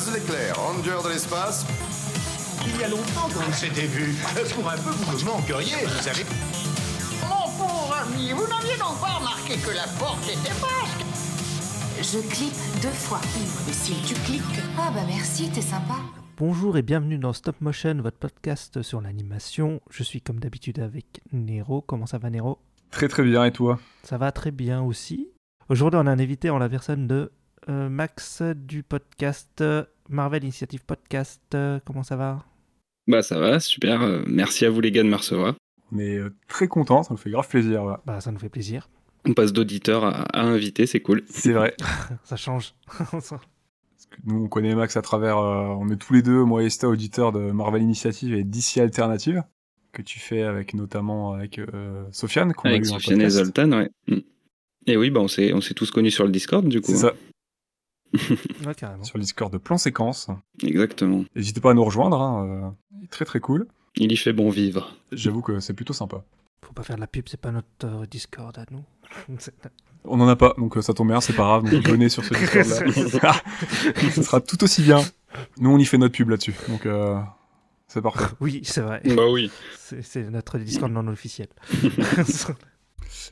Buzz l'éclair, ranger de l'espace. Il y a longtemps qu'on s'était vu. Pour un peu, vous me manqueriez, vous savez. Mon pauvre ami, vous n'aviez donc pas remarqué que la porte était basque Je clique deux fois. Et si tu cliques. Ah bah merci, t'es sympa. Bonjour et bienvenue dans Stop Motion, votre podcast sur l'animation. Je suis comme d'habitude avec Nero. Comment ça va Nero? Très très bien, et toi? Ça va très bien aussi. Aujourd'hui, on a un invité en la personne de Max du podcast euh, Marvel Initiative Podcast. Euh, comment ça va? Bah ça va, super. Euh, merci à vous les gars de me recevoir. On est euh, très content, ça nous fait grave plaisir. Bah, ça nous fait plaisir. On passe d'auditeur à, à invité, c'est cool. C'est vrai. ça change. Parce que nous, on connaît Max à travers. euh, on est tous les deux, moi et Sta, auditeurs de Marvel Initiative et DC Alternative, que tu fais avec notamment avec euh, Sofiane, a Avec eu Sofiane et. Zoltan, ouais. Mm. Et oui, bah on s'est on s'est tous connus sur le Discord du coup. C'est ça, ouais, carrément. sur le Discord de Plan Séquence. Exactement. N'hésitez pas à nous rejoindre, hein, euh, il est très très cool. Il y fait bon vivre. J'avoue que c'est plutôt sympa. Faut pas faire de la pub, c'est pas notre euh, Discord à nous. On en a pas, donc euh, ça tombe bien, c'est pas grave, donc venez sur ce Discord-là. Ce sera tout aussi bien. Nous, on y fait notre pub là-dessus, donc euh, c'est parfait. oui, c'est vrai. Bah oui. C'est c'est notre Discord non officiel.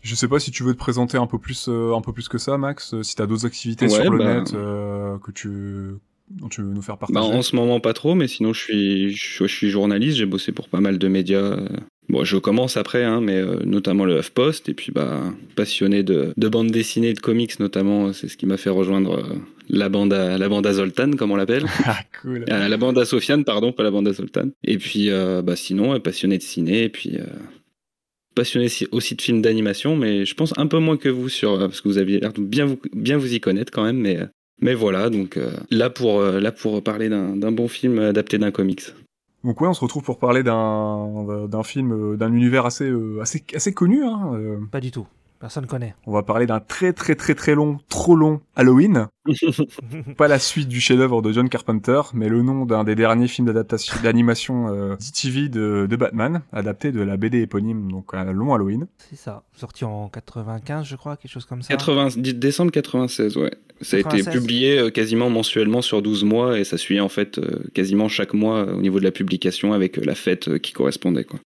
Je sais pas si tu veux te présenter un peu plus, euh, un peu plus que ça, Max. euh, si t'as d'autres activités Ouais, sur le bah- net euh, que tu, dont tu veux nous faire Bah, partager. en ce moment pas trop, mais sinon je suis je, je suis journaliste, j'ai bossé pour pas mal de médias. Bon, je commence après, hein, mais euh, notamment le HuffPost, et puis bah passionné de, de bande dessinée, et de comics notamment, c'est ce qui m'a fait rejoindre euh, la bande à la bande à Zoltan, comme on l'appelle. Ah, cool. Euh, la bande à Sofiane, pardon, pas la bande à Zoltan. Et puis, bah, sinon, passionné de ciné, et puis passionné si- aussi de films d'animation, mais je pense un peu moins que vous sur, euh, parce que vous aviez l'air de bien vous, bien vous y connaître quand même, mais, euh, mais voilà, donc euh, là pour, là pour parler d'un d'un bon film adapté d'un comics. Donc ouais, on se retrouve pour parler d'un d'un film, d'un univers assez, euh, assez, assez connu. Hein. euh. pas du tout. Personne connaît. on va parler d'un très très très très long, trop long Halloween. Pas la suite du chef-d'œuvre de John Carpenter, mais le nom d'un des derniers films d'adaptation d'animation euh, DTV de, de Batman, adapté de la BD éponyme, donc un long Halloween. C'est ça. Sorti en 95, je crois, quelque chose comme ça. 80, décembre 96, ouais. Ça a été 96. publié euh, quasiment mensuellement sur 12 mois, et ça suit en fait euh, quasiment chaque mois euh, au niveau de la publication avec euh, la fête euh, qui correspondait, quoi.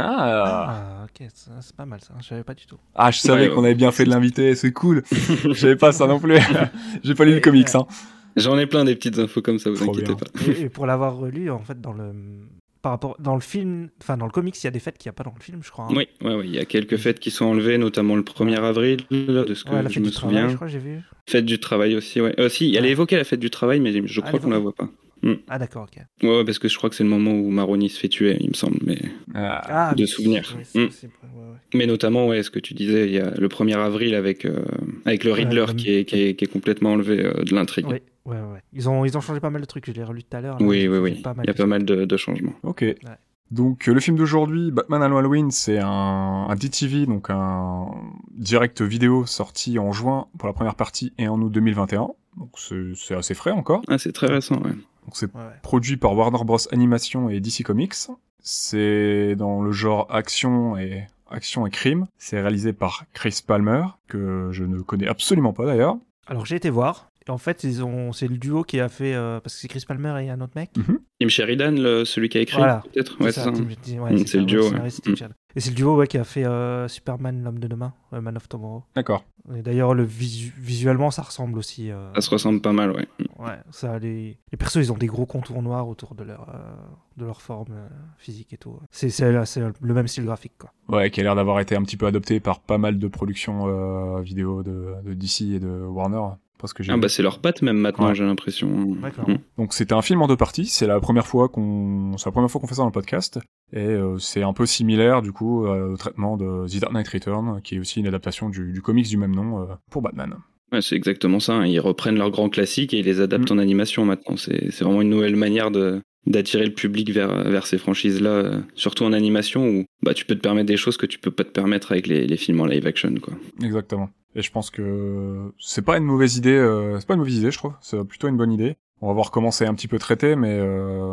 Ah, Ah, ok, c'est pas mal ça. Je savais pas du tout. ah je savais Ouais, qu'on avait bien fait de l'inviter, c'est cool. Je savais pas ça non plus. J'ai pas lu le comics, hein. J'en ai plein des petites infos comme ça, vous Trop inquiétez bien. pas. Et, et pour l'avoir relu, en fait, dans le par rapport dans le film, enfin dans le comics, il y a des fêtes qu'il n'y a pas dans le film, je crois. hein. Oui, ouais, ouais, il y a quelques fêtes qui sont enlevées, notamment le 1er avril, de ce que Ouais, la je fête me du travail, souviens. je crois, j'ai vu. Fête du travail aussi, ouais. Euh, si, elle a Ouais. évoqué la fête du travail, mais je Ah, crois qu'on la voit pas. Ah d'accord, ok. Ouais, ouais, parce que je crois que c'est le moment où Maroni se fait tuer, il me semble. Mais, Ah, De oui, souvenirs. oui, Mm. possible, ouais, ouais. mais notamment, ouais, ce que tu disais, il y a le 1er avril avec, euh, avec le Riddler comme- qui, est, qui, est, qui est complètement enlevé euh, de l'intrigue. Oui, ouais, ouais. Ils ont, ils ont changé pas mal de trucs. Je l'ai relu tout à l'heure. Oui, oui, oui. pas mal Il y a de pas trucs. mal de, de changements. Ok. Donc euh, le film d'aujourd'hui, Batman Halloween, c'est un, un DTV, donc un direct vidéo sorti en juin pour la première partie et en août 2021. Donc c'est c'est assez frais encore. Ah, c'est très récent, ouais. Donc c'est Ouais, produit par Warner Bros Animation et DC Comics. C'est dans le genre action et action et crime. C'est réalisé par Chris Palmer que je ne connais absolument pas d'ailleurs. Alors j'ai été voir. Et en fait, ils ont, c'est le duo qui a fait euh, parce que c'est Chris Palmer et un autre mec. Tim Sheridan, le- celui qui a écrit, Voilà. peut-être Ouais, c'est ça. Tim- Tim- ouais, Mm, c'est c'est le duo, ouais, Mm. Et c'est le duo ouais, qui a fait euh, Superman, l'homme de demain, euh, Man of Tomorrow. D'accord. Et d'ailleurs, le visu- visuellement, ça ressemble aussi. euh, Ça se ressemble pas mal, ouais. Ouais, ça, les... les persos, ils ont des gros contours noirs autour de leur, euh, de leur forme euh, physique et tout. C'est c'est- c'est le même style graphique, quoi. Ouais, qui a l'air d'avoir été un petit peu adopté par pas mal de productions euh, vidéo de, de DC et de Warner. Parce que j'ai Ah, bah c'est leur patte même maintenant, Ouais. j'ai l'impression. D'accord. Mm. Donc c'était un film en deux parties. C'est la première fois qu'on, c'est la première fois qu'on fait ça dans le podcast. Et euh, c'est un peu similaire du coup euh, au traitement de The Dark Knight Return, qui est aussi une adaptation du, du comics du même nom euh, pour Batman. Ouais, c'est exactement ça. hein. Ils reprennent leurs grands classiques et ils les adaptent Mm. en animation maintenant. C'est c'est vraiment une nouvelle manière de d'attirer le public vers, vers ces franchises-là, euh, surtout en animation où bah, tu peux te permettre des choses que tu peux pas te permettre avec les, les films en live action. Quoi. Exactement. Et je pense que c'est pas une mauvaise idée. euh, c'est pas une mauvaise idée, je trouve. C'est plutôt une bonne idée. On va voir comment c'est un petit peu traité, mais euh,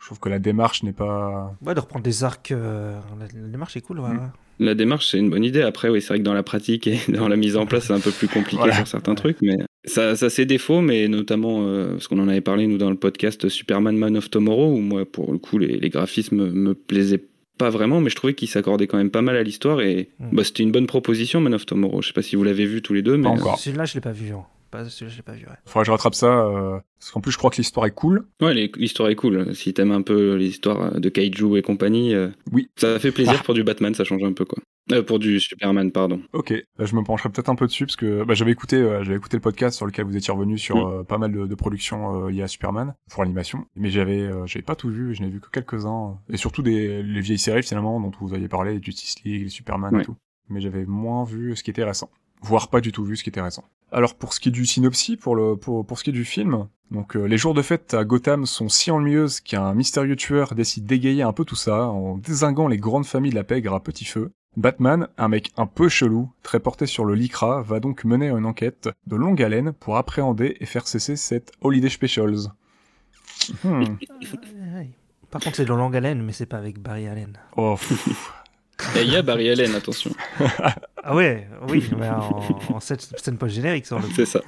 je trouve que la démarche n'est pas. Ouais, de reprendre des arcs. euh, La, la démarche est cool, ouais. Mm. ouais. La démarche, c'est une bonne idée. Après, oui, c'est vrai que dans la pratique et dans la mise en place, c'est un peu plus compliqué Voilà. sur certains Ouais. trucs, mais Ça, ça a ses défauts, mais notamment, euh, parce qu'on en avait parlé, nous, dans le podcast Superman Man of Tomorrow, où moi, pour le coup, les, les graphismes me plaisaient pas vraiment, mais je trouvais qu'il s'accordait quand même pas mal à l'histoire, et Mm. bah, c'était une bonne proposition, Man of Tomorrow. Je sais pas si vous l'avez vu tous les deux, mais... Pas encore. Celui-là, je l'ai pas vu. hein. Pas, celui-là, je l'ai pas vu. Ouais. Faudrait que je rattrape ça, euh, parce qu'en plus je crois que l'histoire est cool. Ouais, l'histoire est cool. Si t'aimes un peu l'histoire de Kaiju et compagnie, euh, Oui. ça fait plaisir Ah. pour du Batman, ça change un peu, quoi. Euh, pour du Superman, pardon. Ok, Bah, je me pencherai peut-être un peu dessus, parce que bah, j'avais écouté, euh, j'avais écouté le podcast sur lequel vous étiez revenu sur Mm. euh, pas mal de, de productions euh, liées à Superman, pour l'animation, mais j'avais euh, j'avais pas tout vu, je n'ai vu que quelques-uns, et surtout des les vieilles séries finalement dont vous aviez parlé, Justice League, les Superman et tout, mais j'avais moins vu ce qui était récent, voire pas du tout vu ce qui était récent. Alors pour ce qui est du synopsis, pour, le, pour, pour ce qui est du film, donc euh, les jours de fête à Gotham sont si ennuyeuses qu'un mystérieux tueur décide d'égayer un peu tout ça en désinguant les grandes familles de la pègre à petit feu. Batman, un mec un peu chelou, très porté sur le lycra, va donc mener une enquête de longue haleine pour appréhender et faire cesser cette Holiday Specials. Hmm. Par contre, c'est de longue haleine, mais c'est pas avec Barry Allen. Oh, pff. Et il y a Barry Allen, attention. Ah ouais, oui, mais en, en scène, scène post-générique sur le. C'est ça.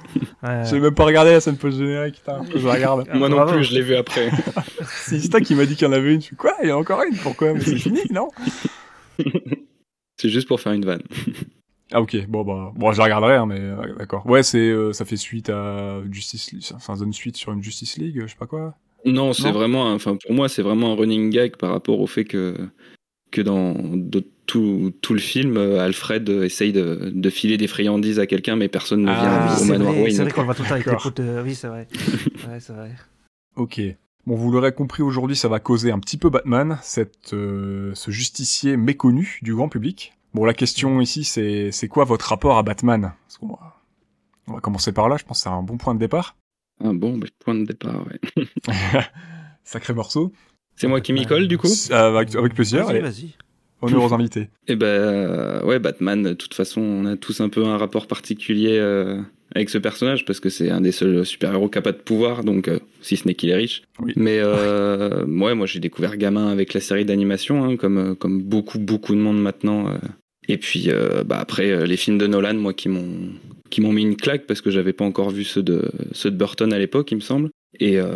Ouais. J'ai même pas regardé la scène post-générique, je regarde. Ah, Moi non bravo. plus, je l'ai vu après. C'est Ista qui m'a dit qu'il y en avait une, je suis quoi, il y en a encore une, pourquoi? Mais c'est fini, non? C'est juste pour faire une vanne. Ah ok, bon bah, bon je la regarderai, hein, mais euh, d'accord. Ouais, c'est, euh, ça fait suite à Justice League, enfin ça donne suite sur une Justice League, je sais pas quoi. Non, c'est Non? vraiment, enfin pour moi, c'est vraiment un running gag par rapport au fait que que dans de- tout, tout le film, euh, Alfred euh, essaye de, de filer des friandises à quelqu'un, mais personne ne Ah, vient Ah oui, au c'est manoir vrai, Wayne. c'est vrai qu'on le voit tout le temps avec potes. de- Oui, c'est vrai. Ouais, c'est vrai. Ok. Bon, vous l'aurez compris, aujourd'hui, ça va causer un petit peu Batman, cette, euh, ce justicier méconnu du grand public. Bon, la question ici, c'est, c'est quoi votre rapport à Batman? Va, on va commencer par là, je pense que c'est un bon point de départ. Un bon point de départ, ouais. Sacré morceau. C'est moi qui m'y colle, du coup Euh, avec, avec plaisir, Vas-y, allez, vas-y. honneur aux invités. Eh ben, euh, ouais, Batman, de toute façon, on a tous un peu un rapport particulier euh, avec ce personnage parce que c'est un des seuls super-héros qui pas de pouvoir, donc euh, si ce n'est qu'il est riche. Oui. Mais euh, ouais, moi j'ai découvert gamin avec la série d'animation, hein, comme comme beaucoup beaucoup de monde maintenant. euh. Et puis euh, bah après euh, les films de Nolan, moi qui m'ont qui m'ont mis une claque parce que j'avais pas encore vu ceux de ceux de Burton à l'époque, il me semble. Et euh,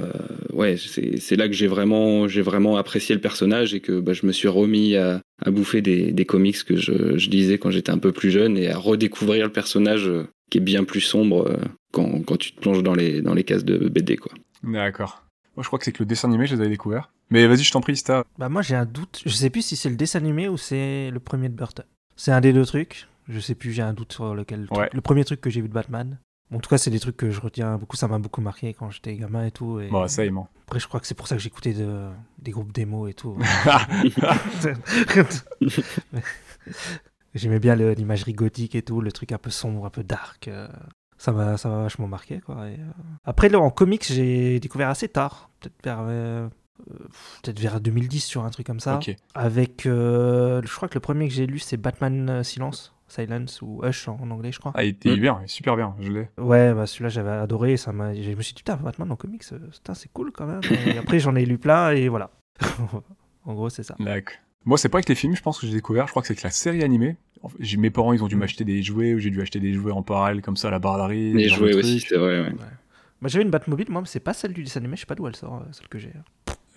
ouais, c'est là que j'ai vraiment j'ai vraiment apprécié le personnage et que bah, je me suis remis à, à bouffer des, des comics que je, je lisais quand j'étais un peu plus jeune et à redécouvrir le personnage euh, qui est bien plus sombre euh, quand, quand tu te plonges dans les dans les cases de BD quoi. D'accord. Moi, je crois que c'est que le dessin animé, je les avais découverts. Mais vas-y, je t'en prie, Sta. Bah, moi, j'ai un doute. Je sais plus si c'est le dessin animé ou c'est le premier de Burton. C'est un des deux trucs. Je sais plus, j'ai un doute sur lequel. le truc- Ouais. Le premier truc que j'ai vu de Batman. En tout cas, c'est des trucs que je retiens beaucoup. Ça m'a beaucoup marqué quand j'étais gamin et tout. Et... Bon, ça, il ment. Après, je crois que c'est pour ça que j'écoutais de... des groupes démo et tout. J'aimais bien l'imagerie gothique et tout, le truc un peu sombre, un peu dark. euh, Ça m'a vachement marqué. Quoi. Et, euh, Après, là, en comics, j'ai découvert assez tard. Peut-être vers, euh, peut-être vers 2010 sur un truc comme ça. Avec, euh, je crois que le premier que j'ai lu, c'est Batman Silence. Silence ou Hush en, en anglais, je crois. Ah, il était Mm. bien, il est super bien, je l'ai. Ouais, bah celui-là j'avais adoré, ça m'a... je me suis dit, putain, Batman en comics, euh, c'est cool quand même. Et après j'en ai lu plein et voilà. en gros, c'est ça. D'accord. Moi, c'est pas avec les films, je pense que j'ai découvert. Je crois que c'est avec la série animée. Mes parents, ils ont dû m'acheter des jouets, ou j'ai dû acheter des jouets en parallèle, comme ça, à la bardarie. Les ce genre de jouets aussi, c'est vrai. Ouais. J'avais une Batmobile, moi, mais c'est pas celle du dessin animé, je sais pas d'où elle sort, euh, celle que j'ai.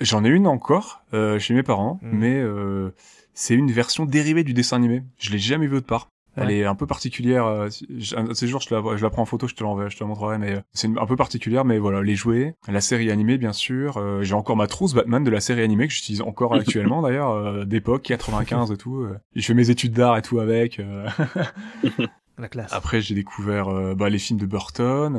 J'en ai une encore, euh, chez mes parents, Mm. mais euh, c'est une version dérivée du dessin animé. Je l'ai jamais vue autre part. Elle Ouais. est un peu particulière. euh, je- Un de ces jours, je la, je la prends en photo, je te l'enverrai, je te la montrerai, mais euh, c'est un peu particulière. Mais voilà, les jouets, la série animée, bien sûr. euh, J'ai encore ma trousse Batman de la série animée que j'utilise encore actuellement, d'ailleurs, euh, d'époque, 95 et tout. euh. Je fais mes études d'art et tout avec. euh. La classe. Après, j'ai découvert euh, bah, les films de Burton.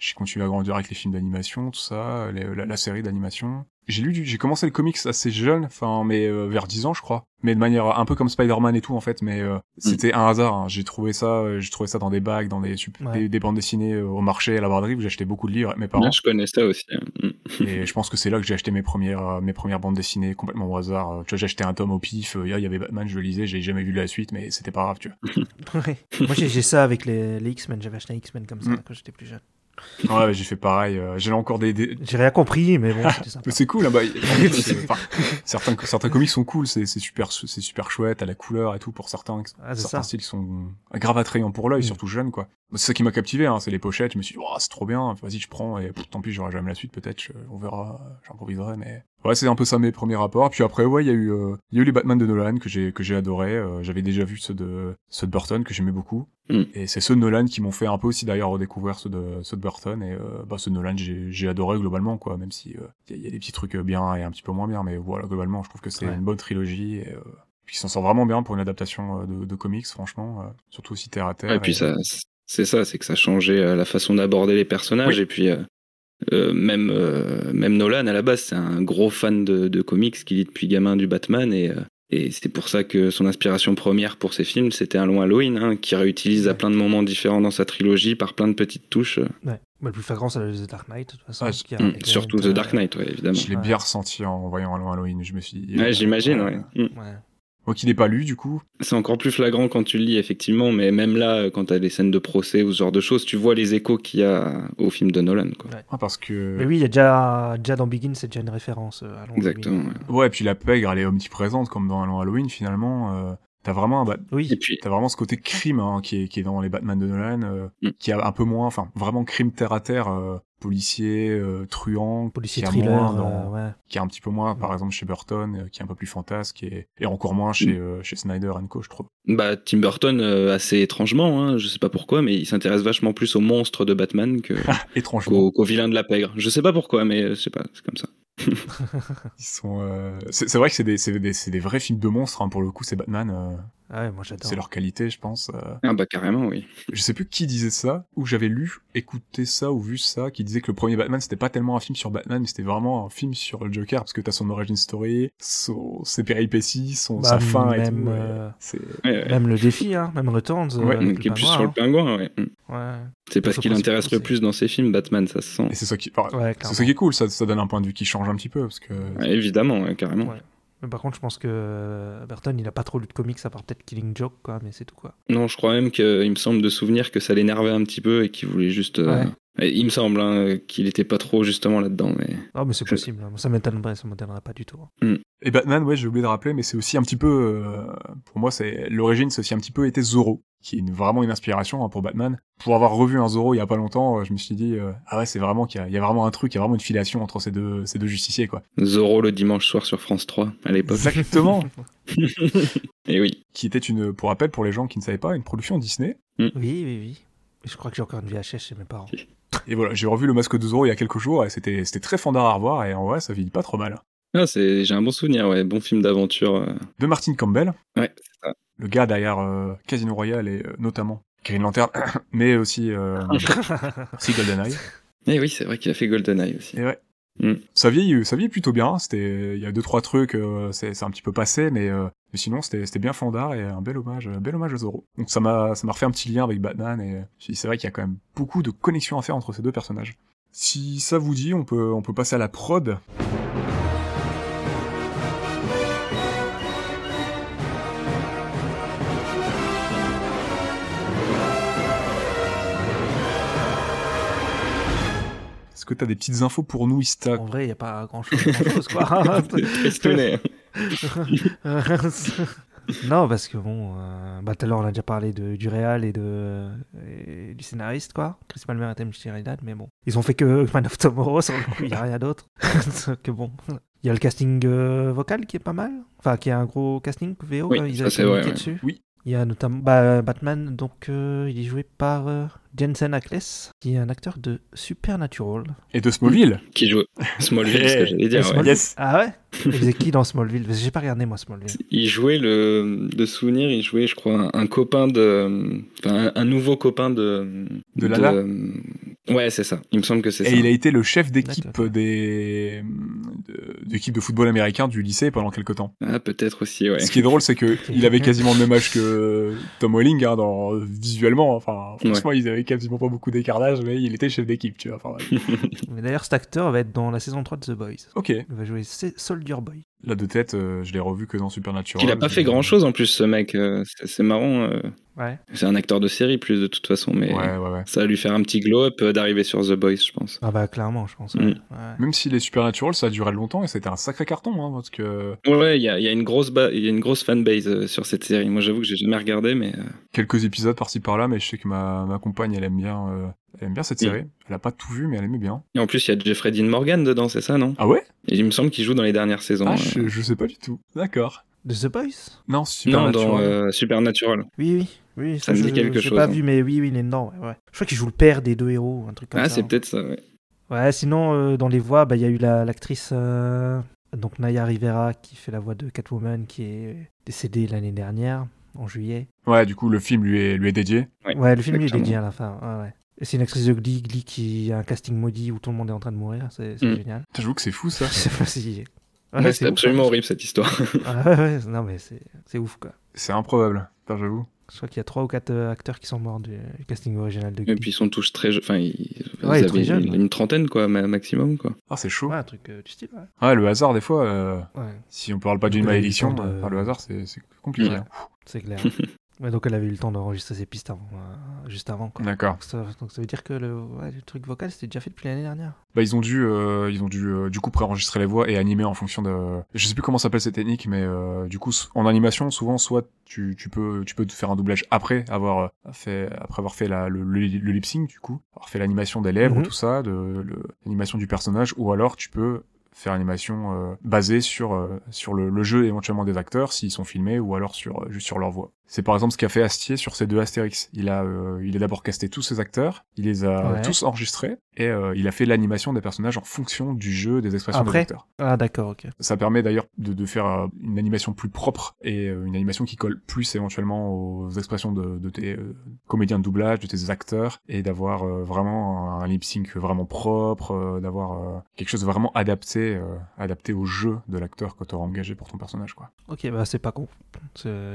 J'ai continué à grandir avec les films d'animation, tout ça, les- la, la série d'animation. J'ai lu, j'ai commencé le comics assez jeune, enfin, mais euh, vers 10 ans, je crois. Mais de manière un peu comme Spider-Man et tout, en fait. Mais euh, c'était un hasard. hein. J'ai trouvé ça, euh, j'ai trouvé ça dans des bacs, dans des, Ouais. des, des bandes dessinées euh, au marché, à la braderie, où j'achetais beaucoup de livres avec mes parents. Je connais ça aussi. hein. Mm. et je pense que c'est là que j'ai acheté mes premières, euh, mes premières bandes dessinées complètement au hasard. Euh, Tu vois, j'ai acheté un tome au pif. euh, Il y avait Batman, je le lisais, j'ai jamais vu la suite, mais c'était pas grave, tu vois. Ouais. moi j'ai, j'ai ça avec les, les X-Men, j'avais acheté un X-Men comme ça Mm. quand j'étais plus jeune. Ouais, j'ai fait pareil. euh, j'ai encore des, des, J'ai rien compris, mais bon, c'était sympa. Mais C'est cool, hein, bah, enfin, certains, certains comics sont cool, c'est c'est super, c'est super chouette à la couleur et tout pour certains. Ah, c'est certains ça. styles sont grave attrayants pour l'œil, Mm. surtout jeunes, quoi. C'est ça qui m'a captivé, hein, c'est les pochettes. Je me suis dit, oh, c'est trop bien, vas-y, je prends, et pff, tant pis, j'aurai jamais la suite, peut-être, on verra, j'improviserai, mais. Ouais, c'est un peu ça mes premiers rapports. Puis après, ouais, il y a eu, euh, il y a eu les Batman de Nolan que j'ai, que j'ai adoré. Euh, j'avais déjà vu ceux de, ceux de Burton que j'aimais beaucoup. Mm. Et c'est ceux de Nolan qui m'ont fait un peu aussi d'ailleurs redécouvrir ceux de, ceux de Burton. Et, euh, bah, ceux de Nolan, j'ai, j'ai adoré globalement, quoi, même si, euh, il y, a- il y a des petits trucs bien et un petit peu moins bien, mais voilà, globalement, je trouve que c'est Ouais. une bonne trilogie, et, euh, puis s'en sort vraiment bien pour une adaptation euh, de, de comics, franchement, surtout aussi terre à terre. Et puis et- ça, c'est ça, c'est que ça changeait la façon d'aborder les personnages. Oui. Et puis euh, euh, même euh, même Nolan à la base, c'est un gros fan de, de comics qui lit depuis gamin du Batman et euh, et c'est pour ça que son inspiration première pour ses films, c'était un long Halloween, hein, qui réutilise à Ouais. plein de moments différents dans sa trilogie par plein de petites touches. Ouais. Bah, le plus flagrant, c'est The Dark Knight, de toute façon. Ouais, qui a- Mm, surtout The Dark Knight, ouais, évidemment. Je l'ai Ouais. bien ressenti en voyant Halloween Halloween. Je me suis dit. Ouais, euh, j'imagine, euh, ouais. Mm. Ouais. Moi qui l'ai pas lu, du coup. C'est encore plus flagrant quand tu le lis, effectivement, mais même là, euh, quand t'as des scènes de procès ou ce genre de choses, tu vois les échos qu'il y a au film de Nolan, quoi. Ah, parce que. Mais oui, il y a déjà, déjà dans Begin, c'est déjà une référence. euh, à Halloween. Exactement, ouais. Ouais, et puis la pègre, elle est omniprésente, comme dans Halloween Halloween, finalement. euh, T'as vraiment, un Bat- Oui, Et puis, t'as vraiment ce côté crime hein, qui, est, qui est dans les Batman de Nolan, euh, Mm. qui a un peu moins, enfin, vraiment crime terre à terre, euh, policier, euh, truand, policier qui a thriller. moins dans- euh, ouais. qui est un petit peu moins, par Ouais. exemple, chez Burton, euh, qui est un peu plus fantasque, et, et encore moins chez, euh, chez Snyder Co, je trouve. Bah, Tim Burton, euh, assez étrangement, hein, je sais pas pourquoi, mais il s'intéresse vachement plus aux monstres de Batman que, Étrangement. qu'aux, qu'aux vilains de la pègre. Je sais pas pourquoi, mais euh, je sais pas, c'est comme ça. Ils sont, euh, c'est vrai que c'est des, des, des vrais films de monstres, hein, pour le coup, c'est Batman. Euh, Ah ouais, moi j'adore. c'est leur qualité, je pense. euh. Ah bah carrément, oui. Je sais plus qui disait ça, ou j'avais lu, écouté ça, ou vu ça, qui disait que le premier Batman, c'était pas tellement un film sur Batman, mais c'était vraiment un film sur le Joker, parce que t'as son origin story, son, ses péripéties, son, Bah, sa fin et même, tout. euh, C'est... Ouais, ouais. Même le défi, hein, même Returns. euh, Ouais, avec qui est plus sur le pingouin, ouais. Mm. hein. C'est parce qu'il intéresse le plus dans ses films, Batman, ça se sent. Et c'est ça qui, enfin, c'est ça qui est cool, ça, ça donne un point de vue qui change un petit peu, parce que... Ouais, évidemment, ouais, carrément. Mais par contre, je pense que euh, Burton, il a pas trop lu de comics à part peut-être Killing Joke, quoi, mais c'est tout, quoi. Non, je crois même qu'il me semble de souvenir que ça l'énervait un petit peu et qu'il voulait juste. euh, Ouais. Il me semble hein, qu'il était pas trop justement là-dedans, mais. Non, mais c'est Je- possible. hein. Ça m'étonnerait, ça m'étonnerait pas du tout. hein. Et Batman, ouais, j'ai oublié de rappeler, mais c'est aussi un petit peu, euh, pour moi, c'est l'origine, c'est aussi un petit peu été Zorro, qui est une- vraiment une inspiration hein, pour Batman. Pour avoir revu un Zorro il y a pas longtemps, euh, je me suis dit, euh, ah ouais, c'est vraiment qu'il y a, il y a vraiment un truc, il y a vraiment une filiation entre ces deux, ces deux justiciers, quoi. Zorro le dimanche soir sur France 3 à l'époque. Exactement. Et oui. qui était une, pour rappel, pour les gens qui ne savaient pas, une production Disney. Oui, oui, oui. Et je crois que j'ai encore une VHS chez mes parents. Et voilà, j'ai revu le masque de Zorro il y a quelques jours, et c'était, c'était très fandard à revoir, et en vrai, ça vieillit pas trop mal. Ah, c'est... J'ai un bon souvenir, ouais. Bon film d'aventure. euh. De Martin Campbell. Ouais, c'est ça. Le gars derrière euh, Casino Royale et euh, notamment Green Lantern, mais aussi, euh, aussi GoldenEye. Et Eh oui, c'est vrai qu'il a fait GoldenEye aussi. Et ouais. Mm. Ça vieillit, ça vieillit plutôt bien. C'était, il y a deux trois trucs, euh, c'est, un petit peu passé, mais, euh, mais sinon c'était, bien fandard et un bel hommage, un bel hommage à Zorro. Donc ça m'a, ça m'a refait un petit lien avec Batman et c'est vrai qu'il y a quand même beaucoup de connexions à faire entre ces deux personnages. Si ça vous dit, on peut, on peut passer à la prod. Est-ce que t'as des petites infos pour nous, Ista En vrai, il n'y a pas grand-chose, grand-chose, quoi. Tristounet. non, parce que bon, euh, bah, tout à l'heure on a déjà parlé de, du réal et, de, et du scénariste, quoi. Chris Palmer et Tim Sheridan, mais bon. Ils ont fait que Man of Tomorrow, sur le coup, il n'y a rien d'autre. que bon. Il y a le casting euh, vocal qui est pas mal. Enfin, qui est un gros casting VO, Oui, quoi. Ils ça, avaient c'est vrai, communiqué ouais. dessus. Oui. Il y a notamment bah, Batman, donc euh, il est joué par euh, Jensen Ackles, qui est un acteur de Supernatural. Et de Smallville Qui joue Smallville, ce que j'allais Et dire. ouais. Yes. Ah ouais? Il faisait qui dans Smallville? Parce que J'ai pas regardé moi Smallville. Il jouait le de souvenir, il jouait, je crois, un, un copain de, enfin, un, un nouveau copain de De Lala Ouais, c'est ça. Il me semble que c'est Et ça. il a été le chef d'équipe des de- d'équipe de football américain du lycée pendant quelques temps. Ah, peut-être aussi, ouais. Ce qui est drôle, c'est que il avait quasiment le même âge que Tom Welling, hein, dans visuellement. Enfin, franchement, ils avaient quasiment pas beaucoup d'écart d'âge, mais il était chef d'équipe, tu vois. Enfin, ouais. Mais d'ailleurs, cet acteur va être dans la saison 3 de The Boys. ok. Il va jouer Soldier Boy. Là de tête, euh, je l'ai revu que dans Supernatural. Il a pas fait grand chose en plus, ce mec. euh, C'est c'est marrant. euh. Ouais. C'est un acteur de série plus de toute façon, mais Ouais, ouais, ouais. ça va lui faire un petit glow-up euh, d'arriver sur The Boys, je pense. Ah bah clairement, je pense. Mm. Même si les Supernatural, ça a duré longtemps et c'était un sacré carton, hein, parce que Ouais, il y a, il y a une grosse ba- y a une grosse fanbase euh, sur cette série. Moi, j'avoue que j'ai jamais regardé, mais euh, quelques épisodes par-ci par-là, mais je sais que ma, ma compagne, elle aime bien, euh, elle aime bien cette Mm. série. Elle a pas tout vu, mais elle aimait bien. et en plus il y a Jeffrey Dean Morgan dedans, c'est ça, non? Ah ouais? Et il me semble qu'il joue dans les dernières saisons. Ah, euh. je, je sais pas du tout. D'accord. De The Boys? Non, Non, Supernatural. dans euh, Supernatural. Oui, oui. Oui, Ça me je, dit quelque j'ai chose, pas hein. vu, mais oui, oui, il est dedans. Ouais, ouais. Je crois qu'il joue le père des deux héros, un truc comme Ah, ça. c'est peut-être ça, ouais. Ouais, sinon, euh, dans les voix, bah, il y a eu la- l'actrice euh, donc Naya Rivera qui fait la voix de Catwoman qui est décédée l'année dernière, en juillet. Ouais, du coup, le film lui est, lui est dédié. Ouais, Ouais, le film lui est dédié à la fin. Ouais, ouais. Et c'est une actrice de Glee, Glee qui a un casting maudit où tout le monde est en train de mourir. C'est c'est Mm. génial. J'avoue que c'est fou ça. Je sais pas si. Ouais, Ouais, c'est ouf, absolument hein. horrible cette histoire. Ah, ouais, ouais, non, mais c'est c'est ouf quoi. C'est improbable. J'avoue. Je crois qu'il y a trois ou quatre euh, acteurs qui sont morts du du casting original de Et Glee. puis ils sont tous très jeunes. Enfin, ils, Ouais, ils très avaient jeunes, une, ouais. une trentaine, quoi, ma- maximum, quoi. Ah, c'est chaud. Ouais, un truc euh, du style, ouais. Ouais, le hasard, des fois, euh, Ouais, si on parle pas d'une malédiction, de- euh, le hasard, c'est c'est compliqué. Ouais. hein. c'est clair. donc elle avait eu le temps d'enregistrer ses pistes avant, euh, juste avant. Quoi. D'accord. Donc, ça, donc ça veut dire que le, ouais, le truc vocal c'était déjà fait depuis l'année dernière. Bah, ils ont dû, euh, ils ont dû, euh, du coup, préenregistrer les voix et animer en fonction de. Je sais plus comment s'appelle cette technique, mais euh, du coup, en animation, souvent, soit tu, tu peux, tu peux te faire un doublage après avoir euh, fait, après avoir fait la, le, le, le lip sync, du coup, avoir fait l'animation des lèvres, Mhm. tout ça, de l'animation du personnage, ou alors tu peux faire l'animation euh, basée sur euh, sur le, le jeu éventuellement des acteurs s'ils sont filmés ou alors sur euh, juste sur leur voix. C'est par exemple ce qu'a fait Astier sur ces deux Astérix. Il a euh, il a d'abord casté tous ses acteurs, il les a Ouais. tous enregistrés et euh, il a fait l'animation des personnages en fonction du jeu, des expressions Après des acteurs. Ah d'accord, ok. Ça permet d'ailleurs de, de faire euh, une animation plus propre et euh, une animation qui colle plus éventuellement aux expressions de, de tes euh, comédiens de doublage, de tes acteurs, et d'avoir euh, vraiment un lip sync vraiment propre, euh, d'avoir euh, quelque chose de vraiment adapté, euh, adapté au jeu de l'acteur que tu auras engagé pour ton personnage. quoi. Ok, bah c'est pas con. C'est-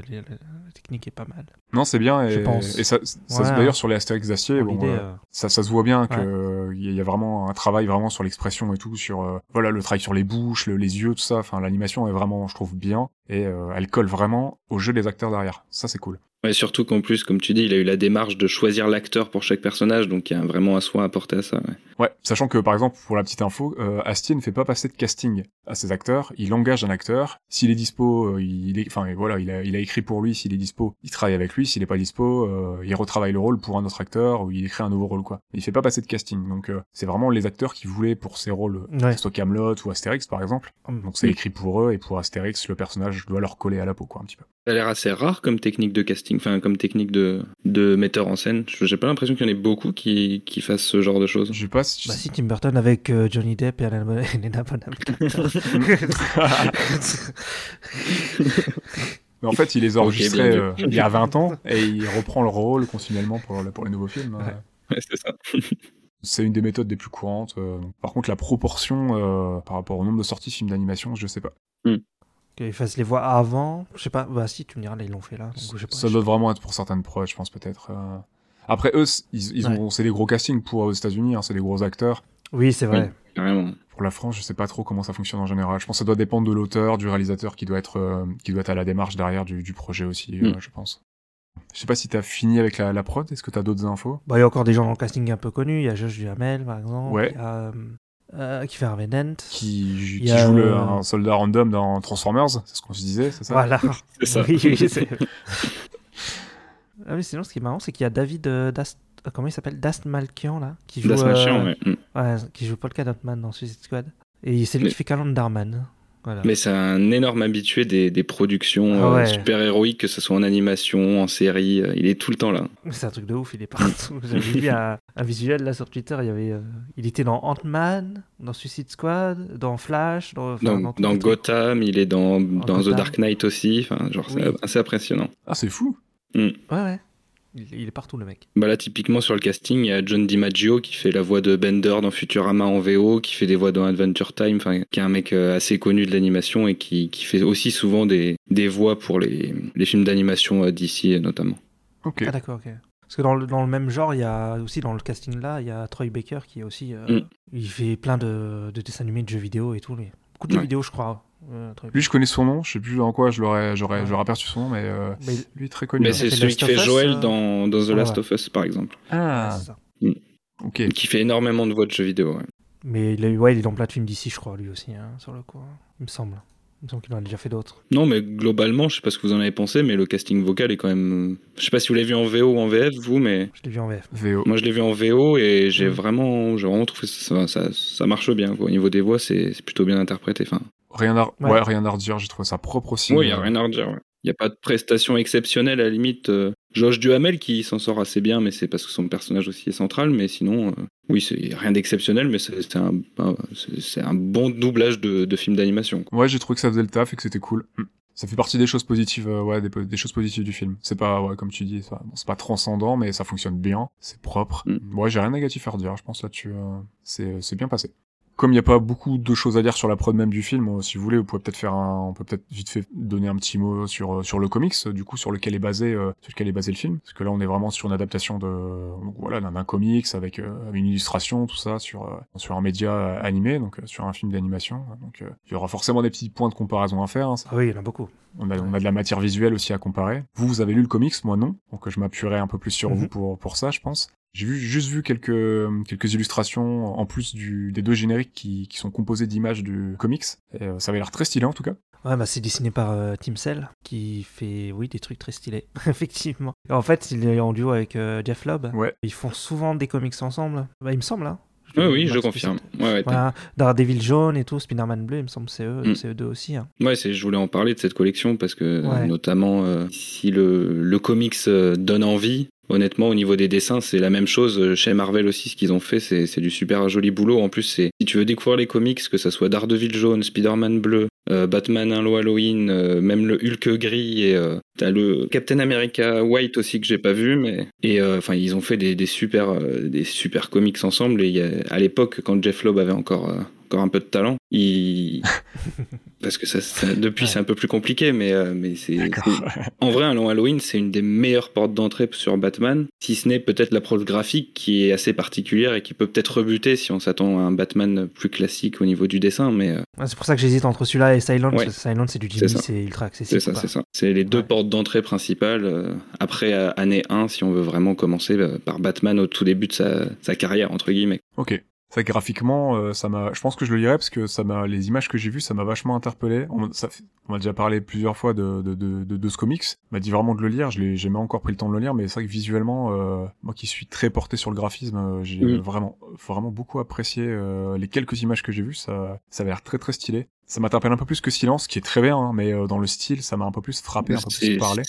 technique est pas mal. Non, c'est bien, et, Je pense. et ça, ça Ouais, se- d'ailleurs sur les Astérix bon, l'idée, euh, ça, ça se voit bien que euh, il y a vraiment un travail vraiment sur l'expression et tout, sur euh, voilà le travail sur les bouches, le- les yeux, tout ça. Enfin, l'animation est vraiment, je trouve, bien et euh, elle colle vraiment au jeu des acteurs derrière. Ça, c'est cool. Ouais, surtout qu'en plus, comme tu dis, il a eu la démarche de choisir l'acteur pour chaque personnage, donc il y a vraiment un soin apporté à ça. ouais. Ouais, sachant que par exemple, pour la petite info, euh, Astier ne fait pas passer de casting à ses acteurs. Il engage un acteur. S'il est dispo, euh, il est, enfin voilà, il a, il a écrit pour lui. S'il est dispo, il travaille avec lui. S'il est pas dispo, euh, il retravaille le rôle pour un autre acteur ou il écrit un nouveau rôle quoi. Il fait pas passer de casting. Donc euh, c'est vraiment les acteurs qui voulaient pour ces rôles, que Ouais. ce soit Camelot ou Astérix par exemple. Hum. Donc c'est écrit pour eux et pour Astérix, le personnage doit leur coller à la peau quoi un petit peu. Ça a l'air assez rare comme technique de casting, enfin comme technique de, de metteur en scène. J'ai pas l'impression qu'il y en ait beaucoup qui, qui fassent ce genre de choses. Je sais pas si Bah si Tim Burton avec euh, Johnny Depp et Helena Helena Bonham Mais en fait, il les a enregistrés euh, il y a 20 ans et il reprend le rôle continuellement pour, pour les nouveaux films. Ouais, c'est ça. C'est une des méthodes les plus courantes. euh. Par contre, la proportion euh, par rapport au nombre de sorties de films d'animation, je sais pas. Qu'ils fassent les voix avant. Je sais pas. Bah si, tu me diras, là ils l'ont fait là. Donc, pas. Ça doit vraiment être pour certaines prods, je pense peut-être. euh. Après, eux, ils, ils ont, c'est des gros castings pour aux États-Unis, hein, c'est des gros acteurs. Oui, c'est vrai. Carrément. Pour la France, je sais pas trop comment ça fonctionne en général. Je pense que ça doit dépendre de l'auteur, du réalisateur qui doit être, euh, qui doit être à la démarche derrière du, du projet aussi, euh, Mm. je pense. Je sais pas si t'as fini avec la, la prod. Est-ce que t'as d'autres infos? Bah il y a encore des gens dans le casting un peu connus. Il y a Josh Duhamel par exemple. Ouais. Il y a euh, euh, qui fait Harvey Dent. qui, joue le- euh, un soldat random dans Transformers C'est ce qu'on se disait, c'est ça Voilà. C'est ça. Oui, oui, c'est- ah oui, sinon ce qui est marrant, c'est qu'il y a David euh, Dast. euh, Comment il s'appelle? Dast Malkian là qui joue, Das euh, Machin, ouais. Mm. ouais, qui joue Polka Dot Man dans Suicide Squad. Et c'est lui Mais- qui fait Calendarman. Voilà. Mais c'est un énorme habitué des, des productions Ah euh, ouais. super héroïques, que ce soit en animation, en série. euh, il est tout le temps là. C'est un truc de ouf, il est partout. J'avais vu un, un visuel là sur Twitter, il y avait, euh, il était dans Ant-Man, dans Suicide Squad, dans Flash, dans, Dans, dans dans. Gotham, il est dans, dans The. Dark Knight aussi. Enfin, genre, c'est assez impressionnant. Ah, c'est fou Ouais, ouais. Il, il est partout le mec. Bah là, typiquement sur le casting, il y a John DiMaggio qui fait la voix de Bender dans Futurama en VO, qui fait des voix dans Adventure Time, enfin, qui est un mec euh, assez connu de l'animation et qui, qui fait aussi souvent des, des voix pour les, les films d'animation euh, d'ici notamment. Ok. Ah d'accord, ok. Parce que dans le, dans le même genre, il y a aussi dans le casting là, il y a Troy Baker qui est aussi. euh, Mm. Il fait plein de, de dessins animés, de jeux vidéo et tout. lui. Beaucoup de jeux vidéo, je crois. Euh, Lui, je connais son nom, je sais plus dans quoi je l'aurais, j'aurais, Ouais. j'aurais aperçu son nom, mais euh, Mais- lui très connu. Mais c'est celui Last qui of fait Joel euh, dans, dans The ah, Last ouais. of Us, par exemple. Ah, c'est ça. ok. Qui fait énormément de voix de jeux vidéo. ouais. Mais il, a eu- ouais, il est dans plein de films d'ici, je crois, lui aussi, hein, sur le coup. hein. Il me semble. Il me semble qu'il en a déjà fait d'autres. Non, mais globalement, je sais pas ce que vous en avez pensé, mais le casting vocal est quand même. Je sais pas si vous l'avez vu en VO ou en VF, vous, mais Je l'ai vu en VF. VO. moi je l'ai vu en VO et j'ai Mm. vraiment, j'ai vraiment trouvé ça, ça, ça marche bien. quoi. Au niveau des voix, c'est c'est plutôt bien interprété. Enfin, Rien à, Ouais. ouais. rien à redire. J'ai trouvé ça propre aussi. oui, il y a rien à redire. ouais. Il y a pas de prestation exceptionnelle à la limite. euh, Josh Duhamel qui s'en sort assez bien, mais c'est parce que son personnage aussi est central. Mais sinon, euh, oui, c'est rien d'exceptionnel, mais c'est un, c'est- un bon doublage de, de film d'animation. Ouais, j'ai trouvé que ça faisait le taf et que c'était cool. Mm. Ça fait partie des choses positives, euh, ouais, des, choses positives du film. C'est pas, ouais, comme tu dis, ça- bon, c'est pas transcendant, mais ça fonctionne bien, c'est propre. Mm. Ouais, j'ai rien de négatif à redire, je pense là-dessus, euh, c'est, c'est bien passé. Comme il n'y a pas beaucoup de choses à dire sur la prod même du film, euh, si vous voulez, vous pouvez peut-être faire un, on peut peut-être vite fait donner un petit mot sur euh, sur le comics, euh, du coup sur lequel est basé, sur lequel est basé le film, parce que là on est vraiment sur une adaptation de, voilà, d'un comics avec une illustration, tout ça sur sur un média animé, donc sur un film d'animation. Donc il y aura forcément des petits points de comparaison à faire. hein, ça Ah oui, il y en a beaucoup. On a, on a de la matière visuelle aussi à comparer. Vous, vous avez lu le comics, moi non. Donc je m'appuierai un peu plus sur Mhm. vous pour, pour ça, je pense. J'ai vu, juste vu quelques, quelques illustrations en plus du, des deux génériques qui, qui sont composés d'images du comics. Et, euh, ça avait l'air très stylé en tout cas. Ouais, bah, c'est dessiné par euh, Tim Cell, qui fait, oui, des trucs très stylés, effectivement. En fait, il est en duo avec euh, Jeff Lobb. Ouais. Ils font souvent des comics ensemble. Bah, il me semble, hein. Oui, oui, je confirme. Ouais, ouais, t'as- Voilà, Daredevil jaune et tout, Spider-Man bleu, il me semble, c'est eux, Mm. c'est eux deux aussi. hein. Ouais, je voulais en parler de cette collection parce que Ouais. notamment euh, si le, le comics euh, donne envie, honnêtement au niveau des dessins c'est la même chose Euh, chez Marvel aussi ce qu'ils ont fait c'est, du super joli boulot. En plus si tu veux découvrir les comics que ça soit Daredevil jaune, Spider-Man bleu, euh, Batman Halo Halloween, euh, même le Hulk gris et euh, t'as le Captain America white aussi que j'ai pas vu mais et enfin ils ont fait des, des super des super comics ensemble et à l'époque quand Jeff Loeb avait encore encore un peu de talent, il parce que ça, ça- depuis Ouais. c'est un peu plus compliqué mais euh, mais c'est en vrai un long Halloween c'est une des meilleures portes d'entrée sur Batman si ce n'est peut-être l'approche graphique qui est assez particulière et qui peut peut-être rebuter si on s'attend à un Batman plus classique au niveau du dessin mais euh, Ouais, c'est pour ça que j'hésite entre celui-là et Silent. Ouais. parce que Silent, c'est du Jimmy, c'est ultra accessible. c'est ça c'est ça c'est les deux portes d'entrée principales euh, après euh, année 1 si on veut vraiment commencer bah, par Batman au tout début de sa, sa carrière entre guillemets Ok. Ça graphiquement, euh, ça m'a. Je pense que je le lirai parce que ça m'a. Les images que j'ai vues, ça m'a vachement interpellé. On, m'a- ça fait- on m'a déjà parlé plusieurs fois de de, de, de, de ce comics. On m'a dit vraiment de le lire. Je l'ai j'ai jamais encore pris le temps de le lire, mais c'est vrai que visuellement, euh, moi qui suis très porté sur le graphisme, euh, j'ai vraiment vraiment beaucoup apprécié euh, les quelques images que j'ai vues. Ça ça avait l'air très très stylé. Ça m'interpelle un peu plus que Silence, qui est très bien, hein, mais euh, dans le style, ça m'a un peu plus frappé, un peu plus parlé.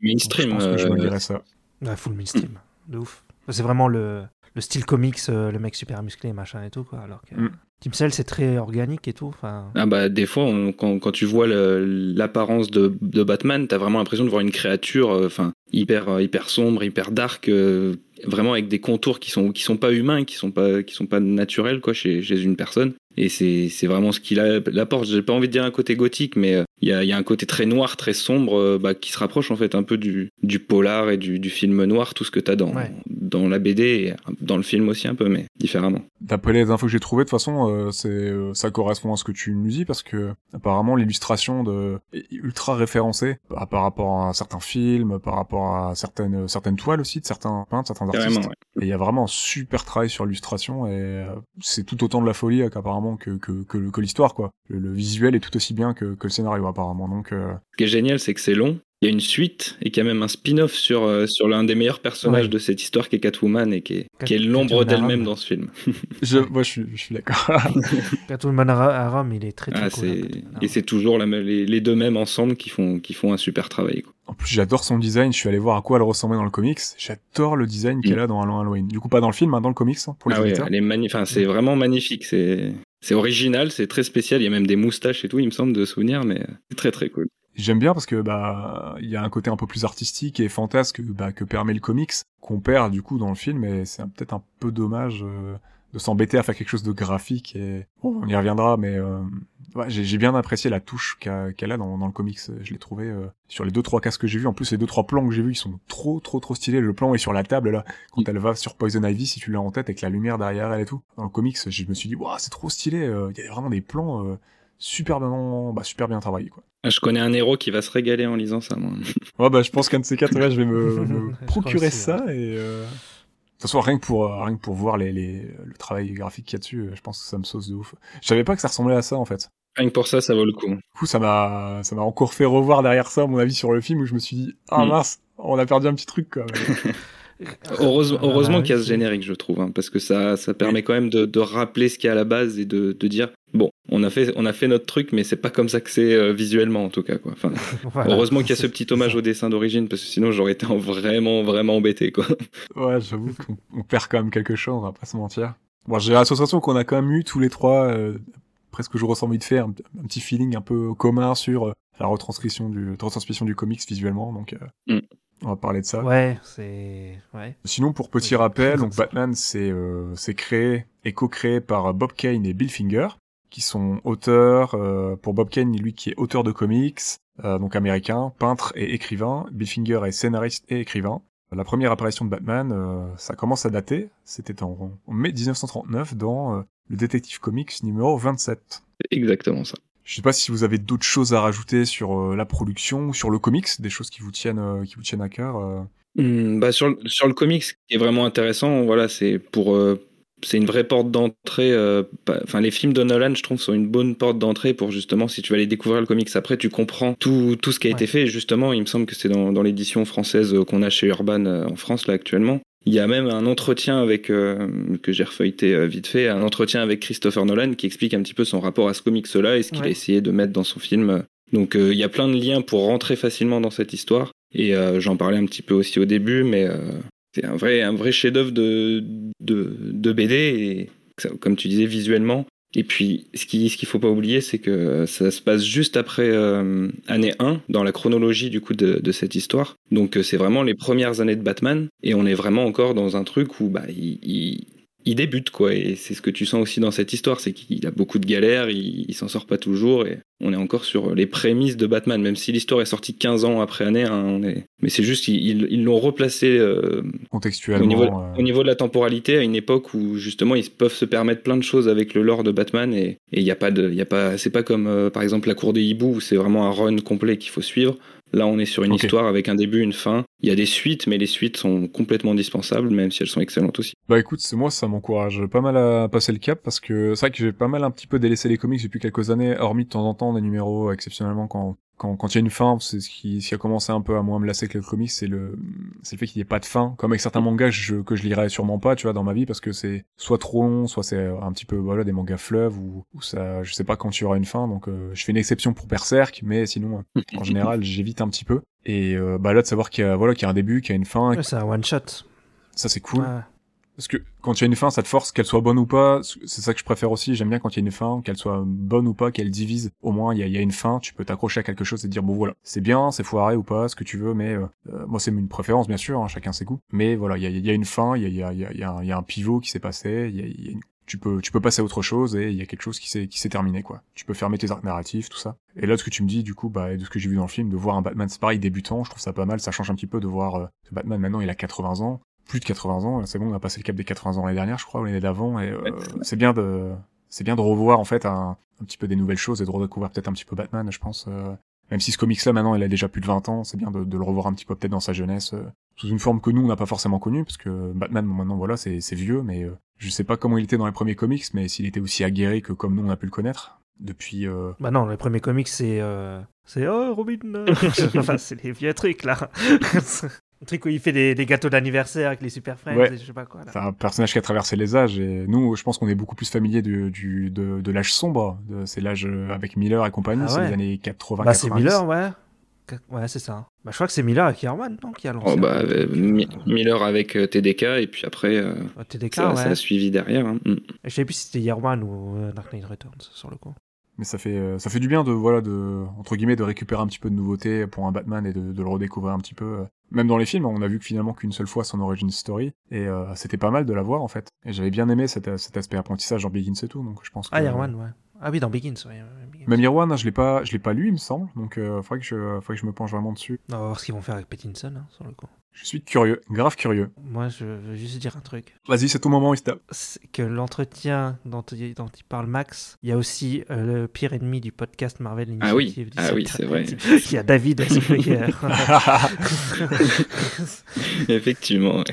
mainstream Donc, je pense que je me lirai ça. Ouais, full mainstream. De ouf. C'est vraiment le, le style comics, euh, le mec super musclé, machin et tout, quoi. Alors que Mm. Tim Cell, c'est très organique et tout. Ah bah des fois on- quand, quand tu vois l'apparence de, de Batman t'as vraiment l'impression de voir une créature euh, enfin hyper euh, hyper sombre hyper dark euh, vraiment avec des contours qui sont qui sont pas humains qui sont pas qui sont pas naturels quoi chez, chez une personne et c'est c'est vraiment ce qu'il a l'apporte j'ai pas envie de dire un côté gothique mais euh, il y a il y a un côté très noir très sombre euh, bah, qui se rapproche en fait un peu du du polar et du, du film noir tout ce que t'as dans Ouais. dans la BD et dans le film aussi un peu mais différemment D'après les infos que j'ai trouvées, de toute façon, euh, c'est euh, ça correspond à ce que tu nous dis parce que apparemment l'illustration de est ultra référencée par par rapport à certains films, par rapport à certaines certaines toiles aussi de certains peintres, certains artistes. ouais. Il y a vraiment un super travail sur l'illustration et euh, c'est tout autant de la folie euh, qu'apparemment que que l'histoire quoi. Le, visuel est tout aussi bien que que le scénario apparemment. Donc euh, Ce qui est génial, c'est que c'est long. Il y a une suite et qu'il y a même un spin-off sur, euh, sur l'un des meilleurs personnages Ouais. de cette histoire qui est Catwoman et qui est, Cat- qui est l'ombre Catwoman d'elle-même Aram. dans ce film. je moi je suis je suis d'accord. Catwoman à Rome, il est très très Ah, cool. c'est- hein, et c'est toujours la, les, les deux mêmes ensemble qui font, qui font un super travail. quoi. En plus, j'adore son design. Je suis allé voir à quoi elle ressemblait dans le comics. J'adore le design qu'elle Mm. a dans Halloween Halloween. Du coup, pas dans le film, hein, dans le comics, hein, pour les Ah ouais, elle est magnifique. Enfin, c'est vraiment magnifique. C'est, c'est original, c'est très spécial. Il y a même des moustaches et tout, il me semble, de souvenir, mais c'est très très cool. J'aime bien parce que bah il y a un côté un peu plus artistique et fantasque bah, que permet le comics qu'on perd du coup dans le film et c'est peut-être un peu dommage euh, de s'embêter à faire quelque chose de graphique et bon, on y reviendra mais euh, ouais, j'ai bien apprécié la touche qu'elle a dans, dans le comics. Je l'ai trouvé euh, sur les deux trois cases que j'ai vus. En plus les deux trois plans que j'ai vus ils sont trop trop trop stylés. Le plan est sur la table là quand elle va sur Poison Ivy si tu l'as en tête avec la lumière derrière elle et tout. Dans le comics je me suis dit waouh c'est trop stylé. Euh, Il y a vraiment des plans. euh, super bien, bah, super bien travaillé quoi. Ah, Je connais un héros qui va se régaler en lisant ça, moi. Ouais, bah, je pense qu'un de ces quatre, ouais, je vais me, procurer aussi, ça et. Euh... De toute façon, rien que pour, euh, rien que pour voir les, les, le travail graphique qu'il y a dessus, euh, je pense que ça me sauce de ouf. Je savais pas que ça ressemblait à ça en fait. Rien que pour ça, ça vaut le coup. Du coup, ça m'a, ça m'a encore fait revoir derrière ça mon avis sur le film où je me suis dit, ah Mm. mince, on a perdu un petit truc quoi. Heureusement, Ah, heureusement qu'il y a ce générique, je trouve, hein, parce que ça, ça permet quand même de, de rappeler ce qu'il y a à la base et de, de dire bon, on a fait, on a fait notre truc, mais c'est pas comme ça que c'est euh, visuellement en tout cas, quoi. Enfin, Voilà. heureusement qu'il y a ce petit hommage au dessin d'origine, parce que sinon j'aurais été en vraiment, vraiment embêté, quoi. Ouais, j'avoue qu'on on perd quand même quelque chose, on va pas se mentir. Bon, j'ai l'association qu'on a quand même eu tous les trois, euh, presque je ressens vite fait, un, un petit feeling un peu commun sur euh, la retranscription du, retransmission du comics visuellement, donc euh, Mm. On va parler de ça. Ouais, c'est. Ouais. Sinon, pour petit rappel, donc Batman, c'est euh, c'est créé et co-créé par Bob Kane et Bill Finger, qui sont auteurs. euh, pour Bob Kane, lui qui est auteur de comics, euh, donc américain, peintre et écrivain. Bill Finger est scénariste et écrivain. La première apparition de Batman, euh, ça commence à dater. C'était en, en mai 1939 dans euh, le Détective Comics numéro 27. C'est exactement ça. Je sais pas si vous avez d'autres choses à rajouter sur euh, la production ou sur le comics, des choses qui vous tiennent, euh, qui vous tiennent à cœur. euh. Hmm, bah sur, le- sur le comics, ce qui est vraiment intéressant, voilà, c'est pour c'est une vraie porte d'entrée. Enfin, les films de Nolan, je trouve, sont une bonne porte d'entrée pour justement, si tu vas aller découvrir le comics après, tu comprends tout, tout ce qui a été fait. Et justement, il me semble que c'est dans, dans l'édition française qu'on a chez Urban en France là actuellement. Il y a même un entretien avec euh, que j'ai refeuilleté euh, vite fait, un entretien avec Christopher Nolan qui explique un petit peu son rapport à ce comics-là et ce qu'il Ouais. a essayé de mettre dans son film. Donc euh, il y a plein de liens pour rentrer facilement dans cette histoire. Et j'en parlais un petit peu aussi au début, mais c'est un vrai, un vrai chef-d'œuvre de, de, de BD, et comme tu disais, visuellement. Et puis, ce qu'il ce qu'il faut pas oublier, c'est que ça se passe juste après euh, année 1, dans la chronologie du coup de, cette histoire. Donc, euh, c'est vraiment les premières années de Batman, et on est vraiment encore dans un truc où bah, il, il débute, quoi. Et c'est ce que tu sens aussi dans cette histoire, c'est qu'il a beaucoup de galères, il, il s'en sort pas toujours, et on est encore sur les prémices de Batman, même si l'histoire est sortie 15 ans après année. hein, on est... Mais c'est juste qu'ils ils l'ont replacé euh, contextuellement. au niveau, euh, au niveau de la temporalité, à une époque où justement ils peuvent se permettre plein de choses avec le lore de Batman et il y a pas de, il y a pas, c'est pas comme euh, par exemple la cour des hiboux où c'est vraiment un run complet qu'il faut suivre. Là, on est sur une histoire avec un début, une fin. Il y a des suites, mais les suites sont complètement dispensables, même si elles sont excellentes aussi. Bah écoute, c'est moi, ça m'encourage pas mal à passer le cap parce que c'est vrai que j'ai pas mal un petit peu délaissé les comics depuis quelques années, hormis de temps en temps des numéros exceptionnellement quand quand quand il y a une fin, c'est ce qui, ce qui a commencé un peu à moins me lasser que le comics, c'est le c'est le fait qu'il n'y ait pas de fin, comme avec certains mangas je, que je lirais sûrement pas, tu vois, dans ma vie parce que c'est soit trop long, soit c'est un petit peu voilà des mangas fleuves ou, ou ça, je sais pas quand il y aura une fin, donc euh, je fais une exception pour Berserk, mais sinon en général j'évite un petit peu. Et euh, bah là de savoir qu'il y a voilà qu'il y a un début, qu'il y a une fin, Ouais, c'est un one shot. ça c'est cool. Ouais. Parce que quand il y a une fin, ça te force, qu'elle soit bonne ou pas. C'est ça que je préfère aussi. J'aime bien quand il y a une fin, qu'elle soit bonne ou pas, qu'elle divise. Au moins, il y a, une fin. Tu peux t'accrocher à quelque chose et dire bon voilà, c'est bien, c'est foiré ou pas, ce que tu veux. Mais euh, euh, moi, c'est une préférence bien sûr. hein, chacun ses goûts. Mais voilà, il y a, une fin, il y a, un- pivot qui s'est passé. Tu peux, passer à autre chose et il y a quelque chose qui s'est, terminé, quoi. Tu peux fermer tes arcs narratifs, tout ça. Et là, ce que tu me dis, du coup, bah, de ce que j'ai vu dans le film, de voir un Batman, c'est pareil, débutant, je trouve ça pas mal. Ça change un petit peu de voir euh, ce Batman maintenant, il a 80 ans plus de 80 ans. C'est bon, on a passé le cap des 80 ans l'année dernière, je crois, ou l'année d'avant. Et euh, c'est bien de, c'est bien de revoir en fait un, un petit peu des nouvelles choses et de redécouvrir peut-être un petit peu Batman, je pense. euh, même si ce comics-là maintenant, il a déjà plus de 20 ans, c'est bien de, de le revoir un petit peu peut-être dans sa jeunesse, euh, sous une forme que nous on n'a pas forcément connue, parce que Batman bon, maintenant voilà, c'est c'est vieux, mais euh, je sais pas comment il était dans les premiers comics, mais s'il était aussi aguerri que comme nous on a pu le connaître depuis. euh, Bah non, les premiers comics, c'est. euh, C'est Oh, Robin euh. Enfin, c'est les vieux trucs, là. Le truc où il fait des, des gâteaux d'anniversaire avec les Super Friends Ouais. et je sais pas quoi. C'est un personnage qui a traversé les âges et nous, je pense qu'on est beaucoup plus familier du, du, de, de l'âge sombre. de- C'est l'âge euh, avec Miller et compagnie, Ah c'est ouais. les années 80. bah, c'est 90. Miller, ouais. Ouais, c'est ça. Bah, je crois que c'est Miller et Kierman, non, qui a lancé. Oh, bah, euh. Mi- Miller avec euh, TDK et puis après euh, Ouais, TDK, ça, ouais. ça a suivi derrière. hein. Mm. Je sais plus si c'était Yerman ou euh, Dark Knight Returns, sur le coup. Mais ça fait, euh, ça fait du bien de, voilà, de, entre guillemets, de récupérer un petit peu de nouveauté pour un Batman et de, de le redécouvrir un petit peu. euh. Même dans les films, on a vu que finalement qu'une seule fois son origin story et euh, c'était pas mal de la voir en fait. Et j'avais bien aimé cet, cet aspect apprentissage dans Begins et tout, donc je pense que. Ah, Yerman, ouais. Ah oui, dans Begins, ouais. ouais, Begins. Même Irwan, hein, je l'ai pas, je l'ai pas lu, il me semble, donc euh, faudrait que je, faudrait que je me penche vraiment dessus. On va voir ce qu'ils vont faire avec Pattinson, hein, sur le coup. Je suis curieux, grave curieux. Moi, je veux juste dire un truc. Vas-y, c'est ton moment, Ista. C'est que l'entretien dont, il- dont il parle Max, il y a aussi euh, le pire ennemi du podcast Marvel Ah oui, Initiative. ah oui, c'est vrai. Il y a David Asperger. Effectivement. ouais.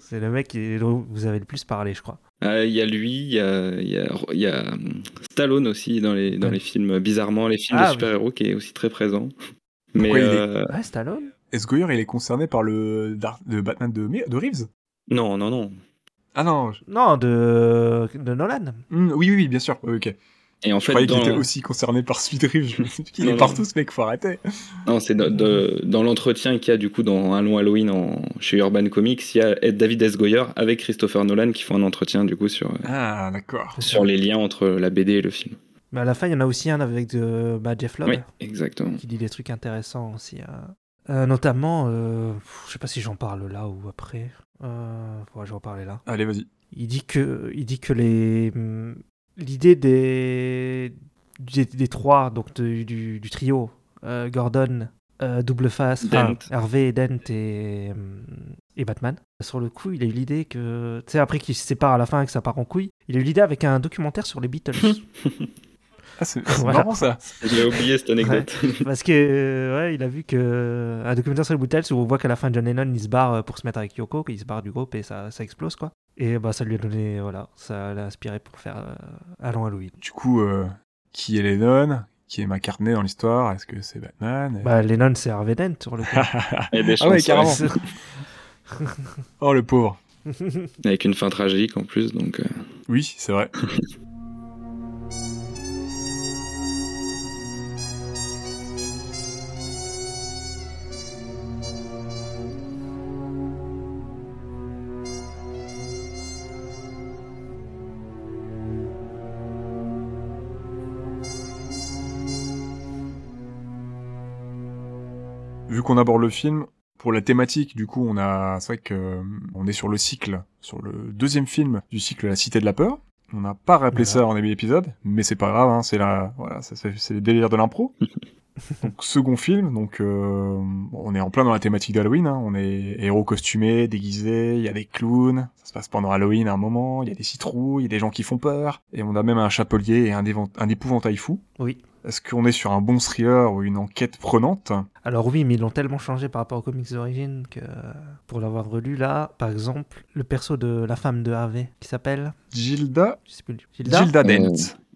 c'est le mec dont vous avez le plus parlé, je crois. Ah, Il y a lui, il y a, il y a, il y a, hum, Stallone aussi dans les, dans Ouais. les films, bizarrement, les films Ah de oui. super-héros qui est aussi très présent. Mais Pourquoi il est- euh, Ouais, Stallone Est-ce Goyer, il est concerné par le, Batman de, Reeves? Non, non, non. Ah non, je- Non, de, de Nolan. Hmm, oui, oui, oui, bien sûr. Ok. Et en Je fait, croyais qu'il était aussi concerné par Speed Reeves. Je me suis dit qu'il Non, est non. partout, ce mec, faut arrêter. non, c'est dans, de- dans l'entretien qu'il y a du coup dans Un long Halloween en, chez Urban Comics, il y a Ed- David S. Goyer avec Christopher Nolan qui font un entretien du coup sur, euh, Ah, d'accord. sur les liens entre la BD et le film. Mais à la fin, il y en a aussi un avec de, bah, Jeff Lobb Oui, exactement. qui dit des trucs intéressants aussi. euh. Euh, notamment, euh, je sais pas si j'en parle là ou après. Euh, ouais, je vais en parler là. Allez, vas-y. Il dit que, il dit que les, hum, l'idée des, des, des trois, donc de- du, du trio, euh, Gordon, Double Face, Dent. Hervé, Dent et, hum, et Batman. Sur le coup, il a eu l'idée que, tu sais, après qu'ils se séparent à la fin et que ça part en couille, il a eu l'idée avec un documentaire sur les Beatles. Ah, c'est Voilà. marrant, ça. J'ai oublié cette anecdote. Parce que, euh, ouais, il a vu que un documentaire sur les Beatles où on voit qu'à la fin, John Lennon, il se barre euh, pour se mettre avec Yoko, qu'il se barre du groupe et ça, ça explose, quoi. Et bah, ça lui a donné, voilà, ça l'a inspiré pour faire euh, Allons Halloween. Du coup, euh, qui est Lennon? Qui est McCartney dans l'histoire? Est-ce que c'est Batman? Bah, Lennon, c'est Harvey Dent, sur le coup. Des Ah ouais, carrément. Oh, le pauvre. Avec une fin tragique en plus, donc. euh, Oui, c'est vrai. Vu qu'on aborde le film, pour la thématique, du coup, on a, c'est vrai que euh, on est sur le cycle, sur le deuxième film du cycle La Cité de la Peur. On n'a pas rappelé Voilà. ça en début d'épisode, mais c'est pas grave, hein, c'est la, voilà, c'est c'est le délire de l'impro. donc second film, donc euh, on est en plein dans la thématique d'Halloween. Hein, on est héros costumés, déguisés, il y a des clowns. Ça se passe pendant Halloween à un moment. Il y a des citrouilles, il y a des gens qui font peur, et on a même un chapelier et un, un épouvantail fou. Oui. Est-ce qu'on est sur un bon thriller ou une enquête prenante? Alors oui, mais ils l'ont tellement changé par rapport aux comics d'origine que pour l'avoir relu là, par exemple, le perso de la femme de Harvey qui s'appelle, Gilda, je sais plus, Gilda? Gilda Dent.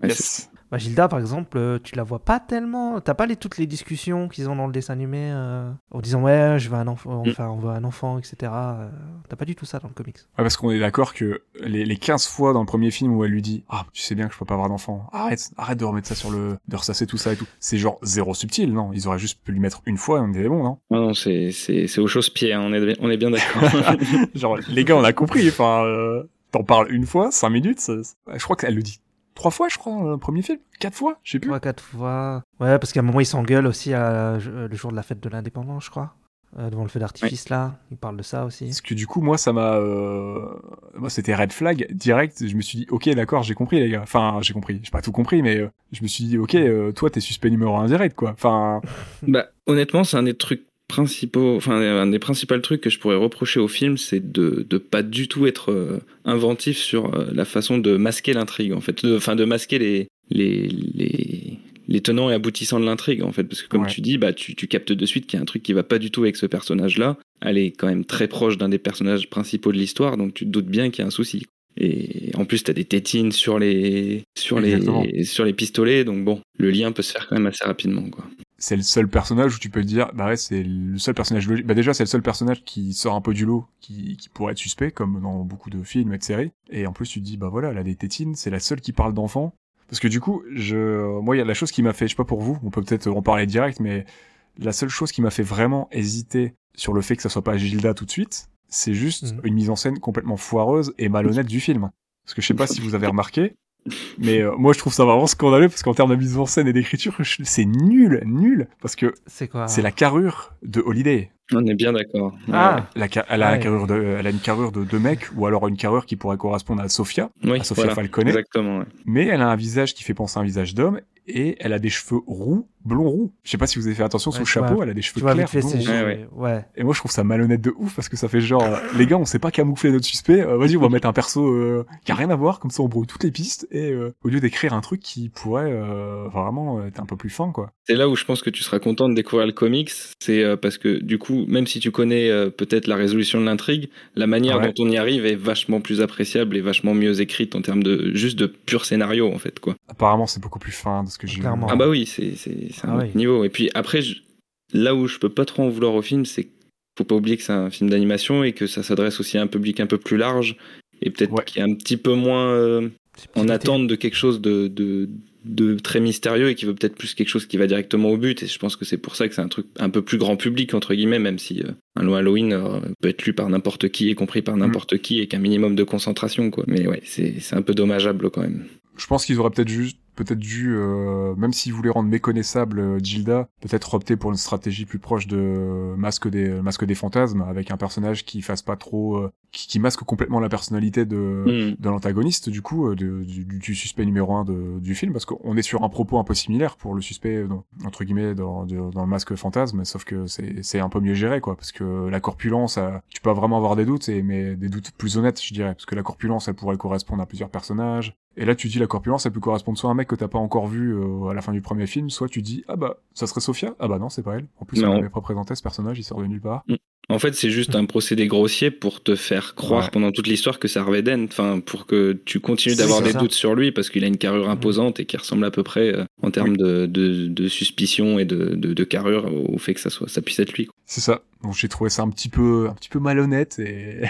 ouais, Yes. Bah, Gilda, par exemple, euh, tu la vois pas tellement. T'as pas les, toutes les discussions qu'ils ont dans le dessin animé euh, en disant ouais, je veux un enfant, Mm. enfin on veut un enfant, etc. euh, T'as pas du tout ça dans le comics. Ouais, parce qu'on est d'accord que les, les 15 fois dans le premier film où elle lui dit Ah, tu sais bien que je peux pas avoir d'enfant. Arrête, arrête de remettre ça sur le. de ressasser tout ça et tout. C'est genre zéro subtil, non? Ils auraient juste pu lui mettre une fois et on était bon, non? Non, non, c'est aux choses-pieds, hein, on est on est bien d'accord. Genre, les gars, on a compris. Enfin, euh, t'en parles une fois, 5 minutes. ça- ça- Je crois qu'elle le dit trois fois, je crois, dans le premier film. Quatre fois, je sais plus. Trois, quatre fois. Ouais, parce qu'à un moment, ils s'engueulent aussi à, le jour de la fête de l'indépendance, je crois. Euh, devant le feu d'artifice, là. Ils parlent de ça aussi. Parce que du coup, moi, ça m'a, euh... moi, c'était red flag direct. Je me suis dit, ok, d'accord, j'ai compris, les gars. Enfin, j'ai compris. J'ai pas tout compris, mais euh, je me suis dit, ok, euh, toi, t'es suspect numéro un direct, quoi. Enfin, Bah, honnêtement, c'est un des trucs principaux, enfin, un des principaux trucs que je pourrais reprocher au film, c'est de, de pas du tout être euh, inventif sur euh, la façon de masquer l'intrigue, en fait. De- Enfin, de, masquer les, les, les, les tenants et aboutissants de l'intrigue, en fait. Parce que, comme Ouais. tu dis, bah, tu, tu captes de suite qu'il y a un truc qui va pas du tout avec ce personnage-là. Elle est quand même très proche d'un des personnages principaux de l'histoire, donc tu te doutes bien qu'il y a un souci. Et en plus, t'as des tétines sur les, sur Exactement. les, sur les pistolets, donc bon, le lien peut se faire quand même assez rapidement, quoi. C'est le seul personnage où tu peux te dire, bah ouais, c'est le seul personnage logique. Bah déjà, c'est le seul personnage qui sort un peu du lot, qui, qui pourrait être suspect, comme dans beaucoup de films et de séries. Et en plus, tu te dis, bah voilà, elle a des tétines, c'est la seule qui parle d'enfants. Parce que du coup, je, moi, il y a la chose qui m'a fait, je sais pas pour vous, on peut peut-être en parler direct, mais la seule chose qui m'a fait vraiment hésiter sur le fait que ça soit pas Gilda tout de suite, c'est juste Mhm. une mise en scène complètement foireuse et malhonnête du film. Parce que je sais pas si vous avez remarqué, mais euh, moi je trouve ça vraiment scandaleux parce qu'en termes de mise en scène et d'écriture, c'est nul, nul. Parce que c'est la carrure de Holiday. On est bien d'accord. Ah, La elle, a ouais. carrure de, elle a une carrure de, de mec, ou alors une carrure qui pourrait correspondre à Sophia, oui, à voilà, Falconet. Exactement. ouais. Mais elle a un visage qui fait penser à un visage d'homme, et elle a des cheveux roux, blond roux. Je sais pas si vous avez fait attention, son Ouais, tu chapeau, vois- elle a des cheveux clairs. Ouais, ouais, ouais. Et moi, je trouve ça malhonnête de ouf parce que ça fait genre, les gars, on sait pas camoufler notre suspect. euh, Vas-y, on va mettre un perso euh, qui a rien à voir, comme ça on brouille toutes les pistes. Et euh, au lieu d'écrire un truc qui pourrait euh, vraiment être un peu plus fin, quoi. C'est là où je pense que tu seras content de découvrir le comics, c'est euh, parce que du coup, même si tu connais euh, peut-être la résolution de l'intrigue, la manière Ouais. dont on y arrive est vachement plus appréciable et vachement mieux écrite en termes de juste de pur scénario en fait quoi. Apparemment, c'est beaucoup plus fin de ce que j'ai. Clairement. Ah bah oui, c'est un Ah autre oui. niveau. Et puis après, je- là où je peux pas trop en vouloir au film, c'est qu'il faut pas oublier que c'est un film d'animation et que ça s'adresse aussi à un public un peu plus large et peut-être Ouais. qui est un petit peu moins euh, en attente de quelque chose de, de, de très mystérieux et qui veut peut-être plus quelque chose qui va directement au but. Et je pense que c'est pour ça que c'est un truc un peu plus grand public, entre guillemets, même si euh, un long Halloween euh, peut être lu par n'importe qui et compris par n'importe qui et qu'un minimum de concentration, quoi. Mais ouais, c'est c'est un peu dommageable quand même. Je pense qu'ils auraient peut-être juste peut-être dû, euh, même s'ils voulaient rendre méconnaissable euh, Gilda, peut-être opter pour une stratégie plus proche de Masque des Masque des fantasmes, avec un personnage qui fasse pas trop, euh, qui, qui masque complètement la personnalité de Hmm. de l'antagoniste du coup, euh, de- du, du suspect numéro un de, du film, parce qu'on est sur un propos un peu similaire pour le suspect euh, dans- entre guillemets dans, le Masque fantasme, sauf que c'est un peu mieux géré quoi, parce que la corpulence, euh, tu peux vraiment avoir des doutes, et, mais des doutes plus honnêtes je dirais, parce que la corpulence elle pourrait correspondre à plusieurs personnages. Et là, tu dis la corpulence, elle peut correspondre soit à un mec que t'as pas encore vu euh, à la fin du premier film, soit tu dis ah bah ça serait Sophia, ah bah non c'est pas elle. En plus, on Non. n'avait pas présenté ce personnage, il sort de nulle part. En fait, c'est juste un procédé grossier pour te faire croire Ouais. pendant toute l'histoire que c'est Harvey Dent, enfin pour que tu continues d'avoir ça. des doutes sur lui parce qu'il a une carrure imposante et qui ressemble à peu près euh, en termes de, de, de suspicion et de, de, de carrure au fait que ça soit ça puisse être lui. C'est ça. Donc j'ai trouvé ça un petit peu un petit peu malhonnête et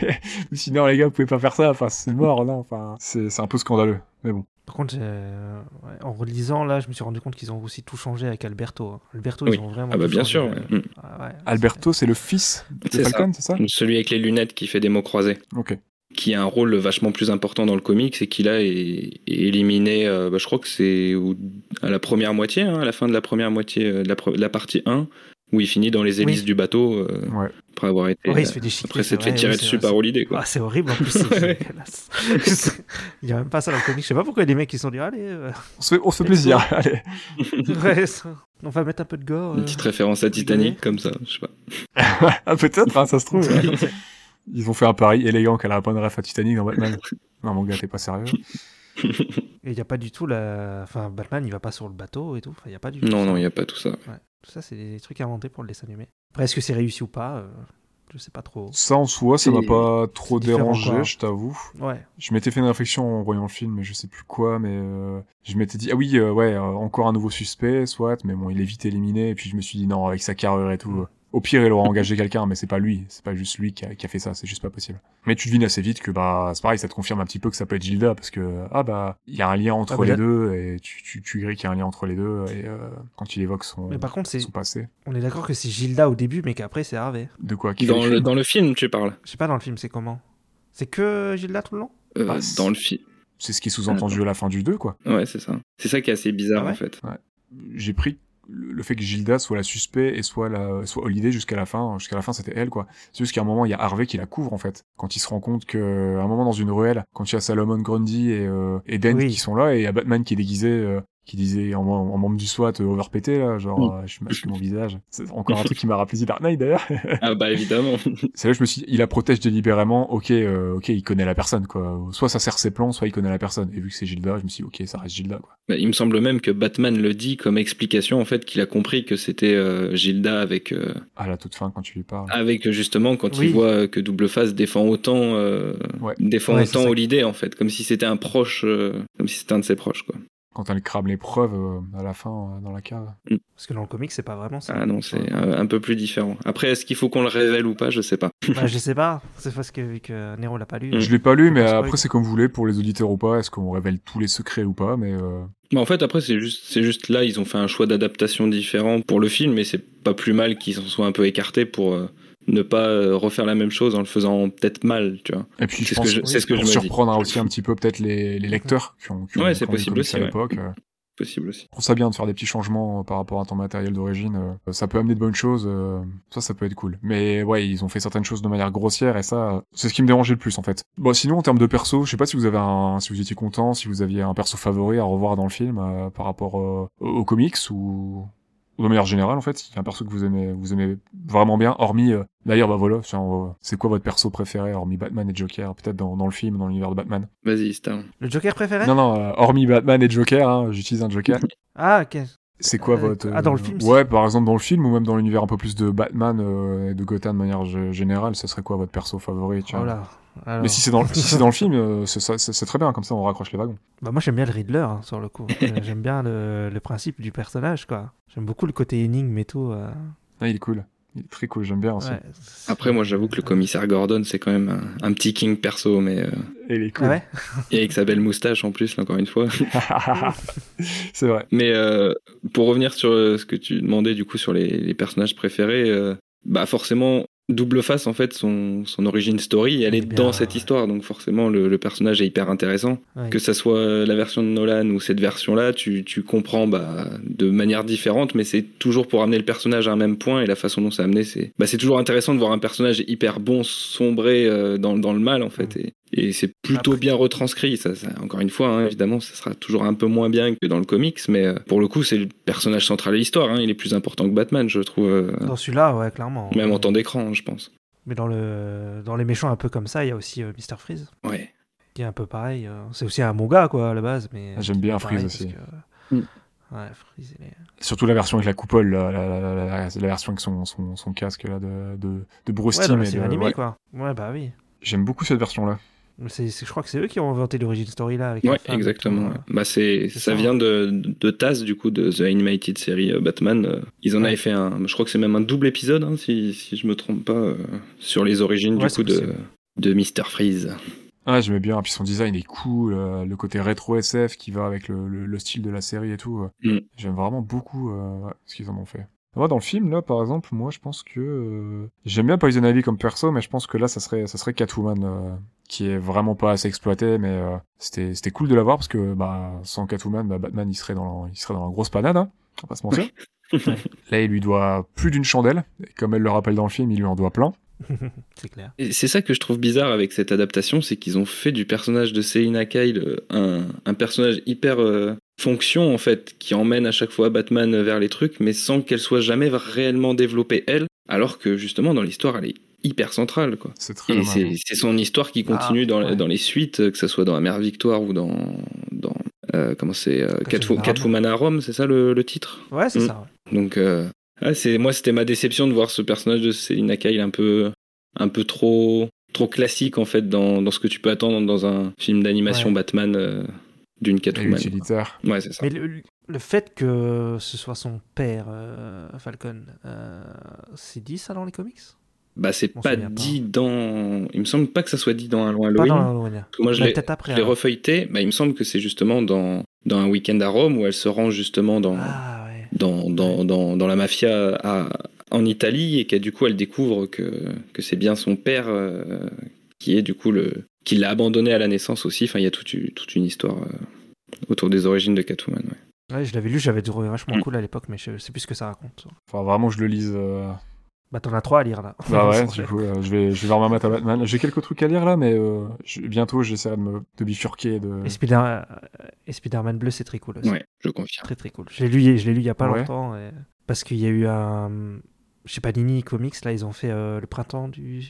sinon les gars vous pouvez pas faire ça. Enfin c'est mort non. Enfin c'est c'est un peu scandaleux. Mais bon. Par contre, ouais, en relisant, là, je me suis rendu compte qu'ils ont aussi tout changé avec Alberto. hein. Alberto, Oui. ils ont vraiment Ah bah bien sûr. euh, ouais. Ah ouais, Alberto c'est le fils de C'est ça. Falcon, c'est ça? Celui avec les lunettes qui fait des mots croisés. Ok. qui a un rôle vachement plus important dans le comics et qui là est, est éliminé, euh, bah, je crois que c'est à la première moitié, hein, à la fin de la première moitié euh, de la, de la partie 1, où il finit dans les hélices Oui. du bateau euh, Ouais. après avoir été... Ouais, il se fait déchiqueter, après c'est s'être fait tirer dessus par Holiday. Quoi. Ah, c'est horrible en plus. Il y a même pas ça dans le comic. Je sais pas pourquoi les mecs ils se sont dit allez, euh, On se fait on se fait plaisir. Allez. on va mettre un peu de gore. Une euh. petite référence à Titanic comme ça, je sais pas. ah peut-être hein, ça se trouve. Ils ont fait un pari élégant qu'elle a pas de ref à Titanic dans Batman. non mon gars t'es pas sérieux. Et il y a pas du tout la. Enfin, Batman il va pas sur le bateau et tout. Enfin, y a pas du tout. Non, ça. non, il n'y a pas tout ça. Ouais. Tout ça, c'est des trucs inventés pour le dessin animé. Après, est-ce que c'est réussi ou pas euh, Je sais pas trop. Ça en soi ça m'a pas trop dérangé quoi. je t'avoue. Ouais. Je m'étais fait une réflexion en voyant le film, mais je sais plus quoi, mais euh, je m'étais dit, ah oui, euh, ouais, euh, encore un nouveau suspect, soit, mais bon, il est vite éliminé, et puis je me suis dit, non, avec sa carrure et tout, Mm. Au pire, il aura engagé quelqu'un, mais c'est pas lui, c'est pas juste lui qui a, qui a fait ça, c'est juste pas possible. Mais tu devines assez vite que, bah, c'est pareil, ça te confirme un petit peu que ça peut être Gilda, parce que, ah bah, il y a un lien entre Ah, bah, les là- deux, et tu, tu, tu grilles qu'il y a un lien entre les deux, et euh, quand il évoque son, Mais par contre, c'est... passé. on est d'accord que c'est Gilda au début, mais qu'après c'est Harvey. De quoi? Qui Dans le, dans le film, tu parles Je sais pas dans le film, c'est comment? C'est que Gilda tout le long? Euh, Bah, c'est- Dans le film. C'est ce qui est sous-entendu à la fin du 2, quoi. Ouais, c'est ça. C'est ça qui est assez bizarre Ah ouais? en fait. j'ai pris le fait que Gilda soit la suspect et soit la soit Holiday jusqu'à la fin jusqu'à la fin c'était elle quoi c'est juste qu'à un moment il y a Harvey qui la couvre en fait quand il se rend compte que à un moment dans une ruelle quand il y a Salomon Grundy et euh, et Oui. qui sont là et il y a Batman qui est déguisé euh, qui disait en, en membre du SWAT euh, overpété là genre Mm. euh, je masque mon visage c'est encore un truc qui m'a rappelé The Dark Knight d'ailleurs Ah bah évidemment. c'est là que je me suis dit, il la protège délibérément ok euh, ok il connaît la personne quoi soit ça sert ses plans soit il connaît la personne et vu que c'est Gilda je me suis dit ok ça reste Gilda quoi Bah, il me semble même que Batman le dit comme explication en fait qu'il a compris que c'était euh, Gilda avec euh, à la toute fin quand tu lui parles avec justement quand Oui. il voit que Double Face défend autant euh, Ouais. défend Ouais, autant. Holiday en fait comme si c'était un proche euh, comme si c'était un de ses proches quoi. Quand elle crame les preuves euh, à la fin euh, dans la cave Parce que dans le comic, c'est pas vraiment ça. Ah non c'est un, un peu plus différent. Après est-ce qu'il faut qu'on le révèle ou pas? Je sais pas. Bah, je sais pas. C'est parce que, vu que Nero l'a pas lu. Mm. Je l'ai pas lu, mais après c'est comme vous voulez pour les auditeurs ou pas. Est-ce qu'on révèle tous les secrets ou pas Mais euh, Mais en fait après c'est juste c'est juste là ils ont fait un choix d'adaptation différent pour le film et c'est pas plus mal qu'ils s'en soient un peu écartés pour euh, ne pas euh, refaire la même chose en le faisant peut-être mal tu vois. et puis je C'est ce pense que je- c'est ce que je surprendre aussi un petit peu peut-être les, les lecteurs qui ont, qui ont Ouais, c'est possible aussi, à l'époque. euh, possible aussi. Je trouve ça bien de faire des petits changements euh, par rapport à ton matériel d'origine. Ça peut amener de bonnes choses. Ça, ça peut être cool. Mais ouais, ils ont fait certaines choses de manière grossière et ça, c'est ce qui me dérangeait le plus en fait. Bon, sinon en termes de perso, je sais pas si vous avez un, si vous étiez content, si vous aviez un perso favori à revoir dans le film euh, par rapport euh, aux comics ou ou de manière générale en fait, s'il y a un perso que vous aimez, vous aimez vraiment bien, hormis euh, d'ailleurs bah voilà, c'est quoi votre perso préféré hormis Batman et Joker, peut-être dans, dans le film, dans l'univers de Batman? Vas-y, Star. Le Joker préféré? Non non, euh, hormis Batman et Joker, hein, j'utilise un Joker. Ah, ok. C'est quoi Euh, votre ah, dans le film, Ouais, par exemple dans le film ou même dans l'univers un peu plus de Batman euh, et de Gotham de manière générale, ce serait quoi votre perso favori tiens? Oh là. Alors. Mais si c'est dans le- si c'est dans le film, euh, c'est très bien comme ça on raccroche les wagons. Bah moi j'aime bien le Riddler hein, sur le coup. Euh, j'aime bien le, le principe du personnage quoi. J'aime beaucoup le côté énigme et tout. euh. Ah, il est cool. Il est très cool, j'aime bien aussi. Ouais. Après, moi, j'avoue que le commissaire Gordon, c'est quand même un, un petit king perso, mais euh, Et il est Ah cool. ouais et avec sa belle moustache en plus, là, encore une fois. c'est vrai. Mais euh, pour revenir sur ce que tu demandais du coup sur les, les personnages préférés, euh, bah forcément Double Face en fait son, son origin story elle est Bien, dans cette ouais. histoire donc forcément le, le personnage est hyper intéressant Ouais. que ça soit la version de Nolan ou cette version là tu, tu comprends bah, de manière différente mais c'est toujours pour amener le personnage à un même point et la façon dont c'est amené c'est bah, c'est toujours intéressant de voir un personnage hyper bon sombrer euh, dans, dans le mal en fait et, et c'est plutôt Après- bien retranscrit ça, ça- encore une fois hein, évidemment ça sera toujours un peu moins bien que dans le comics mais euh, pour le coup c'est le personnage central de l'histoire hein, il est plus important que Batman je trouve euh, Dans celui-là, ouais, clairement. même en temps d'écran je pense Mais dans, le... dans les méchants un peu comme ça, il y a aussi euh, Mr. Freeze, ouais qui est un peu pareil. euh, C'est aussi un manga, quoi, à la base. mais Ah, j'aime bien Freeze aussi. que- Mm. Ouais, Freeze, est... Surtout la version avec la coupole, la, la, la, la- la- la version avec son, son, son casque là de, de, de Bruce Ouais, la et série de- animée, ouais. quoi. Ouais, bah oui. J'aime beaucoup cette version là. Mais c'est- je crois que c'est eux qui ont inventé l'origin story là. Avec Ouais, exactement. ouais. Bah c'est, ça, ça, vient de, de Taz, du coup, de The Animated Series euh, Batman. Euh, Ils en Ouais. avaient fait un, je crois que c'est même un double épisode, hein, si, si je me trompe pas, euh, sur les origines, Ouais, du coup, de, possible. de Mr. Freeze. Ah, j'aimais bien. Puis son design est cool, euh, le côté rétro SF qui va avec le, le, le style de la série et tout. euh. Mm. J'aime vraiment beaucoup euh, ce qu'ils en ont fait. Moi, dans le film, là, par exemple, moi, je pense que euh, j'aime bien Poison Ivy comme perso, mais je pense que là, ça serait, ça serait Catwoman, euh, qui est vraiment pas assez exploité, mais euh, c'était, c'était cool de l'avoir parce que, bah, sans Catwoman, bah, Batman, il serait dans, la- il serait dans la grosse panade, hein, on va pas se mentir. là, il lui doit plus d'une chandelle, et comme elle le rappelle dans le film, il lui en doit plein. c'est clair. Et c'est ça que je trouve bizarre avec cette adaptation, c'est qu'ils ont fait du personnage de Selina Kyle euh, un, un personnage hyper euh, fonction en fait, qui emmène à chaque fois Batman vers les trucs, mais sans qu'elle soit jamais réellement développée elle, alors que justement dans l'histoire elle est hyper centrale quoi. C'est très Et c'est c'est son histoire qui continue Ah, dans, ouais. dans les suites, euh, que ce soit dans La Mère Victoire ou dans. dans euh, comment c'est euh, Catwo- Catwoman à Rome, c'est ça le, le titre? Ouais, c'est Mm. ça. ouais. Donc, euh, ah, c'est moi, c'était ma déception de voir ce personnage de Selina Kyle un peu, un peu trop, trop classique en fait dans, dans ce que tu peux attendre dans un film d'animation Ouais. Batman euh, d'une Catwoman. utilitaire. Ouais, c'est ça. Mais le, le fait que ce soit son père, euh, Falcon, euh, c'est dit ça dans les comics? Bah, c'est pas pas. dit dans. Il me semble pas que ça soit dit dans Un Loin Pas Halloween. dans Halloween. Parce que moi, je l'ai refeuilleté. Bah, il me semble que c'est justement dans, dans un week-end à Rome où elle se rend justement dans, Ah ouais. dans, dans, dans, dans la mafia à- en Italie et qu'elle du coup elle découvre que, que c'est bien son père euh, qui est du coup le qui l'a abandonné à la naissance aussi. Enfin, il y a toute, une- toute une histoire euh, autour des origines de Catwoman. ouais. Ouais, je l'avais lu, j'avais trouvé vachement Mm. cool à l'époque, mais je sais plus ce que ça raconte. Enfin, vraiment, je le lise. euh, Bah t'en as trois à lire là. Bah ouais, du coup, euh, je vais, je vais voir ma maths à Batman. J'ai quelques trucs à lire là, mais euh, je- bientôt j'essaierai de me de bifurquer. De... Et, Spider- euh, et Spider-Man bleu, c'est très cool aussi. Ouais, je confirme. Très très cool. Je l'ai lu, je l'ai lu il y a pas Ouais. longtemps. et- Parce qu'il y a eu un. Je sais pas, Nini Comics, là, ils ont fait euh, le printemps du.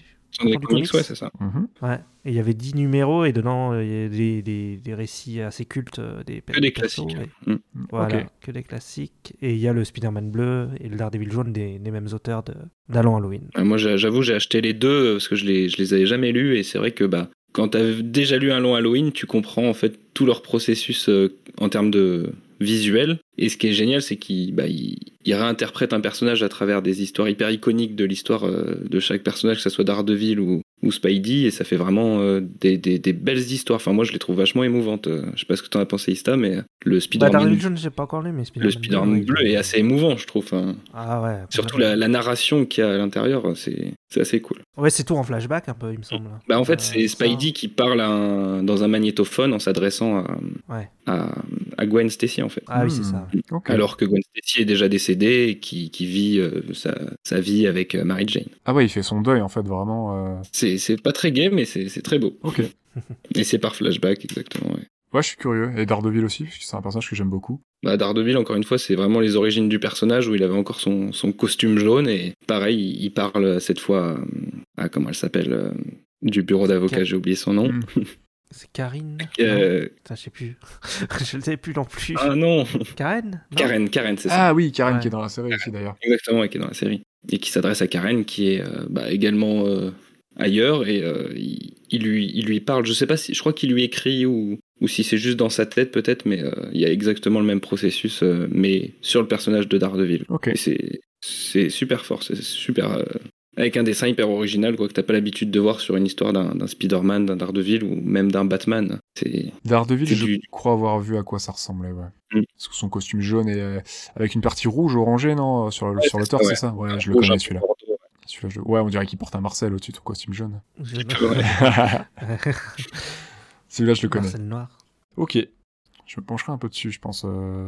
Dans les du comics, comics. ouais, c'est ça. Mhm. Ouais. Et il y avait 10 numéros et dedans, euh, il y a des, des, des récits assez cultes. euh, Des Que des classiques. et- Mm. Voilà, que des classiques. Et il y a le Spider-Man bleu et le Daredevil jaune des, des mêmes auteurs de- d'Allant Halloween. Euh, Moi, j'a- j'avoue, j'ai acheté les deux euh, parce que je les, je les avais jamais lus et c'est vrai que bah, quand tu as déjà lu un long Halloween, tu comprends en fait tout leur processus euh, en termes de visuel. Et ce qui est génial, c'est qu'ils bah, ils- ils réinterprètent un personnage à travers des histoires hyper iconiques de l'histoire euh, de chaque personnage, que ce soit Daredevil ou, ou Spidey, et ça fait vraiment euh, des, des- des belles histoires. Enfin, moi, je les trouve vachement émouvantes. Euh, Je sais pas ce que t'en as pensé, Ista, mais le Bah, Spider-Man Daredevil jaune, j'ai pas encore lu, mais Spider-Man le Spider-Man bleu est assez émouvant, je trouve. Enfin, Ah ouais. surtout la, la narration qu'il y a à l'intérieur, c'est c'est assez cool. Ouais, c'est tout en flashback un peu, il me semble. Bah en fait, Euh, c'est ça. Spidey qui parle un- dans un magnétophone en s'adressant à, Ouais. à, à Gwen Stacy en fait. Ah oui, c'est Hmm. ça. Alors que Gwen Stacy est déjà décédée et qui, qui vit euh, sa, sa vie avec euh, Mary Jane. Ah ouais, il fait son deuil en fait, vraiment. euh, C'est c'est pas très gay, mais c'est c'est très beau. Ok. Et c'est par flashback, exactement. Ouais. Ouais, je suis curieux. Et Daredevil aussi, parce que c'est un personnage que j'aime beaucoup. Bah, Daredevil, encore une fois, c'est vraiment les origines du personnage où il avait encore son, son costume jaune et pareil, il il parle cette fois à, à- comment elle s'appelle euh, du bureau d'avocat, j'ai oublié son nom. Mm. C'est Karine Euh, Putain, je sais plus. je ne sais plus non plus. ah non, Karen Non Karen, Karen, c'est ça. Ah oui, Karen Ouais. qui est dans la série aussi d'ailleurs. Exactement, et qui est dans la série. Et qui s'adresse à Karen, qui est euh, bah, également euh, ailleurs, et euh, il, il lui, il lui parle, je sais pas si, je crois qu'il lui écrit ou, ou si c'est juste dans sa tête peut-être, mais euh, il y a exactement le même processus, euh, mais sur le personnage de Daredevil. C'est, c'est super fort, c'est super. avec un dessin hyper original, quoi, que t'as pas l'habitude de voir sur une histoire d'un, d'un Spider-Man, d'un Daredevil ou même d'un Batman. C'est, Daredevil, C'est je du- crois avoir vu à quoi ça ressemblait, ouais. Mm. Son costume jaune et avec une partie rouge orangée, non, sur le, Ouais, sur le c'est c'est ça? Ouais, je le rouge, connais celui-là. Celui-là, je- Ouais, on dirait qu'il porte un Marcel au-dessus de son costume jaune. Celui-là, je le connais. Marcel Noir. Ok. Je me pencherai un peu dessus, je pense. euh,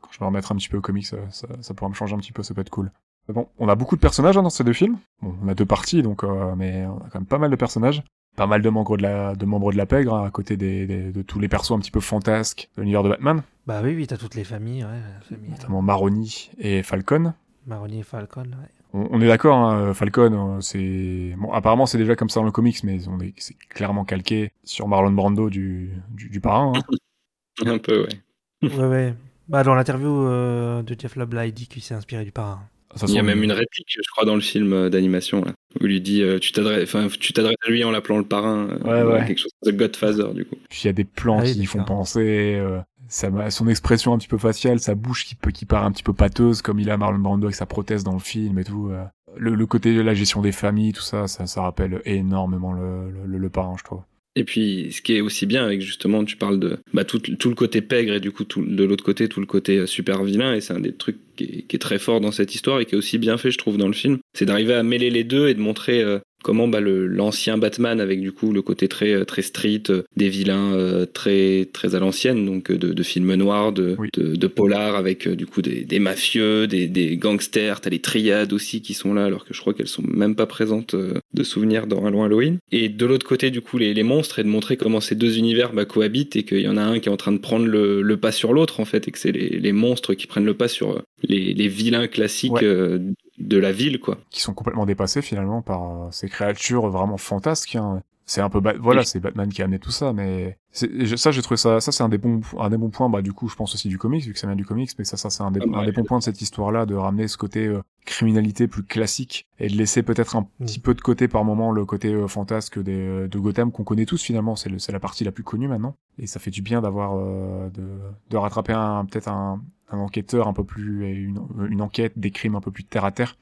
Quand je vais me remettre un petit peu au comics, ça, ça, ça pourra me changer un petit peu, ça peut être cool. Bon, on a beaucoup de personnages hein, dans ces deux films. Bon, on a deux parties, donc, euh, mais on a quand même pas mal de personnages. Pas mal de membres de la, de membres de la pègre, hein, à côté des, des- de tous les persos un petit peu fantasques de l'univers de Batman, Bah oui, oui, t'as toutes les familles, ouais. famille. notamment Maroni et Falcon. Maroni et Falcon, ouais. On, on est d'accord, hein, Falcon, euh, c'est bon. Apparemment, c'est déjà comme ça dans le comics, mais on est, c'est clairement calqué sur Marlon Brando du, du, du parrain. hein. Un peu, ouais. Ouais, ouais. Bah, dans l'interview euh, de Jeff Loebla, il dit qu'il s'est inspiré du parrain. Ça Il y a même une réplique, je crois, dans le film euh, d'animation, là, où il lui dit euh, tu t'adresses, enfin, tu t'adresses à lui en l'appelant le parrain, euh, Ouais, ouais. quelque chose de Godfather, du coup. Puis il y a des plans Ah qui font penser, euh, son expression un petit peu faciale, sa bouche qui, qui un petit peu pâteuse, comme il a Marlon Brando avec sa prothèse dans le film et tout. euh. Le, côté de la gestion des familles, tout ça, ça, rappelle énormément le, le, parrain, je trouve. Et puis, ce qui est aussi bien avec justement, tu parles de bah, tout, le côté pègre et du coup, de l'autre côté, tout le côté euh, super vilain. Et c'est un des trucs qui est, qui est très fort dans cette histoire et qui est aussi bien fait, je trouve, dans le film. C'est d'arriver à mêler les deux et de montrer euh, comment bah, le- l'ancien Batman, avec du coup le côté très, euh, très street, euh, des vilains euh, très, très à l'ancienne, donc de, de films noirs, de, Oui. de, de polar, avec du coup des, des mafieux, des, des gangsters. T'as les triades aussi qui sont là, alors que je crois qu'elles sont même pas présentes euh, de souvenirs dans Halloween Halloween. Et de l'autre côté, du coup, les, les monstres et de montrer comment ces deux univers bah, cohabitent et qu'il y en a un qui est en train de prendre le, le pas sur l'autre, en fait, et que c'est les, les monstres qui prennent le pas sur les, les vilains classiques Ouais. euh, de la ville, quoi. Qui sont complètement dépassés finalement par euh, ces créatures vraiment fantasques. hein. C'est un peu Ba- voilà, c'est Batman qui a amené tout ça, mais c'est- et je- ça j'ai trouvé ça, ça c'est un des bons, un des bons points. Bah du coup, je pense aussi du comics vu que ça vient du comics, mais ça, ça c'est un des, Ah bah un des ouais. bons points de cette histoire-là de ramener ce côté euh, criminalité plus classique et de laisser peut-être un Mm. petit peu de côté par moment le côté euh, fantasque des, euh, de Gotham qu'on connaît tous finalement. C'est le- c'est la partie la plus connue maintenant, et ça fait du bien d'avoir euh, de, de rattraper un peut-être un, un enquêteur un peu plus une, une enquête des crimes un peu plus terre à terre.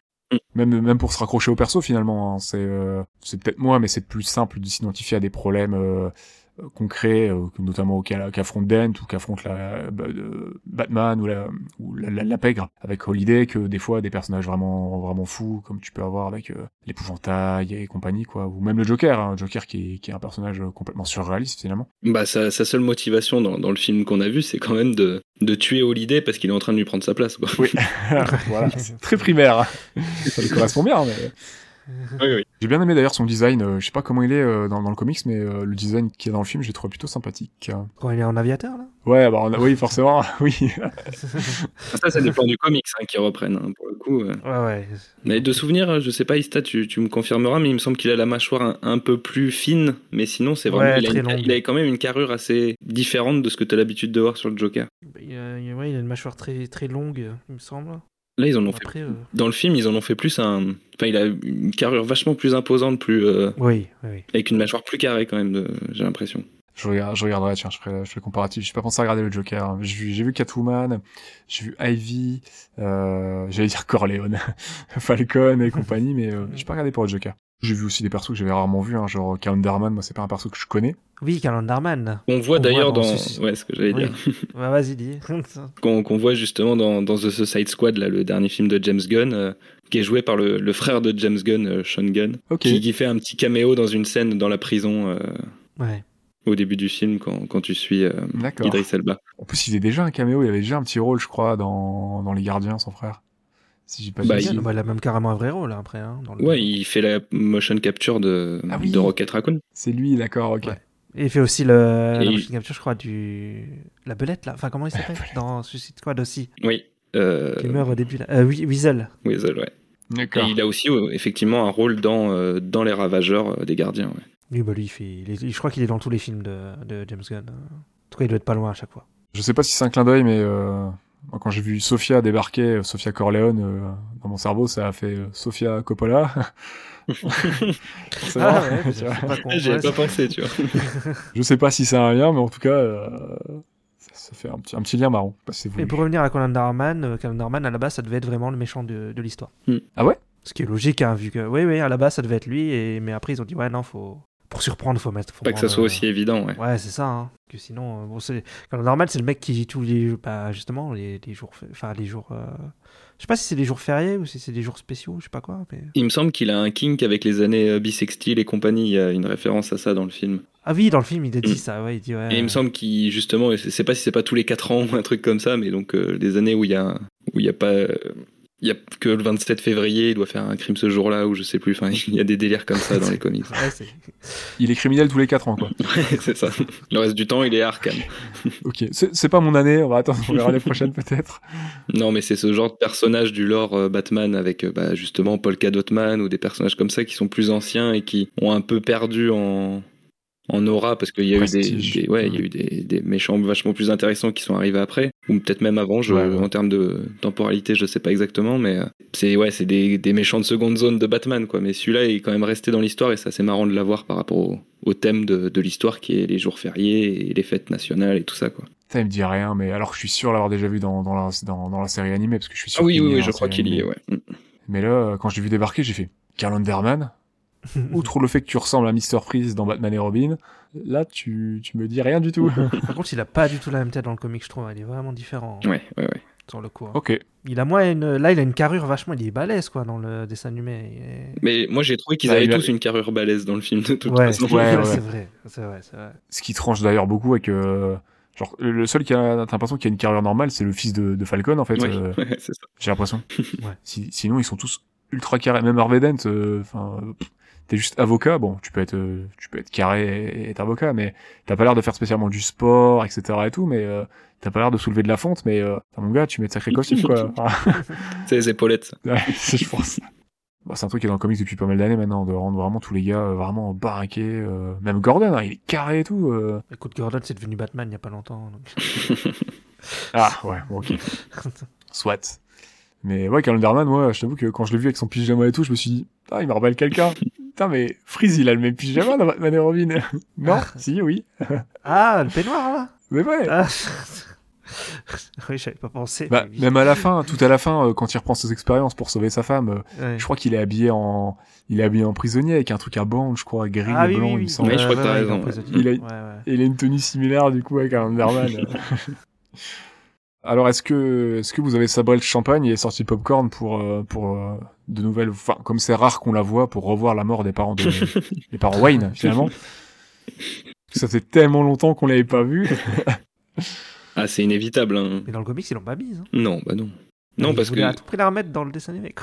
Même même pour se raccrocher au perso finalement hein, c'est euh, c'est peut-être moi mais c'est plus simple de s'identifier à des problèmes euh, concrets euh, notamment qu'affronte Dent ou qu'affronte la bah, euh, Batman ou la ou la, la, la pègre avec Holiday que des fois des personnages vraiment vraiment fous comme tu peux avoir avec euh, l'épouvantail et compagnie quoi. Ou même le Joker hein, Joker qui est qui est un personnage complètement surréaliste finalement. Bah, sa, sa seule motivation dans, dans le film qu'on a vu, c'est quand même de, de tuer Holiday parce qu'il est en train de lui prendre sa place, quoi. oui. Voilà. C'est très primaire. Ça lui correspond bien mais Oui, oui. J'ai bien aimé d'ailleurs son design, euh, je sais pas comment il est euh, dans, dans le comics, mais euh, le design qu'il y a dans le film, j'ai trouvé plutôt sympathique. Quand il est en aviateur, là? Ouais, bah on a- oui, forcément, oui. Ça, des plans du comics hein, qui reprennent, hein, pour le coup. euh. Ouais, ouais. Mais de souvenir, je sais pas, Ista, tu, tu me confirmeras, mais il me semble qu'il a la mâchoire un, un peu plus fine, mais sinon, c'est vraiment. Ouais, il, a très une- longue. il a quand même une carrure assez différente de ce que tu as l'habitude de voir sur le Joker. Il a, il a- ouais, il a une mâchoire très, très longue, il me semble. Là, ils en ont fait. Euh, Dans le film, ils en ont fait plus un. Enfin, il a une carrure vachement plus imposante, plus. euh, oui, oui, oui. avec une mâchoire plus carrée, quand même, de... j'ai l'impression. Je, regarde, je regarderai, tiens, je ferai, je ferai le comparatif. J'ai pas pensé à regarder le Joker. J'ai vu, j'ai vu Catwoman, j'ai vu Ivy, euh, j'allais dire Corleone, Falcon et compagnie, mais euh, j'ai pas regardé pour le Joker. J'ai vu aussi des persos que j'avais rarement vus, hein, genre Darman, moi c'est pas un perso que je connais. Oui, Calendarman. On voit d'ailleurs dans. dans ce- Ouais, ce que j'allais Oui. dire. Bah, vas-y, dis. Qu'on voit justement dans, dans The Suicide Squad, là, le dernier film de James Gunn, euh, qui est joué par le, le frère de James Gunn, euh, Sean Gunn, qui, qui fait un petit caméo dans une scène dans la prison euh, ouais. au début du film quand, quand tu suis euh, D'accord. Idris Elba. On plus, il faisait déjà un caméo, il avait déjà un petit rôle, je crois, dans, dans Les Gardiens, son frère. Si j'ai pas Bah, il- Bah, il a même carrément un vrai rôle après. Hein, dans le- Ouais, il fait la motion capture de, Ah oui. de Rocket Raccoon. C'est lui, d'accord, ok. Ouais. Et il fait aussi le, la Et il- motion capture, je crois, du. La belette, là. Enfin, comment il s'appelle? Dans Suicide Squad aussi. Oui. Euh, Qui meurt au début, là. Euh, Weasel. Weasel, ouais. Et D'accord. il a aussi effectivement un rôle dans, euh, dans les Ravageurs euh, des Gardiens. ouais. Oui, bah lui, il fait. il est- Je crois qu'il est dans tous les films de, de James Gunn. En tout cas, il doit être pas loin à chaque fois. Je sais pas si c'est un clin d'œil, mais euh, moi, quand j'ai vu Sofia débarquer, euh, Sofia Corleone, euh, dans mon cerveau, ça a fait euh, Sofia Coppola. Forcément, Ah ouais, c'est pas. J'avais pas pensé, tu vois. Je sais pas si c'est un lien, mais en tout cas, euh, ça, ça fait un petit, un petit lien marrant. Bah, c'est Et pour revenir à Conan Darman, euh, Conan Darman, à la base, ça devait être vraiment le méchant de, de l'histoire. Hmm. Ah ouais? Ce qui est logique, hein, vu que. Oui, oui, à la base, ça devait être lui, et... mais après, ils ont dit, ouais, non, faut. Pour surprendre, faut mettre. Faut Pas que ça soit euh, aussi évident, ouais. Ouais, c'est ça. Hein. Que sinon, euh, bon, c'est Darman, c'est le mec qui tous les, bah, justement, les, les jours, enfin les jours. euh, Je sais pas si c'est les jours fériés ou si c'est des jours spéciaux, je sais pas quoi. Mais... Il me semble qu'il a un kink avec les années bisextiles et compagnie. Il y a une référence à ça dans le film. Ah oui, dans le film, il a dit Mm. ça. Ouais, il dit ouais. Et il me semble qu'il, justement, je sais pas si c'est pas tous les 4 ans ou un truc comme ça, mais donc des années où il y a, où il y a pas. Il y a que le 27 février, il doit faire un crime ce jour-là, ou je sais plus. Enfin, il y a des délires comme ça dans les comics. Ouais, Il est criminel tous les 4 ans, quoi. Ouais, c'est ça. Le reste du temps, il est à Arkham. ok, c'est pas mon année, on va attendre, on verra les prochaines peut-être. Non, mais c'est ce genre de personnage du lore euh, Batman avec euh, bah, justement Polka Dotman ou des personnages comme ça qui sont plus anciens et qui ont un peu perdu en, en aura parce qu'il y a eu des, ouais, il y a eu des, des méchants vachement plus intéressants qui sont arrivés après ou peut-être même avant. Je, Ouais, ouais. En termes de temporalité, je sais pas exactement, mais euh, c'est ouais, c'est des, des méchants de seconde zone de Batman quoi. Mais celui-là il est quand même resté dans l'histoire et c'est assez marrant de l'avoir par rapport au, au thème de, de l'histoire qui est les jours fériés et les fêtes nationales et tout ça quoi. Ça, il me dit rien, mais alors que je suis sûr l'avoir déjà vu dans, dans, la, dans, dans la série animée, parce que je suis sûr Ah oui, oui, oui, je crois qu'il y est, ouais. Mais là, quand je l'ai vu débarquer, j'ai fait Carl Underman? Outre le fait que tu ressembles à Mr. Freeze dans Batman et Robin, là, tu, tu me dis rien du tout. Par contre, il a pas du tout la même tête dans le comic, je trouve. Il est vraiment différent Ouais, ouais, ouais. sur le coup. hein. ok. Il a moins une... Là, il a une carrure vachement. Il est balèze quoi dans le dessin animé. Est- Mais moi j'ai trouvé qu'ils Bah, avaient a- tous une carrure balèze dans le film de toute Ouais, façon. Ouais, ouais. c'est vrai, c'est vrai, c'est vrai. Ce qui tranche d'ailleurs beaucoup avec... euh, genre, le seul qui a, t'as l'impression qu'il a une carrière normale, c'est le fils de, de Falcon, en fait. Ouais, euh, ouais, c'est ça. j'ai l'impression. Ouais. Si- sinon, ils sont tous ultra carrés. Même Harvey Dent, euh, enfin, euh, t'es juste avocat. Bon, tu peux être, euh, tu peux être carré et être avocat, mais t'as pas l'air de faire spécialement du sport, etc. et tout, mais euh, t'as pas l'air de soulever de la fonte, mais euh, mon gars, tu mets de sacrés costumes, quoi. C'est les épaulettes. ouais, c'est- je pense. Bon, c'est un truc qui est dans le comics depuis pas mal d'années maintenant, de rendre vraiment tous les gars euh, vraiment baraqués. euh, même Gordon, hein, il est carré et tout. euh. Écoute, Gordon, c'est devenu Batman il y a pas longtemps. donc. Ah, ouais, bon, ok. Soit. Mais ouais, Carl Darman, moi, je t'avoue que quand je l'ai vu avec son pyjama et tout, je me suis dit, ah, il me rappelle quelqu'un. Putain, mais Freeze, il a le même pyjama dans Batman et Robin. non Si, oui. Ah, le peignoir là Mais ouais. ah. Oui, j'avais pas pensé. Bah, oui. même à la fin, tout à la fin, euh, quand il reprend ses expériences pour sauver sa femme, euh, Ouais. je crois qu'il est habillé en, il est habillé en prisonnier avec un truc à bande, je crois, gris Ah et oui, blanc, oui, il semble. Ouais, je crois que t'as ouais, raison, il est en ouais. prisonnier. Il a- Ouais, ouais. Et il a une tenue similaire, du coup, avec un Underman. Alors, est-ce que, est-ce que vous avez sabré le champagne et sorti le popcorn pour, euh, pour euh, de nouvelles, enfin, comme c'est rare qu'on la voit pour revoir la mort des parents de, des parents Wayne, finalement? Ça fait tellement longtemps qu'on l'avait pas vu. Ah, c'est inévitable. Hein. Mais dans le comics, ils l'ont pas mise. hein. Non, bah non. Non, Ils parce que à tout prix la remettre dans le dessin animé.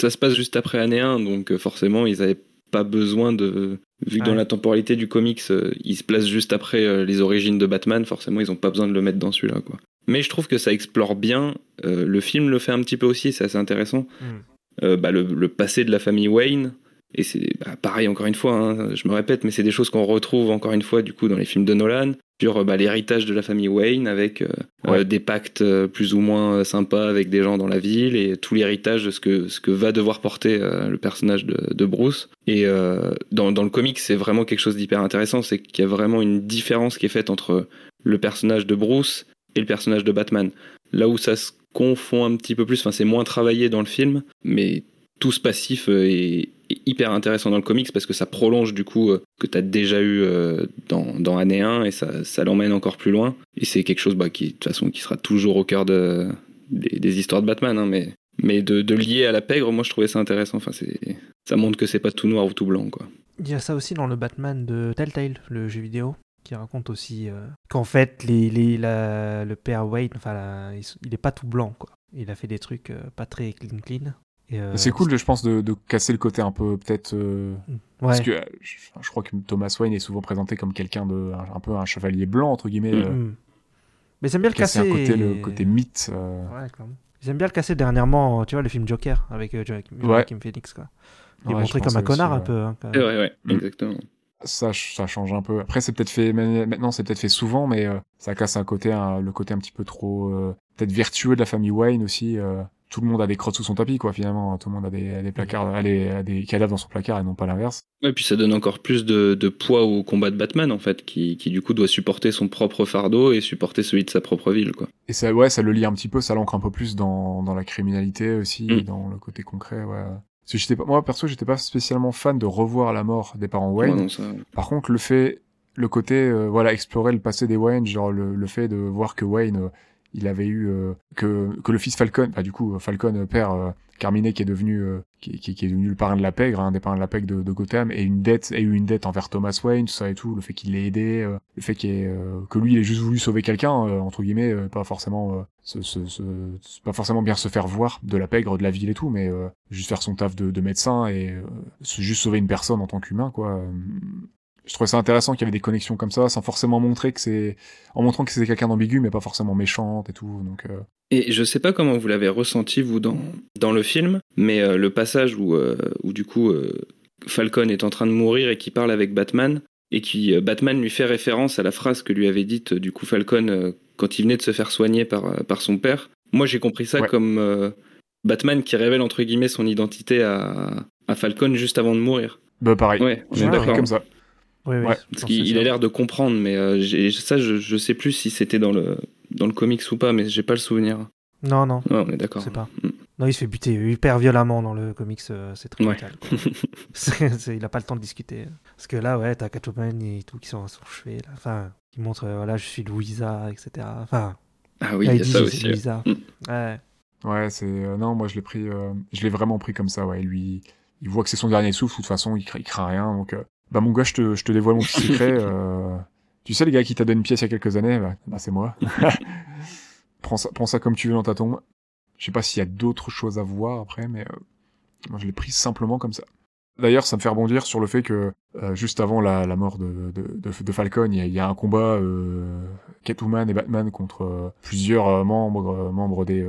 Ça se passe juste après année 1, donc euh, forcément, ils avaient pas besoin de. Vu que dans Ouais. la temporalité du comics, euh, il se place juste après euh, les origines de Batman, forcément, ils ont pas besoin de le mettre dans celui-là, quoi. Mais je trouve que ça explore bien. euh, le film le fait un petit peu aussi, c'est assez intéressant. Hmm. Euh, bah, le, le passé de la famille Wayne. Et c'est bah, pareil, encore une fois, hein, je me répète, mais c'est des choses qu'on retrouve encore une fois, du coup, dans les films de Nolan, sur euh, bah, l'héritage de la famille Wayne, avec euh, Ouais. des pactes plus ou moins sympas avec des gens dans la ville, et tout l'héritage de ce que, ce que va devoir porter le personnage de, de Bruce. Et dans, dans le comic, c'est vraiment quelque chose d'hyper intéressant, c'est qu'il y a vraiment une différence qui est faite entre le personnage de Bruce et le personnage de Batman. Là où ça se confond un petit peu plus, enfin c'est moins travaillé dans le film, mais tout ce passif euh, est, hyper intéressant dans le comics parce que ça prolonge du coup euh, que tu as déjà eu euh, dans, dans année 1 et ça, l'emmène encore plus loin. Et c'est quelque chose bah, qui, de toute façon, qui sera toujours au cœur de, des, histoires de Batman, hein, mais, mais de, lier à la pègre, moi je trouvais ça intéressant. Enfin, ça montre que c'est pas tout noir ou tout blanc. Il y a ça aussi dans le Batman de Telltale, le jeu vidéo. Qui raconte aussi euh, qu'en fait, les, les, la- le père Wayne, enfin, la- il, s- il est pas tout blanc, quoi. Il a fait des trucs euh, pas très clean clean. Et, euh, C'est cool, je pense, de, de casser le côté un peu, peut-être. euh, Ouais. Parce que je, je crois que Thomas Wayne est souvent présenté comme quelqu'un de. un, un peu un chevalier blanc, entre guillemets. Mm. euh, Mm. Mais ils aiment bien le casser casser. un côté, le côté mythe. euh, Ouais, aiment bien le casser dernièrement, tu vois, le film Joker avec euh, Joaquin Ouais. Phoenix, quoi. Il est ouais, montré comme un aussi, connard un ouais. peu. hein, quand C'est même. vrai, ouais, Mm. exactement. Ça, ça change un peu. Après, c'est peut-être fait maintenant, c'est peut-être fait souvent, mais euh, ça casse un côté, un- le côté un petit peu trop euh, peut-être vertueux de la famille Wayne aussi. euh, tout le monde a des crottes sous son tapis, quoi. Finalement, tout le monde a des, a des placards, a des, a des cadavres dans son placard et non pas l'inverse. Et puis ça donne encore plus de, de poids au combat de Batman en fait, qui, qui du coup doit supporter son propre fardeau et supporter celui de sa propre ville quoi. Et ça, ouais, ça le lie un petit peu, ça l'ancre un peu plus dans, dans la criminalité aussi, Mm. dans le côté concret, ouais. Parce que j'étais pas, moi, perso, j'étais pas spécialement fan de revoir la mort des parents Wayne. Ouais, non, ça- Par contre, le fait, le côté, euh, voilà, explorer le passé des Wayne, genre le, le fait de voir que Wayne, euh, il avait eu euh, que que le fils Falcon, bah du coup Falcon euh, père euh, Carmine qui est devenu euh, qui, qui, qui est devenu le parrain de la pègre, un des parrains de la pègre de, de Gotham, et une dette, a eu une dette envers Thomas Wayne, tout ça et tout, le fait qu'il l'ait aidé, euh, le fait qu'il euh, que lui il ait juste voulu sauver quelqu'un euh, entre guillemets, euh, pas forcément euh, se, se, se- pas forcément bien se faire voir de la pègre de la ville et tout, mais euh, juste faire son taf de, de médecin et euh, juste sauver une personne en tant qu'humain quoi. Je trouvais ça intéressant qu'il y avait des connexions comme ça, sans forcément montrer que c'est, en montrant que c'est quelqu'un d'ambigu, mais pas forcément méchante et tout. Donc, euh, Et je sais pas comment vous l'avez ressenti vous dans, dans le film, mais euh, le passage où, euh, où du coup Falcon est en train de mourir et qui parle avec Batman, et qui Batman lui fait référence à la phrase que lui avait dite du coup Falcon quand il venait de se faire soigner par, par son père. Moi j'ai compris ça Ouais. comme Batman qui révèle entre guillemets son identité à, à Falcon juste avant de mourir. bah pareil. Ouais, on J'ai est Ah, d'accord. comme ça. Oui, Ouais, Parce qu'il a l'air de comprendre, mais euh, ça je, je sais plus si c'était dans le, dans le comics ou pas, mais j'ai pas le souvenir. Non, non, Ouais, on est d'accord. c'est pas. Mm. Non, il se fait buter hyper violemment dans le comics, euh, c'est très Ouais. brutal. il a pas le temps de discuter. Parce que là, ouais, t'as Catwoman et tout qui sont à son chevet. Là. Enfin, qui montre, euh, voilà, je suis Louisa, etc. Enfin, Ah oui, là, il y a dit, ça c'est aussi. Louisa. Mm. Ouais. Ouais, c'est, euh, non, moi je l'ai pris, euh, je l'ai vraiment pris comme ça, ouais. Lui, il voit que c'est son dernier souffle, de toute façon, il, cra- il craint rien, donc, euh, bah mon gars, je te, je te dévoile mon petit secret, euh, tu sais, les gars qui t'a donné une pièce il y a quelques années, bah, bah, c'est moi. prends ça, prends ça comme tu veux dans ta tombe. Je sais pas s'il y a d'autres choses à voir après, mais, euh, moi je l'ai pris simplement comme ça. D'ailleurs, ça me fait rebondir sur le fait que euh, juste avant la, la mort de, de, de, de Falcon, il y, a, il y a un combat euh, Catwoman et Batman contre euh, plusieurs euh, membres euh, membres des,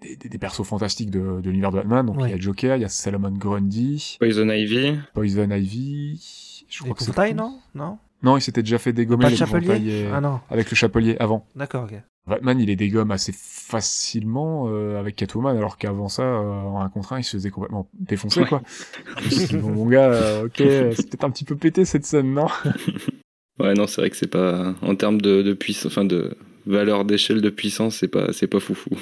des, des- des persos fantastiques de, de l'univers de Batman. Donc Ouais. il y a Joker, il y a Solomon Grundy, Poison Ivy. Poison Ivy. Je crois que non? Non? Non, il s'était déjà fait dégommer l'épouvantail et- Ah non, avec le chapelier avant. d'accord, ok. Batman, il les dégomme assez facilement euh, avec Catwoman, alors qu'avant ça, euh, en un contre un, il se faisait complètement défoncer, Ouais. quoi. Bon, mon gars, euh, ok, c'est peut-être un petit peu pété cette scène, non? Ouais, non, c'est vrai que c'est pas. En termes de, de puissance, enfin de valeur d'échelle de puissance, c'est pas, c'est pas foufou.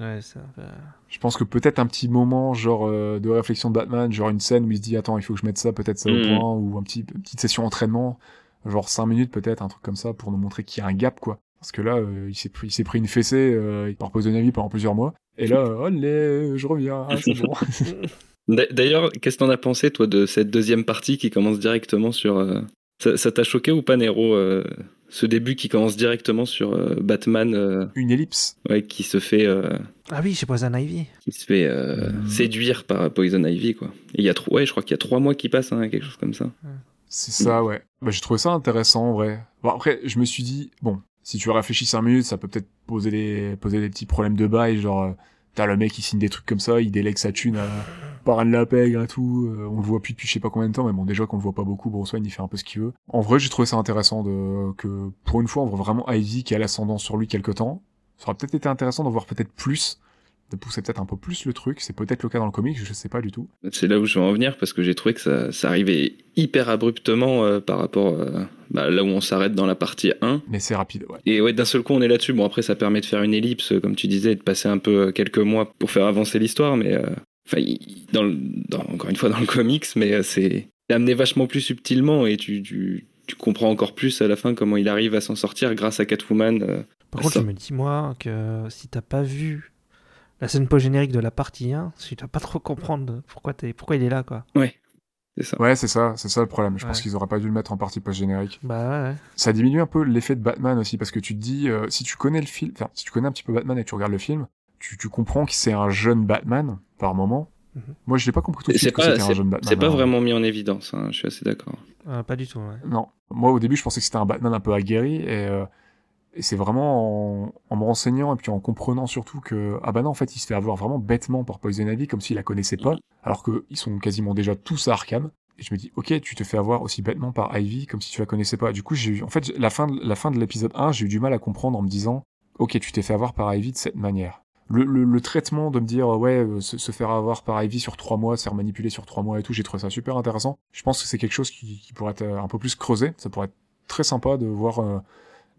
Ouais, peu- Je pense que peut-être un petit moment, genre, euh, de réflexion de Batman, genre une scène où il se dit, attends, il faut que je mette ça, peut-être ça au Mhm. point, ou un petit, une petite session entraînement, genre 5 minutes peut-être, un truc comme ça, pour nous montrer qu'il y a un gap, quoi. Parce que là, euh, il s'est pris, il s'est pris une fessée, euh, par Poison Ivy pendant plusieurs mois. Et là, euh, allez, je reviens, ah, c'est bon. D'a- D'ailleurs, qu'est-ce que t'en as pensé, toi, de cette deuxième partie qui commence directement sur. euh, Ça ça t'a choqué ou pas, Nero euh, Ce début qui commence directement sur euh, Batman, euh, une ellipse. ouais, qui se fait, euh, Ah oui, chez Poison Ivy. qui se fait séduire par Poison Ivy, quoi. Et il y a trois, ouais, je crois qu'il y a trois mois qui passent, hein, quelque chose comme ça. C'est ça, ouais. Bah, j'ai trouvé ça intéressant, en vrai. Bon, après, je me suis dit, bon, si tu réfléchis 5 minutes, ça peut peut-être poser des, poser des petits problèmes de bail, genre, euh, t'as le mec qui signe des trucs comme ça, il délègue sa thune à de la pègre et tout, euh, on le voit plus depuis je sais pas combien de temps, mais bon, déjà qu'on le voit pas beaucoup, Bruce Wayne, il fait un peu ce qu'il veut. En vrai, j'ai trouvé ça intéressant de, que, pour une fois, on voit vraiment Ivy qui a l'ascendant sur lui quelque temps. Ça aurait peut-être été intéressant d'en voir peut-être plus, de pousser peut-être un peu plus le truc, c'est peut-être le cas dans le comic, je sais pas du tout. C'est là où je veux en venir parce que j'ai trouvé que ça, ça arrivait hyper abruptement euh, par rapport euh, bah, là où on s'arrête dans la partie 1. Mais c'est rapide, ouais. Et ouais, d'un seul coup, on est là-dessus. Bon, après, ça permet de faire une ellipse, euh, comme tu disais, et de passer un peu euh, quelques mois pour faire avancer l'histoire, mais euh, enfin, dans, le- dans- encore une fois dans le comics, mais c'est amené vachement plus subtilement et tu, tu, tu comprends encore plus à la fin comment il arrive à s'en sortir grâce à Catwoman. euh. Par Ça. contre, je me dis, moi, que si t'as pas vu la scène post-générique de la partie 1, tu dois pas trop comprendre pourquoi, il est là, quoi. Ouais. C'est ça. Ouais, c'est ça, c'est ça le problème. Je pense Ouais. qu'ils auraient pas dû le mettre en partie post-générique. Bah ouais. Ça diminue un peu l'effet de Batman aussi, parce que tu te dis, euh, si tu connais le film, enfin, si tu connais un petit peu Batman et que tu regardes le film, tu, tu comprends que c'est un jeune Batman, par moment. Mhm. Moi, je l'ai pas compris tout de C'est suite que c'était un jeune Batman. c'est pas hein. vraiment mis en évidence, hein, je suis assez d'accord. Euh, pas du tout, ouais. Non. Moi, au début, je pensais que c'était un Batman un peu aguerri, et, euh, et c'est vraiment en, en me renseignant et puis en comprenant surtout que, ah bah non, en fait, il se fait avoir vraiment bêtement par Poison Ivy, comme s'il la connaissait pas, alors qu'ils sont quasiment déjà tous à Arkham. Et je me dis, ok, tu te fais avoir aussi bêtement par Ivy, comme si tu la connaissais pas. Du coup, j'ai eu, en fait, la fin de, la fin de l'épisode 1, j'ai eu du mal à comprendre en me disant, ok, tu t'es fait avoir par Ivy de cette manière. Le, le, le traitement de me dire, ouais, euh, se, se faire avoir par Ivy sur trois mois, se faire manipuler sur trois mois et tout, j'ai trouvé ça super intéressant. Je pense que c'est quelque chose qui, qui pourrait être euh, un peu plus creusé. Ça pourrait être très sympa de voir, euh,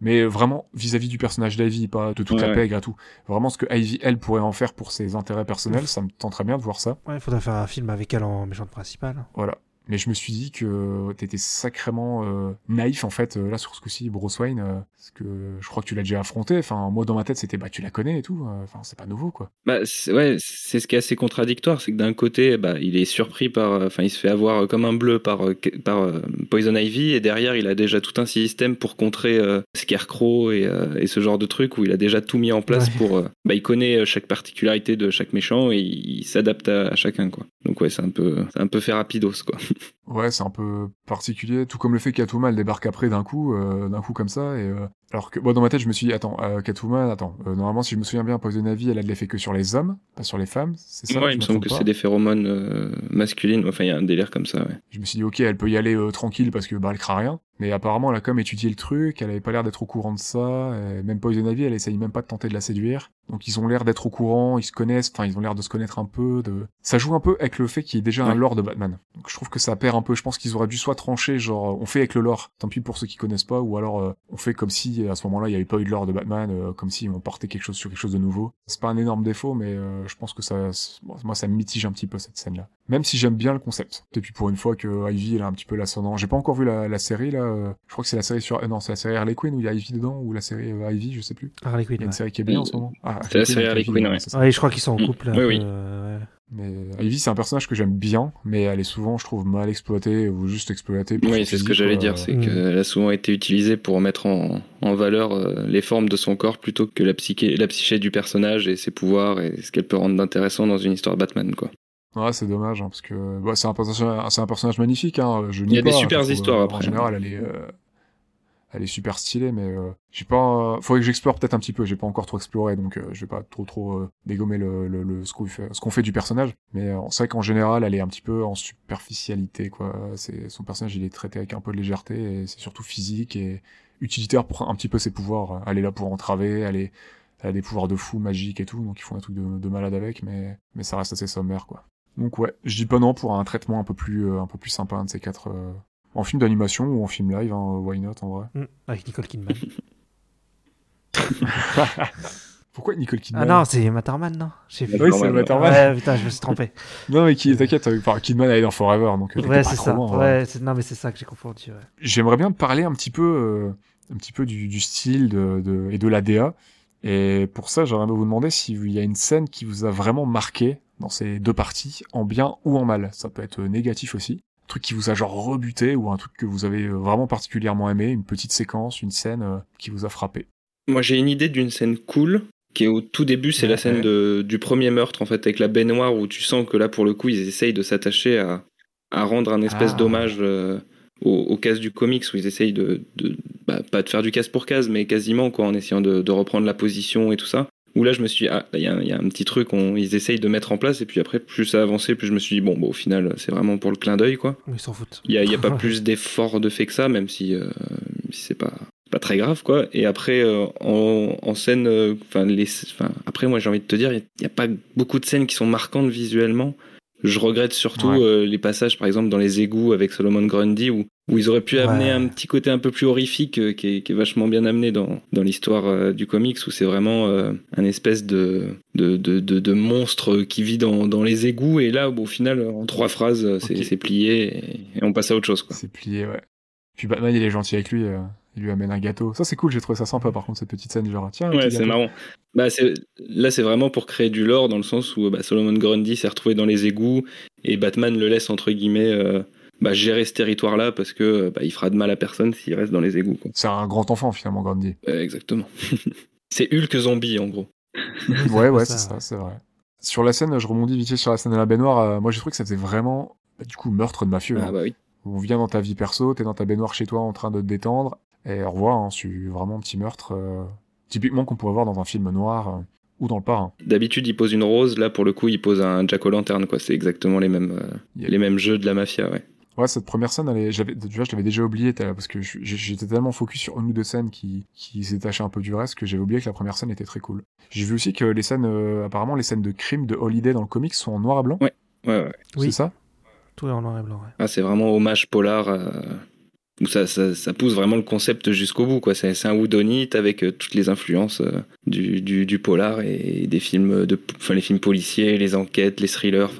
mais vraiment vis-à-vis du personnage d'Ivy, pas de toute Ouais, la ouais. pègre et tout. Vraiment ce que Ivy, elle, pourrait en faire pour ses intérêts personnels, ça me tenterait bien de voir ça. Ouais, il faudrait faire un film avec elle en méchante principale. Voilà. Mais je me suis dit que t'étais sacrément euh, naïf en fait euh, là sur ce coup-ci Bruce Wayne euh, parce que je crois que tu l'as déjà affronté enfin moi dans ma tête c'était bah tu la connais et tout euh, enfin c'est pas nouveau quoi Bah, c'est- ouais, c'est ce qui est assez contradictoire, c'est que d'un côté, bah, il est surpris par, euh, enfin, il se fait avoir comme un bleu par, euh, euh, Poison Ivy, et derrière, il a déjà tout un système pour contrer euh, Scarecrow et, euh, et ce genre de truc où il a déjà tout mis en place Ouais. pour, euh, bah, il connaît chaque particularité de chaque méchant et il, il s'adapte à, à chacun, quoi. Donc ouais, c'est un peu, c'est un peu fait rapidos, quoi. Ouais c'est un peu particulier tout comme le fait que Catwoman elle débarque après d'un coup euh, d'un coup comme ça et euh, alors que moi dans ma tête je me suis dit attends euh, Catwoman attends euh, normalement si je me souviens bien Poison Ivy elle a de l'effet que sur les hommes pas sur les femmes c'est ça ouais, je il me semble que c'est des phéromones euh, masculines. Enfin, il y a un délire comme ça, ouais. Je me suis dit, ok, elle peut y aller euh, tranquille parce que bah, elle craint rien. Mais apparemment, elle a comme étudié le truc, elle avait pas l'air d'être au courant de ça. et même Poison Ivy, elle essaye même pas de tenter de la séduire. Donc ils ont l'air d'être au courant, ils se connaissent, enfin ils ont l'air de se connaître un peu. De... Ça joue un peu avec le fait qu'il y ait déjà un lore de Batman. Donc je trouve que ça perd un peu. Je pense qu'ils auraient dû soit trancher, genre on fait avec le lore, tant pis pour ceux qui connaissent pas, ou alors euh, on fait comme si à ce moment-là il y avait pas eu de lore de Batman, euh, comme si on portait quelque chose sur quelque chose de nouveau. C'est pas un énorme défaut, mais euh, je pense que ça, bon, moi ça me mitige un petit peu cette scène-là. Même si j'aime bien le concept. Et puis pour une fois que Ivy elle a un petit peu l'ascendant. J'ai pas encore vu la, la série là. euh, je crois que c'est la série sur, euh, non c'est la série Harley Quinn où il y a Ivy dedans ou la série euh, Ivy, je sais plus. Harley Il y Quinn. a une Ouais. série qui est bien en ce moment. Ah, C'est la série Harley Ivy, Quinn, ouais, ouais. c'est ça. Ouais, je crois qu'ils sont en Mm. couple. un Oui, oui. euh, ouais. Mais Ivy c'est un personnage que j'aime bien, mais elle est souvent, je trouve, mal exploitée ou juste exploitée. Oui, c'est ce que j'allais dire, c'est Mm. qu'elle a souvent été utilisée pour mettre en, en valeur les formes de son corps plutôt que la, psyché, la psyché du personnage et ses pouvoirs et ce qu'elle peut rendre d'intéressant dans une histoire de Batman, quoi. Ouais, c'est dommage, hein, parce que bah, c'est un personnage, c'est un personnage magnifique. Hein, je Il y a des pas, super histoires euh, après. En général, elle est, euh, elle est super stylée, mais euh, j'ai pas. faudrait que j'explore peut-être un petit peu. J'ai pas encore trop exploré, donc euh, je vais pas trop trop euh, dégommer le, le, le- ce qu'on fait, ce qu'on fait du personnage. Mais euh, c'est vrai qu'en général, elle est un petit peu en superficialité, quoi. C'est son personnage, il est traité avec un peu de légèreté et c'est surtout physique et utilitaire pour un petit peu ses pouvoirs. Elle est là pour entraver, elle est elle a des pouvoirs de fou magiques et tout, donc ils font un truc de, de malade avec, mais, mais ça reste assez sommaire, quoi. Donc ouais, je dis pas non pour un traitement un peu plus, euh, un peu plus sympa, un de ces quatre, euh, en film d'animation ou en film live, hein, why not en vrai. Mm, Avec Nicole Kidman. Pourquoi Nicole Kidman? Ah non, c'est Matterman, non? J'ai vu. Oui, c'est Matterman. Ouais, putain, je me suis trompé. Non mais qui, t'inquiète, euh, enfin, Kidman elle est dans Forever, donc euh, t'étais ouais, c'est ça. loin. Ouais, non, mais c'est ça que j'ai confondu. Ouais. J'aimerais bien te parler un petit peu, euh, un petit peu du, du style de, de, et de l'ADA. Et pour ça, j'aimerais vous demander s'il y a une scène qui vous a vraiment marqué dans ces deux parties, en bien ou en mal. Ça peut être négatif aussi. Un truc qui vous a genre rebuté ou un truc que vous avez euh, vraiment particulièrement aimé, une petite séquence, une scène euh, qui vous a frappé. Moi, j'ai une idée d'une scène cool qui est au tout début, c'est Ouais. la scène de, du premier meurtre, en fait, avec la baignoire où tu sens que là, pour le coup, ils essayent de s'attacher à, à rendre un espèce Ah. d'hommage euh, au, au cases du comics, où ils essayent de, de bah, pas de faire du case pour case, mais quasiment, quoi, en essayant de, de reprendre la position et tout ça. Où là, je me suis dit, ah, il y, a un- il y a un petit truc, on, ils essayent de mettre en place, et puis après, plus ça avançait, plus je me suis dit, bon, bon au final, c'est vraiment pour le clin d'œil, quoi. Ils s'en foutent. Il y a, y a pas plus d'efforts de fait que ça, même si, euh, si c'est pas pas très grave quoi. Et après euh, en, en scène, euh, les, après moi j'ai envie de te dire, il y a pas beaucoup de scènes qui sont marquantes visuellement. Je regrette surtout Ouais. euh, les passages par exemple dans les égouts avec Solomon Grundy où où ils auraient pu amener un petit côté un peu plus horrifique euh, qui, est, qui est vachement bien amené dans, dans l'histoire euh, du comics où c'est vraiment un espèce de, de, de, de, de monstre qui vit dans, dans les égouts et là au final en trois phrases c'est plié et, et on passe à autre chose. C'est plié, ouais. Puis Batman, il est gentil avec lui, il lui amène un gâteau. Ça, c'est cool, j'ai trouvé ça sympa, par contre, cette petite scène, genre, tiens, Ouais, c'est marrant. Bah, c'est- là, c'est vraiment pour créer du lore dans le sens où bah, Solomon Grundy s'est retrouvé dans les égouts et Batman le laisse entre guillemets euh, bah, gérer ce territoire-là parce que bah, il fera de mal à personne s'il reste dans les égouts. Quoi. C'est un grand enfant finalement, Gandhi. Euh, exactement. c'est Hulk zombie en gros. ouais, ouais, c'est ça, c'est vrai. Sur la scène, je rebondis vite fait sur la scène de la baignoire. euh, moi, j'ai trouvé que ça faisait vraiment, bah, du coup, meurtre de mafieux. Ah hein. bah oui. On vient dans ta vie perso, t'es dans ta baignoire chez toi en train de te détendre, et au revoir, hein, c'est vraiment un petit meurtre, euh, typiquement qu'on pourrait voir dans un film noir euh, ou dans le parrain. D'habitude, il pose une rose. Là, pour le coup, il pose un Jack o' Lantern. Quoi. C'est exactement les mêmes, euh, a- les mêmes jeux de la mafia. Ouais. Ouais, cette première scène, elle est, j'avais, tu vois, je l'avais déjà oublié, t'as- parce que je- j'étais tellement focus sur une ou deux scènes qui, qui se détachaient un peu du reste que j'avais oublié que la première scène était très cool. J'ai vu aussi que les scènes, euh, apparemment, les scènes de crime de Holiday dans le comics sont en noir et blanc. Ouais, ouais. Oui. C'est ça? Tout est en noir et blanc. ouais. Ah, c'est vraiment hommage polar. Où ça, ça, pousse vraiment le concept jusqu'au bout. quoi. C'est un whodunit avec euh, toutes les influences euh, du, du, polar et des films de, enfin les films policiers, les enquêtes, les thrillers.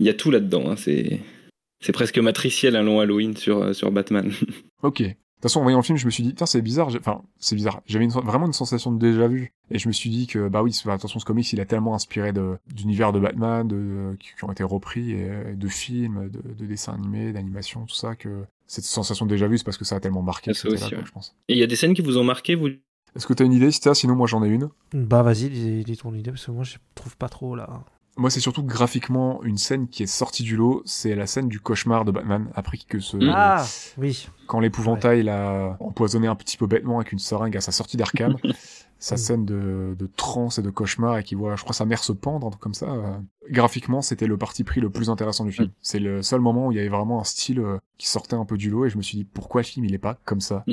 Il y a tout là-dedans. hein. C'est presque matriciel un long Halloween sur euh, sur Batman. Ok. De toute façon, en voyant le film, je me suis dit, c'est bizarre. Enfin, c'est bizarre. J'avais vraiment une sensation de déjà vu. Et je me suis dit que, bah oui, attention, ce comics, il a tellement inspiré d'univers de Batman, de, qui, ont été repris, de films, de, de dessins animés, d'animation, tout ça, que cette sensation déjà vu, c'est parce que ça a tellement marqué. Ah, ça aussi, là, quoi, ouais. je pense. Et il y a des scènes qui vous ont marqué, vous? Est-ce que t'as une idée, Sita Sinon, moi, j'en ai une. Bah vas-y, dis, dis ton idée, parce que moi je trouve pas trop là. Moi, c'est surtout graphiquement une scène qui est sortie du lot. C'est la scène du cauchemar de Batman après que ce, Ah oui. quand l'épouvantail l'a empoisonné un petit peu bêtement avec une seringue à sa sortie d'Arkham, sa Mm. scène de, de transe et de cauchemar et qui voit, je crois, sa mère se pendre, comme ça. euh, graphiquement, c'était le parti pris le plus intéressant du film. C'est le seul moment où il y avait vraiment un style euh, qui sortait un peu du lot et je me suis dit pourquoi le film il est pas comme ça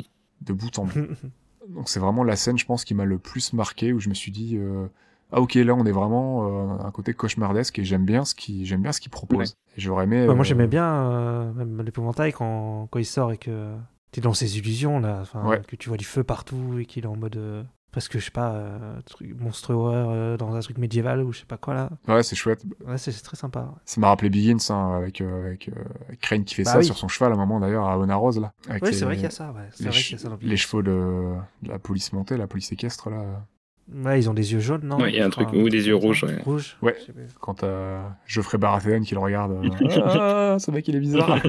de bout en bout? Donc c'est vraiment la scène, je pense, qui m'a le plus marqué où je me suis dit euh, ah ok là on est vraiment euh, un côté cauchemardesque et j'aime bien ce qui j'aime bien ce qu'il propose. Et j'aurais aimé. Bah, moi j'aimais bien même l'épouvantail quand, quand il sort et que t'es dans ses illusions là, Ouais. que tu vois du feu partout et qu'il est en mode euh, presque je sais pas euh, truc monstre horreur euh, dans un truc médiéval ou je sais pas quoi là. Ouais c'est chouette. Ouais c'est très sympa. ouais. Ça m'a rappelé Begins hein, avec, euh, avec, euh, avec Crane qui fait Bah ça oui. sur son cheval à un moment d'ailleurs à Honarose là. Avec Oui les- c'est vrai qu'il y a ça. Ouais. C'est les, vrai che- qu'il y a ça dans les chevaux de, de la police montée, la police équestre là. Ouais ils ont des yeux jaunes non? Ouais, il y a un truc- ou des yeux rouges, ouais. Rouges. Ouais. Quand t'as Geoffrey Baratheon qui le regarde. euh, ah, ce mec il est bizarre.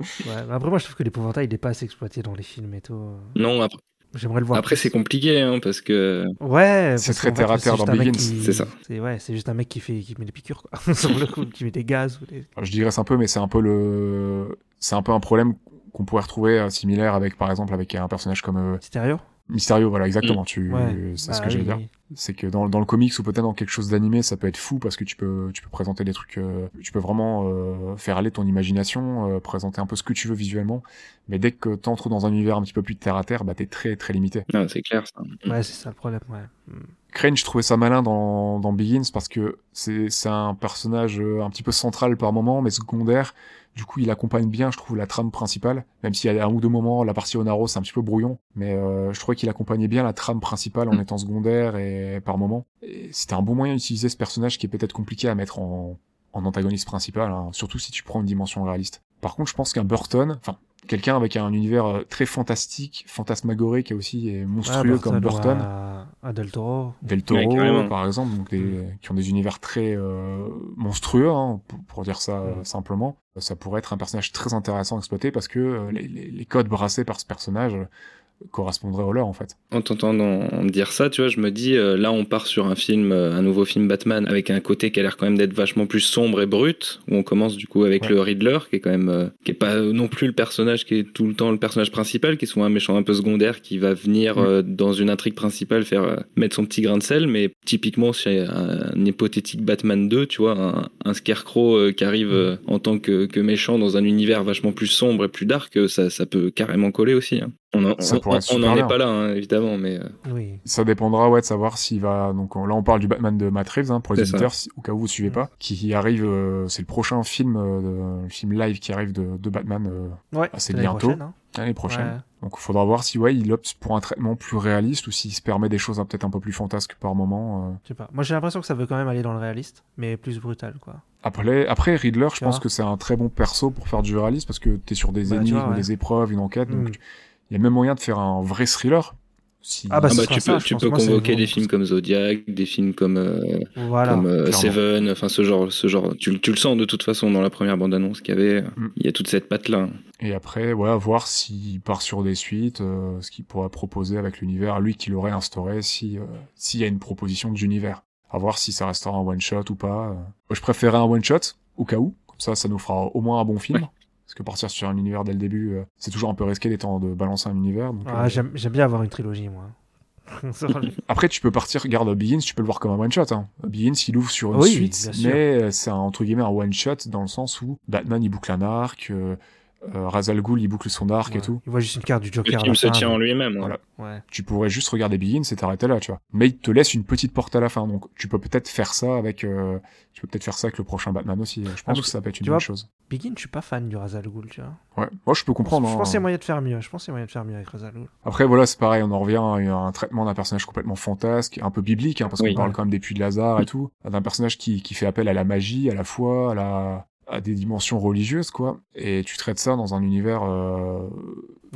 Ouais, mais après moi je trouve que l'épouvantail il est pas assez exploité dans les films et tout. Non, après, J'aimerais le voir. après c'est compliqué hein, parce que Ouais, C'est très terre à terre dans un mec Begins, qui- c'est ça. C'est ouais, c'est juste un mec qui fait qui met des piqûres quoi. Sur le coup, qui met des gaz ou des... je digresse un peu, mais c'est un peu le, c'est un peu un problème qu'on pourrait retrouver euh, similaire avec, par exemple, avec un personnage comme euh, Stéréo Mysterio. Voilà, exactement. Tu, Ouais. c'est ce Bah que j'allais dire. C'est que dans, dans le comics ou peut-être dans quelque chose d'animé, ça peut être fou parce que tu peux, tu peux présenter des trucs, euh, tu peux vraiment euh, faire aller ton imagination, euh, présenter un peu ce que tu veux visuellement. Mais dès que t'entres dans un univers un petit peu plus terre à terre, bah t'es très très limité. non, c'est clair ça. Ouais, c'est ça le problème, ouais. Mm. Crane, je trouvais ça malin dans, dans Begins parce que c'est c'est un personnage un petit peu central par moment, mais secondaire. Du coup, il accompagne bien, je trouve, la trame principale. Même s'il y a un ou deux moments, la partie Onaro, c'est un petit peu brouillon. Mais euh, je trouvais qu'il accompagnait bien la trame principale en Mm. étant secondaire et par moment. C'était un bon moyen d'utiliser ce personnage qui est peut-être compliqué à mettre en, en antagoniste principal, hein, surtout si tu prends une dimension réaliste. Par contre, je pense qu'un Burton, enfin, quelqu'un avec un univers euh, très fantastique, fantasmagorique et aussi monstrueux Ouais, comme Burton. à- à Del Toro. Del Toro, Ouais, par exemple, donc des, qui ont des univers très euh, monstrueux, hein, pour, pour dire ça euh, Mm. simplement. Ça pourrait être un personnage très intéressant à exploiter parce que euh, les, les- les codes brassés par ce personnage correspondraient au leur, en fait. En t'entendant dire ça, tu vois, je me dis, euh, là, on part sur un film, euh, un nouveau film Batman, avec un côté qui a l'air quand même d'être vachement plus sombre et brut, où on commence du coup avec Ouais. le Riddler, qui est quand même, euh, qui est pas non plus le personnage qui est tout le temps le personnage principal, qui est souvent un méchant un peu secondaire, qui va venir dans une intrigue principale faire mettre son petit grain de sel, mais typiquement chez un, un hypothétique Batman 2, tu vois, un, un Scarecrow qui arrive en tant que, que méchant dans un univers vachement plus sombre et plus dark, ça, ça peut carrément coller aussi. hein. On en- on- est pas là, hein, évidemment, mais euh, Oui. Ça dépendra ouais de savoir s'il va donc on- là on parle du Batman de Matt Reeves hein, pour les auditeurs si- au cas où vous suivez pas qui arrive euh, c'est le prochain film euh, le film live qui arrive de, de Batman euh, Ouais, l'année bientôt. prochaine, hein. l'année prochaine Ouais. donc il faudra voir si ouais il opte pour un traitement plus réaliste ou s'il se permet des choses hein, peut-être un peu plus fantasques par moment euh. Je sais pas. Moi j'ai l'impression que ça veut quand même aller dans le réaliste, mais plus brutal quoi. après après Riddler je pense que c'est un très bon perso pour faire du réalisme parce que t'es sur des Bah, tu énigmes vois, ouais. des épreuves une enquête donc Mm. Il y a même moyen de faire un vrai thriller Si... Ah bah, Ah bah, tu peux, tu convoquer des films comme Zodiac, des films comme, euh, Voilà. comme euh. Seven, enfin ce genre, ce genre. Tu, tu le sens de toute façon dans la première bande-annonce qu'il y avait. Mm. Il y a toute cette patte-là. Et après, ouais, voir s'il part sur des suites, euh, ce qu'il pourra proposer avec l'univers, lui qui l'aurait instauré si euh, s'il y a une proposition d'univers. À voir si ça restera un one shot ou pas. euh. Moi, je préférais un one shot au cas où, comme ça, ça nous fera au moins un bon film. Ouais. Parce que partir sur un univers dès le début, euh, c'est toujours un peu risqué d'étant de balancer un univers. donc, Ah, euh, j'aime j'aime bien avoir une trilogie, moi. Après, tu peux partir, regarde Begins, tu peux le voir comme un one shot. Hein. Begins, il ouvre sur une Oui, suite, mais euh, c'est un, entre guillemets un one shot dans le sens où Batman il boucle un arc, euh, euh, Ra's al Ghul il boucle son arc Ouais. et tout. Il voit juste une carte du Le Joker. à film se tient en lui-même. ouais. Voilà. Ouais. Tu pourrais juste regarder Begins et t'arrêter là, tu vois. Mais il te laisse une petite porte à la fin, donc tu peux peut-être faire ça avec, euh, tu peux peut-être faire ça avec le prochain Batman aussi. Je pense Ah, que ça peut être une bonne vois, chose. Begin, je suis pas fan du Razal Ghul, tu vois. Ouais, moi je peux comprendre. Je hein. pense qu'il y a moyen de faire mieux. Je pense qu'il y a moyen de faire mieux avec Razal Ghul. Après voilà, c'est pareil, on en revient à un traitement d'un personnage complètement fantasque, un peu biblique, hein, parce Oui. qu'on parle quand même des puits de Lazare et tout, d'un personnage qui, qui fait appel à la magie, à la foi, à la à des dimensions religieuses quoi et tu traites ça dans un univers euh,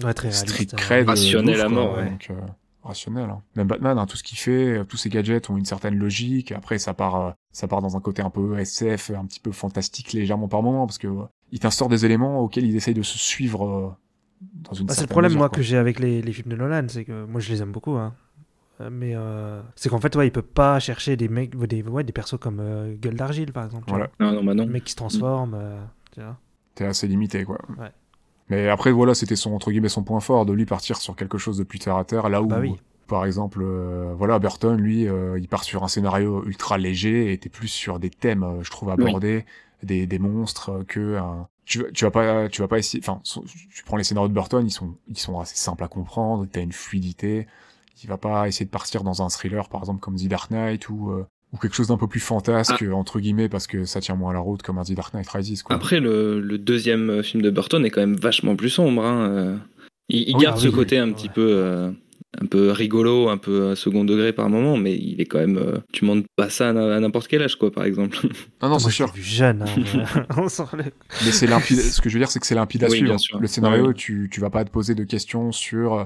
Ouais, très street euh, cred oui. Rationnel ouf, à quoi, mort, ouais. donc, euh, rationnel hein. même Batman hein, tout ce qu'il fait euh, tous ses gadgets ont une certaine logique après ça part euh, ça part dans un côté un peu SF un petit peu fantastique légèrement par moment parce que euh, il t'instaure des éléments auxquels il essaye de se suivre euh, dans une Bah, c'est le problème, mesure, moi, quoi. que j'ai avec les, les films de Nolan, c'est que moi, je les aime beaucoup, hein. Euh, Mais euh, c'est qu'en fait, ouais, il peut pas chercher des mecs, des, ouais, des persos comme euh, Gueule d'Argile, par exemple. Voilà. Non, non, bah non. mec qui se transforme. euh, tu vois. t'es assez limité quoi. Ouais. Mais après voilà, c'était son entre guillemets son point fort de lui partir sur quelque chose de plus terre à terre là où Bah oui. par exemple euh, voilà Burton lui euh, il part sur un scénario ultra léger et t'es plus sur des thèmes euh, je trouve abordés, des, des monstres euh, que un tu, vas- tu vas pas tu vas pas essayer enfin so- tu prends les scénarios de Burton, ils sont ils sont assez simples à comprendre, t'as une fluidité. Il va pas essayer de partir dans un thriller par exemple comme The Dark Knight ou euh, ou quelque chose d'un peu plus fantasque entre guillemets parce que ça tient moins la route comme un The Dark Knight Rises quoi. Après, le, le deuxième film de Burton est quand même vachement plus sombre. Hein. euh. Il, il Oui, garde ah ce oui, côté un ouais. petit peu, euh, un peu rigolo, un peu à second degré par moment, mais il est quand même. euh, tu montes pas ça à, à n'importe quel âge, quoi, par exemple. non non, c'est je sûr. vu jeune. Hein, mais- on s'en relève. Mais c'est limpide. Ce que je veux dire, c'est que c'est limpide à Oui, suivre. bien sûr. Le scénario, Ouais. tu tu vas pas te poser de questions sur euh,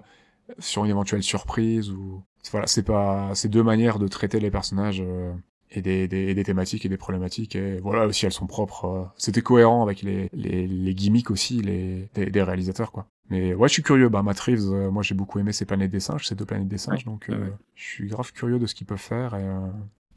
sur une éventuelle surprise ou voilà, c'est pas c'est deux manières de traiter les personnages euh, et des, des et des thématiques et des problématiques et voilà aussi elles sont propres. euh, C'était cohérent avec les les les gimmicks aussi les des, des réalisateurs quoi. Mais ouais, je suis curieux. Bah, Matt Reeves, euh, moi j'ai beaucoup aimé ces planètes des singes, ces deux planètes des singes, donc euh, ouais, ouais. je suis grave curieux de ce qu'ils peuvent faire. Et, euh,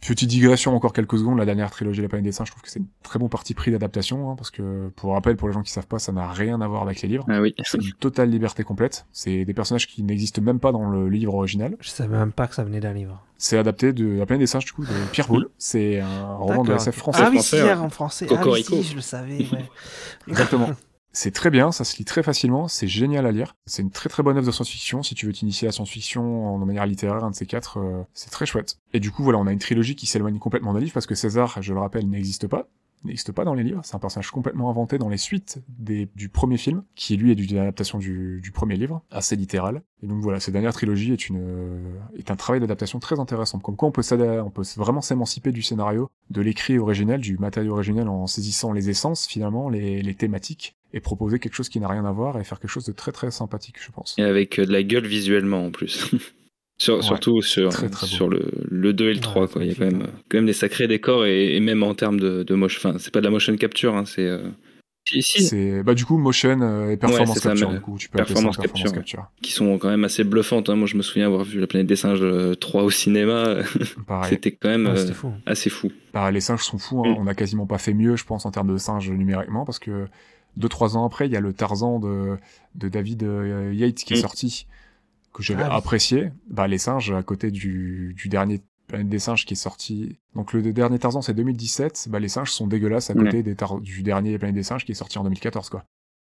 Petite digression encore quelques secondes, la dernière trilogie La planète des singes, je trouve que c'est un très bon parti pris d'adaptation, hein, parce que pour rappel, pour les gens qui savent pas, ça n'a rien à voir avec les livres. Ah oui. C'est une totale liberté complète. C'est des personnages qui n'existent même pas dans le livre original. Je savais même pas que ça venait d'un livre. C'est adapté de La planète des singes, du coup, de Pierre Boulle. C'est un roman de SF français. Ah oui, c'est en français. Ah oui, si, je le savais, ouais. Exactement. C'est très bien, ça se lit très facilement, c'est génial à lire. C'est une très très bonne œuvre de science-fiction. Si tu veux t'initier à la science-fiction en manière littéraire, un de ces quatre, euh, c'est très chouette. Et du coup, voilà, on a une trilogie qui s'éloigne complètement d'un livre parce que César, je le rappelle, n'existe pas. N'existe pas dans les livres. C'est un personnage complètement inventé dans les suites du premier film, qui lui est d'une adaptation du, premier livre, assez littéral. Et donc voilà, cette dernière trilogie est une euh, est un travail d'adaptation très intéressant. Comme quoi, on peut on peut vraiment s'émanciper du scénario, de l'écrit original, du matériau original en saisissant les essences finalement, les, les thématiques et proposer quelque chose qui n'a rien à voir et faire quelque chose de très très sympathique, je pense. Et avec euh, de la gueule visuellement en plus. Sur- Ouais, surtout sur, très, très beau. sur le, le 2 et le Ouais, 3, quoi. Il y a quand même, euh, quand même des sacrés décors et, et même en termes de, de motion. Enfin, c'est pas de la motion capture, hein, c'est. euh, Si, si, C'est bah du coup motion euh, et performance c'est ça, capture mais- du coup tu peux appeler ça performance capture, capture. qui sont quand même assez bluffantes. hein. Moi, je me souviens avoir vu La planète des singes euh, 3 au cinéma. Pareil. C'était quand même Ouais, euh, fou. assez fou. Bah, les singes sont fous, hein. Mm. on a quasiment pas fait mieux, je pense, en termes de singes numériquement, parce que deux trois ans après, il y a le Tarzan de, de David euh, Yates qui est Mm. sorti, que j'avais Ah apprécié. Bah, les singes, à côté du, du dernier Planète des singes qui est sorti. Donc le dernier Tarzan c'est 2017, bah les singes sont dégueulasses à côté des tar- du dernier Planète des singes qui est sorti en 2014 quoi.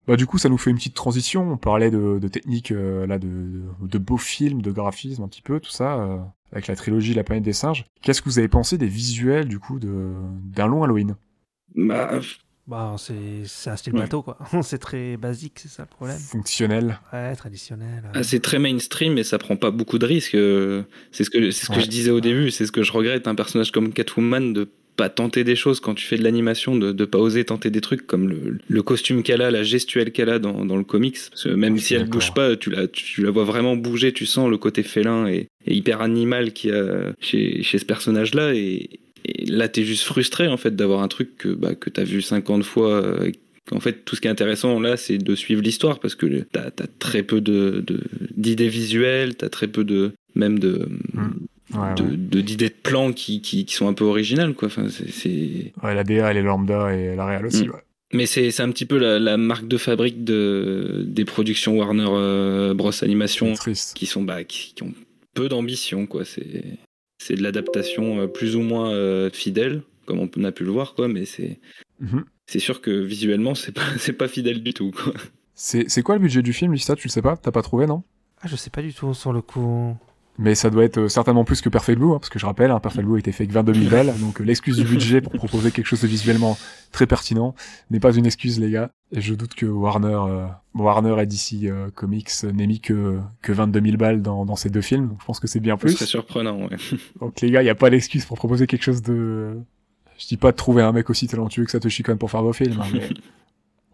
Bah du coup ça nous fait une petite transition, on parlait de, de techniques euh, là de, de, de beaux films, de graphisme un petit peu, tout ça, euh, avec la trilogie La planète des singes. Qu'est-ce que vous avez pensé des visuels du coup de d'un long Halloween? Bah, Bah, c'est c'est un style Ouais. bateau, quoi. c'est très basique, c'est ça le problème. Fonctionnel. Ouais, traditionnel. Ah, c'est très mainstream mais ça prend pas beaucoup de risques. euh, C'est ce que, c'est ce que Ouais. je disais au début, c'est ce que je regrette. Un personnage comme Catwoman de pas tenter des choses quand tu fais de l'animation, de, de pas oser tenter des trucs comme le, le costume qu'elle a, la gestuelle qu'elle a dans, dans le comics. Parce que même si elle bouge pas, tu la, tu la vois vraiment bouger, tu sens le côté félin et, et hyper animal qu'il y a chez, chez ce personnage-là. Et, et là, t'es juste frustré en fait d'avoir un truc que, bah, que t'as vu 50 fois. euh, en fait, tout ce qui est intéressant là, c'est de suivre l'histoire parce que t'as as très peu de d'idées visuelles, t'as très peu de même de Ouais, de- ouais. de- d'idées de, plans qui, qui, qui sont un peu originales quoi. Enfin, c'est- Ouais, la DA, elle est lambda et la réal aussi, Mm. ouais. mais c'est c'est un petit peu la, la marque de fabrique de des productions Warner euh, Bros Animation qui sont bah, qui, qui ont peu d'ambition quoi. C'est c'est de l'adaptation euh, plus ou moins euh, fidèle comme on a pu le voir quoi, mais c'est Mhm. c'est sûr que visuellement c'est pas fidèle du tout quoi. C'est c'est quoi le budget du film, Lista Tu le sais pas? T'as pas trouvé, non? Ah, je sais pas du tout sur le coup. Mais ça doit être euh, certainement plus que Perfect Blue, hein, parce que je rappelle, hein, Perfect Blue a été fait avec 22 000 balles, donc euh, l'excuse du budget pour proposer quelque chose de visuellement très pertinent n'est pas une excuse, les gars. Et je doute que Warner, euh, Warner et DC euh, Comics n'aient mis que, que 22 000 balles dans, dans ces deux films, donc je pense que c'est bien plus. surprenant ouais. Donc les gars, il n'y a pas d'excuse pour proposer quelque chose de... Je dis pas de trouver un mec aussi talentueux que Satoshi Kon pour faire vos films, hein, mais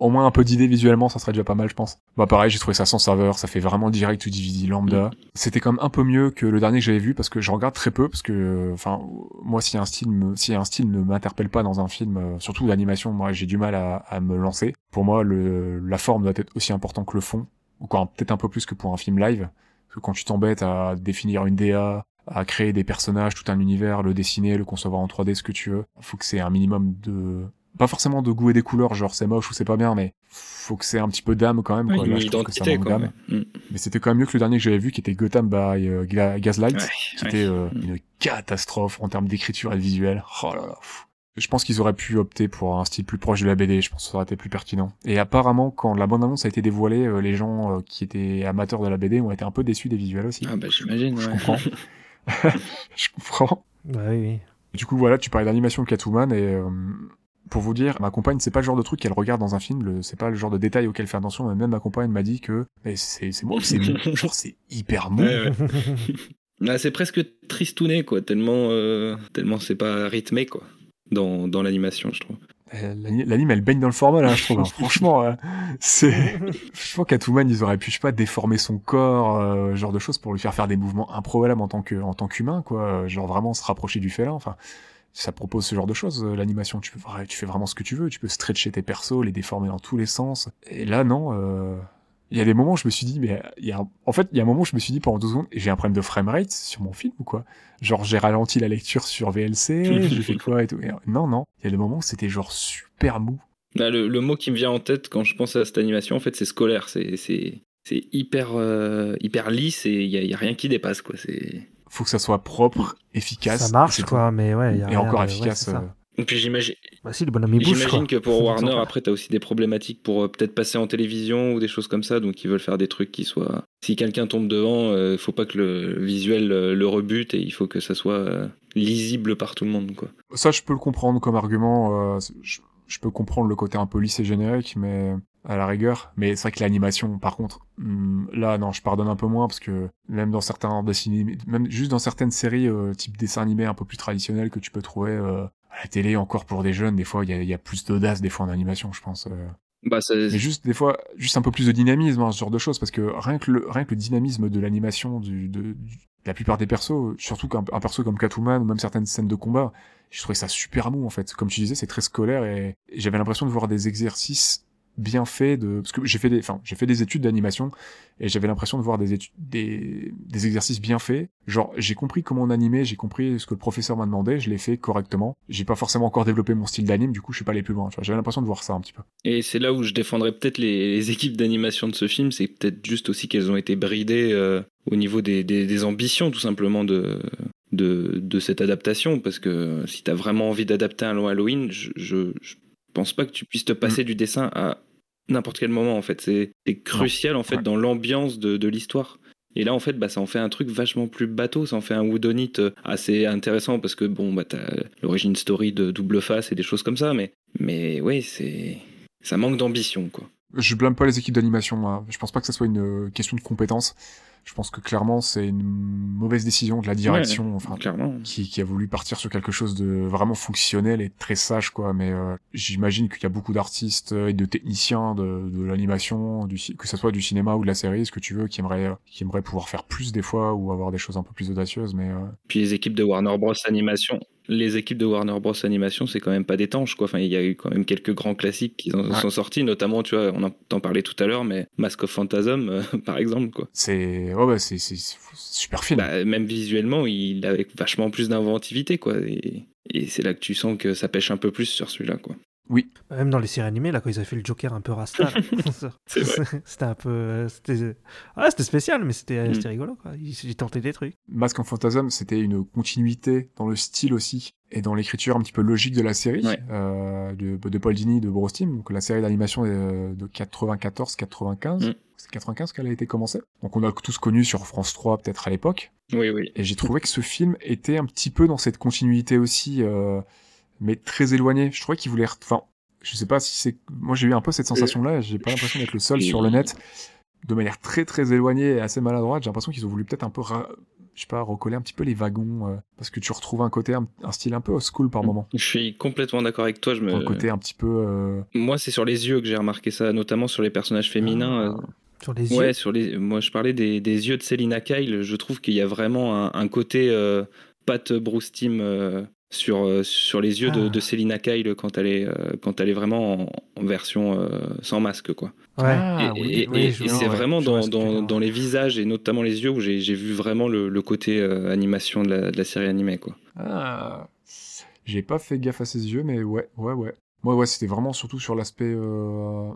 au moins un peu d'idées visuellement, ça serait déjà pas mal, je pense. Bah pareil, j'ai trouvé ça sans saveur, ça fait vraiment direct to DVD lambda. C'était quand même un peu mieux que le dernier que j'avais vu parce que je regarde très peu parce que, enfin, moi si un style, me, si un style ne m'interpelle pas dans un film, euh, surtout l'animation, moi j'ai du mal à, à me lancer. Pour moi, le, la forme doit être aussi important que le fond, ou peut-être un peu plus que pour un film live. Parce que quand tu t'embêtes à définir une DA, à créer des personnages, tout un univers, le dessiner, le concevoir en 3D, ce que tu veux, faut que c'est un minimum de pas forcément de goût et des couleurs, genre c'est moche ou c'est pas bien, mais faut que c'est un petit peu d'âme quand même. Quoi. Là, une je trouve que ça identité manque quoi. d'âme. Mm. Mais c'était quand même mieux que le dernier que j'avais vu, qui était Gotham by euh, Ga- Gaslight, Ouais, qui ouais. était euh, Mm. une catastrophe en termes d'écriture et de visuel. Oh là là. pff. Je pense qu'ils auraient pu opter pour un style plus proche de la BD, je pense que ça aurait été plus pertinent. Et apparemment, quand la bande-annonce a été dévoilée, euh, les gens euh, qui étaient amateurs de la BD ont été un peu déçus des visuels aussi. Ah bah j'imagine. Je ouais. comprends. je comprends. Bah oui, oui. Du coup, voilà, tu parlais d'animation de Catwoman et euh, pour vous dire, ma compagne, c'est pas le genre de truc qu'elle regarde dans un film, c'est pas le genre de détail auquel faire attention. mais Même ma compagne m'a dit que mais c'est c'est moi, c'est genre c'est hyper mou. Ouais, ouais. Là, c'est presque tristouné, quoi, tellement, euh, tellement c'est pas rythmé, quoi, dans, dans l'animation, je trouve. Euh, l'ani- L'anime, elle baigne dans le format là, je trouve. hein. Franchement, euh, c'est. Je pense Catwoman, ils auraient pu, je sais pas, déformer son corps, euh, genre de choses pour lui faire faire des mouvements improbables en tant que, en tant qu'humain, quoi. Genre vraiment se rapprocher du félin. Enfin, ça propose ce genre de choses. euh, L'animation, tu peux, vra- tu fais vraiment ce que tu veux. Tu peux stretcher tes persos, les déformer dans tous les sens. Et là, non. euh, Il y a des moments où je me suis dit, mais il y a, en fait, il y a un moment où je me suis dit pendant deux secondes, j'ai un problème de framerate sur mon film ou quoi? Genre, j'ai ralenti la lecture sur VLC, j'ai fait quoi et tout. Et, non, non. Il y a des moments où c'était genre super mou. Là, le, le mot qui me vient en tête quand je pense à cette animation, en fait, c'est scolaire. C'est, c'est, c'est hyper, euh, hyper lisse et il y a, y a rien qui dépasse, quoi. C'est... Faut que ça soit propre, efficace. ça marche quoi, mais ouais. y a. Et rien encore ouais, efficace. euh, Et puis j'imagine, Bah si, le bonhomme il bouge j'imagine que pour Warner, après, t'as aussi des problématiques pour euh, peut-être passer en télévision ou des choses comme ça, donc ils veulent faire des trucs qui soient. Si quelqu'un tombe devant, euh, faut pas que le visuel euh, le rebute et il faut que ça soit euh, lisible par tout le monde, quoi. Ça, je peux le comprendre comme argument. euh, je, je peux comprendre le côté un peu lisse et générique, mais à la rigueur. Mais c'est vrai que l'animation, par contre, hum, là, non, je pardonne un peu moins parce que même dans certains dessinés, même juste dans certaines séries euh, type dessin animé un peu plus traditionnels que tu peux trouver euh, à la télé, encore pour des jeunes, des fois, il y a, y a plus d'audace des fois en animation, je pense. euh. Bah, ça, Mais juste des fois, juste un peu plus de dynamisme, hein, ce genre de choses, parce que rien que le, rien que le dynamisme de l'animation du, de, du- de la plupart des persos, surtout qu'un un perso comme Catwoman ou même certaines scènes de combat, je trouvais ça super mou en fait. Comme tu disais, c'est très scolaire et, et j'avais l'impression de voir des exercices bien faits de, parce que j'ai fait des, enfin, j'ai fait des études d'animation et j'avais l'impression de voir des études, des, exercices bien faits. Genre, j'ai compris comment on animait, j'ai compris ce que le professeur m'a demandé, je l'ai fait correctement. J'ai pas forcément encore développé mon style d'anime, du coup, je suis pas allé plus loin. J'avais l'impression de voir ça un petit peu. Et c'est là où je défendrais peut-être les, équipes d'animation de ce film, c'est peut-être juste aussi qu'elles ont été bridées euh, au niveau des, des, ambitions tout simplement de, de, de cette adaptation, parce que si t'as vraiment envie d'adapter un long Halloween, je pense pas que tu puisses te passer du dessin à n'importe quel moment en fait. C'est crucial en fait Ouais. dans l'ambiance de, de l'histoire. Et là, en fait, bah, ça en fait un truc vachement plus bateau. Ça en fait un Woodonite euh, assez intéressant parce que, bon, bah, t'as l'origine story de double face et des choses comme ça. Mais, mais ouais, c'est, ça manque d'ambition, quoi. Je blâme pas les équipes d'animation. moi. Je pense pas que ça soit une euh, question de compétence. Je pense que clairement c'est une mauvaise décision de la direction, enfin, Clairement. qui, qui a voulu partir sur quelque chose de vraiment fonctionnel et très sage, quoi. Mais euh, j'imagine qu'il y a beaucoup d'artistes et de techniciens de, de l'animation, du que ce soit du cinéma ou de la série, ce que tu veux, qui aimeraient, euh, qui aimeraient pouvoir faire plus des fois ou avoir des choses un peu plus audacieuses. Mais euh, Puis les équipes de Warner Bros Animation, les équipes de Warner Bros Animation, c'est quand même pas d'étanche quoi. Enfin, il y a eu quand même quelques grands classiques qui en Ouais. sont sortis, notamment, tu vois, on en t'en parlait tout à l'heure, mais Mask of Phantasm, euh, par exemple, quoi. c'est, ouais, c'est, c'est super film. Bah, même visuellement, il avait vachement plus d'inventivité, quoi. Et, et c'est là que tu sens que ça pêche un peu plus sur celui-là, quoi. Même dans les séries animées, là, quand ils avaient fait le Joker un peu rasta, c'était un peu. euh, C'était ah, c'était spécial, mais c'était Mm. c'était rigolo, quoi. Ils, ils tentaient des trucs. Mask en Phantasm, c'était une continuité dans le style aussi et dans l'écriture un petit peu logique de la série Ouais. euh, de, de Paul Dini de Brostim, donc la série d'animation est de 94-95. Mm. C'est 95 qu'elle a été commencée. Donc on a tous connu sur France 3 peut-être à l'époque. Oui, oui. Et j'ai trouvé que ce film était un petit peu dans cette continuité aussi, euh, mais très éloigné. Je trouvais qu'il voulait, re- enfin, je sais pas si c'est, moi j'ai eu un peu cette sensation-là. J'ai pas l'impression d'être le seul sur le net, de manière très très éloignée et assez maladroite. J'ai l'impression qu'ils ont voulu peut-être un peu, ra- je sais pas, recoller un petit peu les wagons, euh, parce que tu retrouves un côté, un, un style un peu old school par moment, Je suis complètement d'accord avec toi. Je me... un côté un petit peu. euh, Moi, c'est sur les yeux que j'ai remarqué ça, notamment sur les personnages féminins. Ah. euh, Sur les yeux. Ouais, sur les. Moi, je parlais des, des yeux de Selina Kyle. Je trouve qu'il y a vraiment un, un côté euh, Pat Bruce Team euh, sur euh, sur les yeux de, Ah. de Selina Kyle quand elle est euh, quand elle est vraiment en, en version euh, sans masque, quoi. Ouais. Ah, et oui, et- oui, et- je et vois, c'est ouais. vraiment dans, dans, les visages et notamment les yeux où j'ai j'ai vu vraiment le, le côté euh, animation de la, de la série animée, quoi. Ah, j'ai pas fait gaffe à ses yeux, mais ouais, ouais, ouais. Moi, ouais, c'était vraiment surtout sur l'aspect, euh,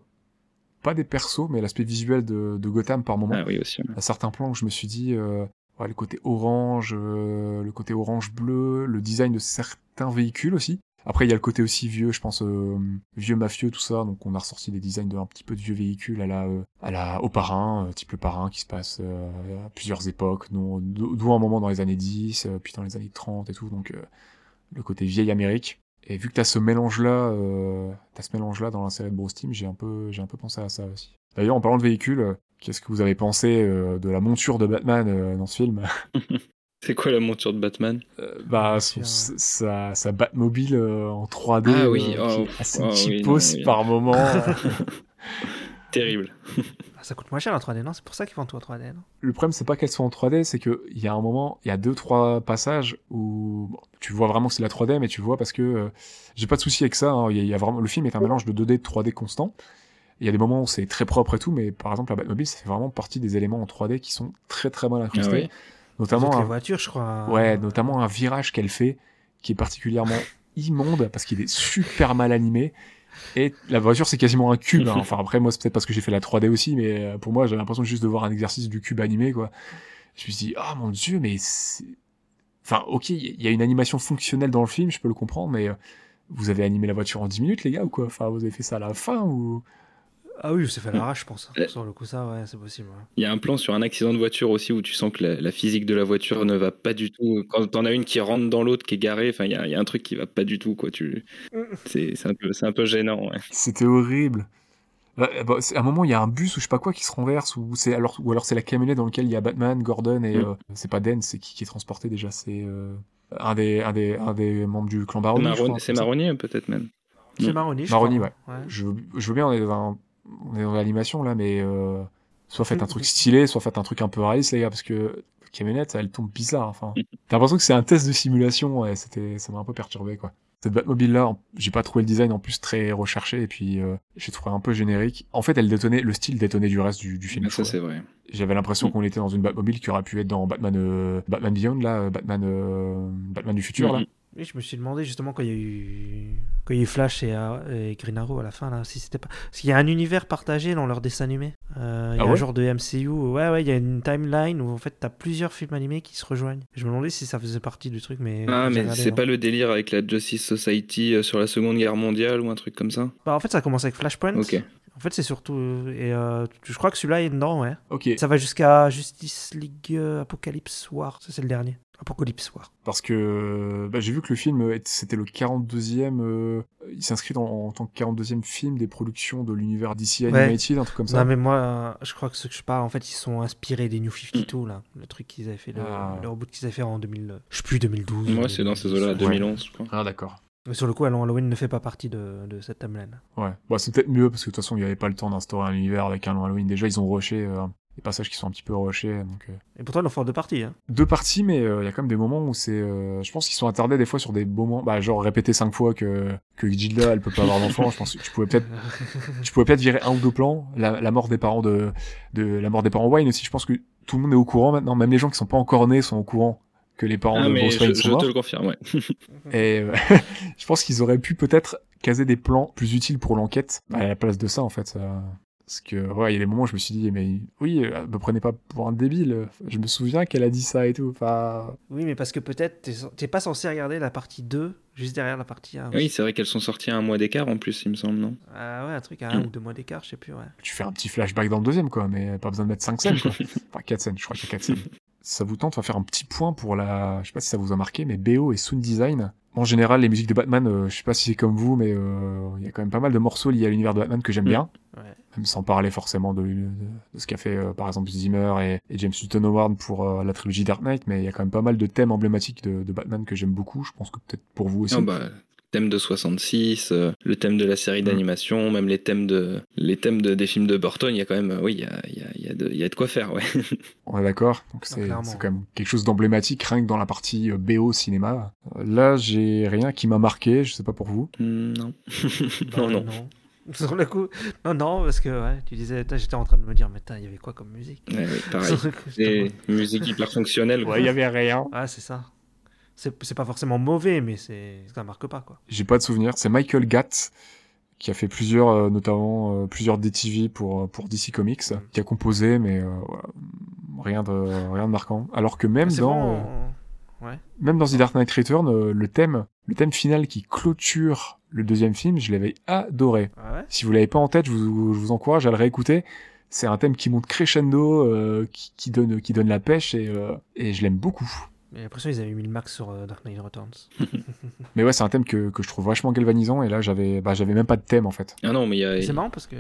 pas des persos, mais l'aspect visuel de, de Gotham par moment. Ah oui aussi. ouais. À certains plans où je me suis dit, euh, le côté orange, euh, le côté orange-bleu, le design de certains véhicules aussi. Après, il y a le côté aussi vieux, je pense, euh, vieux mafieux, tout ça. Donc, on a ressorti des designs de un petit peu de vieux véhicules à la, euh, à la, au parrain, type le parrain qui se passe à plusieurs époques, d'où un moment dans les années 10, euh, puis dans les années 30 et tout. Donc, le côté vieille Amérique. Et vu que t'as ce mélange-là, t'as ce mélange-là dans la série de Bros Team, j'ai un peu, j'ai un peu pensé à ça aussi. D'ailleurs, en parlant de véhicules, qu'est-ce que vous avez pensé euh, de la monture de Batman euh, dans ce film? C'est quoi la monture de Batman? Euh, Bah, son- Monture. sa, sa Batmobile euh, en 3D, Ah oui, euh, qui oh, est assez oh oui, non, oui. par moment. Terrible. Ah, Ça coûte moins cher en 3D, non? C'est pour ça qu'ils vendent tout en 3D, non? Le problème, c'est pas qu'elle soit en 3D, c'est que il y a un moment, il y a deux trois passages où bon, tu vois vraiment que c'est la 3D, mais tu vois parce que euh, j'ai pas de souci avec ça. hein. Il y, a- il y a vraiment le film est un mélange de 2D et de 3D constant. Il y a des moments où c'est très propre et tout, mais par exemple la Batmobile, ça fait vraiment partie des éléments en 3D qui sont très très mal incrustés, Ah oui. notamment Toutes les un, voitures, je crois. ouais, notamment un virage qu'elle fait qui est particulièrement immonde parce qu'il est super mal animé. Et la voiture, c'est quasiment un cube. hein. Enfin, après, moi, c'est peut-être parce que j'ai fait la 3D aussi, mais euh, pour moi, j'ai l'impression juste de voir un exercice du cube animé, quoi. Je me suis dit, ah mon dieu, mais c'est... Enfin, ok, il y a une animation fonctionnelle dans le film, je peux le comprendre, mais euh, vous avez animé la voiture en 10 minutes, les gars, ou quoi? Enfin, vous avez fait ça à la fin, ou... Ah oui, c'est fait à l'arrache, je pense. Sur le coup, ça, ouais, c'est possible. ouais. Il y a un plan sur un accident de voiture aussi où tu sens que la, la physique de la voiture ne va pas du tout. Quand t'en as une qui rentre dans l'autre, qui est garée, enfin, il y a, il y a un truc qui va pas du tout, quoi. Tu, c'est, un peu, c'est un peu gênant. Ouais. C'était horrible. Bah, à un moment, il y a un bus ou je sais pas quoi qui se renverse, ou c'est alors, ou alors c'est la camionnette dans laquelle il y a Batman, Gordon et Mm. euh, c'est pas Den, c'est qui, qui est transporté déjà, c'est euh, un des un des un des membres du clan crois, c'est marronnier peut-être même. C'est. Maroni, je Maroni, crois. ouais. Je, veux- je veux bien, on est dans, un- on est dans l'animation là, mais euh, soit faites un truc stylé, soit faites un truc un peu réaliste, les gars, parce que la camionnette, elle tombe bizarre. Enfin, t'as l'impression que c'est un test de simulation, ouais, c'était, ça m'a un peu perturbé, quoi. Cette Batmobile là, j'ai pas trouvé le design en plus très recherché, et puis euh, j'ai trouvé un peu générique. En fait, elle détonnait, le style détonnait du reste du, du film. ça c'est vrai. J'avais l'impression Mm. qu'on était dans une Batmobile qui aurait pu être dans Batman, euh, Batman Beyond là, euh, Batman, euh, Batman du futur là. Oui, je me suis demandé justement quand il y a eu, quand il y a eu Flash et, euh, et Green Arrow à la fin, là, si c'était pas. Parce qu'il y a un univers partagé dans leur dessin animé. Euh, il y a Ah un genre de MCU. Ouais, ouais, il y a une timeline où en fait t'as plusieurs films animés qui se rejoignent. Je me demandais si ça faisait partie du truc, mais. Ah, mais c'est pas le délire avec la Justice Society euh, sur la Seconde Guerre mondiale ou un truc comme ça Bah, en fait, ça commence avec Flashpoint. Ok. En fait, c'est surtout. Et euh, je crois que celui-là est dedans, ouais. Ok. Ça va jusqu'à Justice League Apocalypse War. Ça, c'est le dernier. Apocalypse War. Parce que bah, j'ai vu que le film, c'était le 42e, euh, il s'inscrit en tant que 42e film des productions de l'univers DC Ouais. Animated, un truc comme ça. Non, mais moi, euh, je crois que ce que je parle, en fait, ils sont inspirés des New 52, là. Le truc qu'ils avaient fait, le, Ah. le reboot qu'ils avaient fait en 2000, euh, je sais plus, 2012. Moi, c'est dans ces 2010. eaux-là, Ouais. 2011, je crois. Ah d'accord. Mais sur le coup, Halloween ne fait pas partie de, de cette timeline. Ouais. Bah, c'est peut-être mieux parce que de toute façon, il n'y avait pas le temps d'instaurer un univers avec un long Halloween. Déjà, ils ont rushé euh, des passages qui sont un petit peu rushés. Donc, euh. Et pourtant, ils en font deux parties. Hein. Deux parties, mais euh, il y a quand même des moments où c'est. euh, je pense qu'ils sont attardés des fois sur des moments. Bah, genre répéter cinq fois que que Gilda, elle peut pas avoir d'enfant. je pense que tu pouvais peut-être tu pouvais peut-être virer un ou deux plans. La, la mort des parents de de la mort des parents Wayne aussi. Je pense que tout le monde est au courant maintenant. Même les gens qui sont pas encore nés sont au courant que les parents Ah, de Bruce je, Wayne je sont te morts. le confirme, ouais. Et euh, je pense qu'ils auraient pu peut-être caser des plans plus utiles pour l'enquête à la place de ça, en fait. ça. Parce que, ouais, il y a des moments où je me suis dit, mais oui, euh, me prenez pas pour un débile. Je me souviens qu'elle a dit ça et tout. Enfin, Oui, mais parce que peut-être t'es t'es pas censé regarder la partie 2 juste derrière la partie 1. Oui, c'est vrai qu'elles sont sorties à un mois d'écart en plus, il me semble, non? Ah ouais, un truc à un ou deux mois d'écart, je sais plus, ouais. tu fais un petit flashback dans le deuxième, quoi, mais pas besoin de mettre cinq scènes, quoi. enfin, quatre scènes, je crois qu'il y a quatre scènes. Ça vous tente, on va faire un petit point pour la, je sais pas si ça vous a marqué, mais BO et sound design. En général, les musiques de Batman, euh, je sais pas si c'est comme vous, mais euh, il y a quand même pas mal de morceaux liés à l'univers de Batman que j'aime Mm. bien. Ouais. Même sans parler forcément de, de- de ce qu'a fait euh, par exemple Zimmer et, et James Newton Howard pour euh, la trilogie Dark Knight, mais il y a quand même pas mal de thèmes emblématiques de, de Batman que j'aime beaucoup. Je pense que peut-être pour vous aussi. Ah bah, thème de 66, euh, le thème de la série Mm. d'animation, même les thèmes de les thèmes de, des films de Burton, il y a quand même, euh, oui, il y a, il y, a, il y, a de, il y a de quoi faire, ouais. On est d'accord. Donc c'est clairement. c'est quand même quelque chose d'emblématique rien que dans la partie euh, BO cinéma. Euh, Là, j'ai rien qui m'a marqué. Je sais pas pour vous. Non. Bah, non, non. Sur le coup, non, non, parce que ouais, tu disais, j'étais en train de me dire, mais il y avait quoi comme musique? Ouais, pareil. Des musiques hyper fonctionnelles. quoi. y avait rien. en- Ah, c'est ça. C'est c'est pas forcément mauvais, mais c'est ça marque pas, quoi. J'ai pas de souvenir. C'est Michael Gatt qui a fait plusieurs, euh, notamment euh, plusieurs DTV pour euh, pour DC Comics, qui a composé, mais euh, voilà, rien de rien de marquant. Alors que même C'est dans bon, euh, Ouais. même dans The Dark Knight Return, le thème le thème final qui clôture le deuxième film, je l'avais adoré. Ah ouais? Si vous l'avez pas en tête, je vous, je vous encourage à le réécouter. C'est un thème qui monte crescendo, euh, qui, qui donne qui donne la pêche et euh, et je l'aime beaucoup. Mais j'ai l'impression qu'ils avaient mis le max sur euh, Dark Knight Returns. Mais ouais, c'est un thème que, que je trouve vachement galvanisant et là j'avais bah j'avais même pas de thème en fait. Ah non, mais il y a, C'est marrant parce que.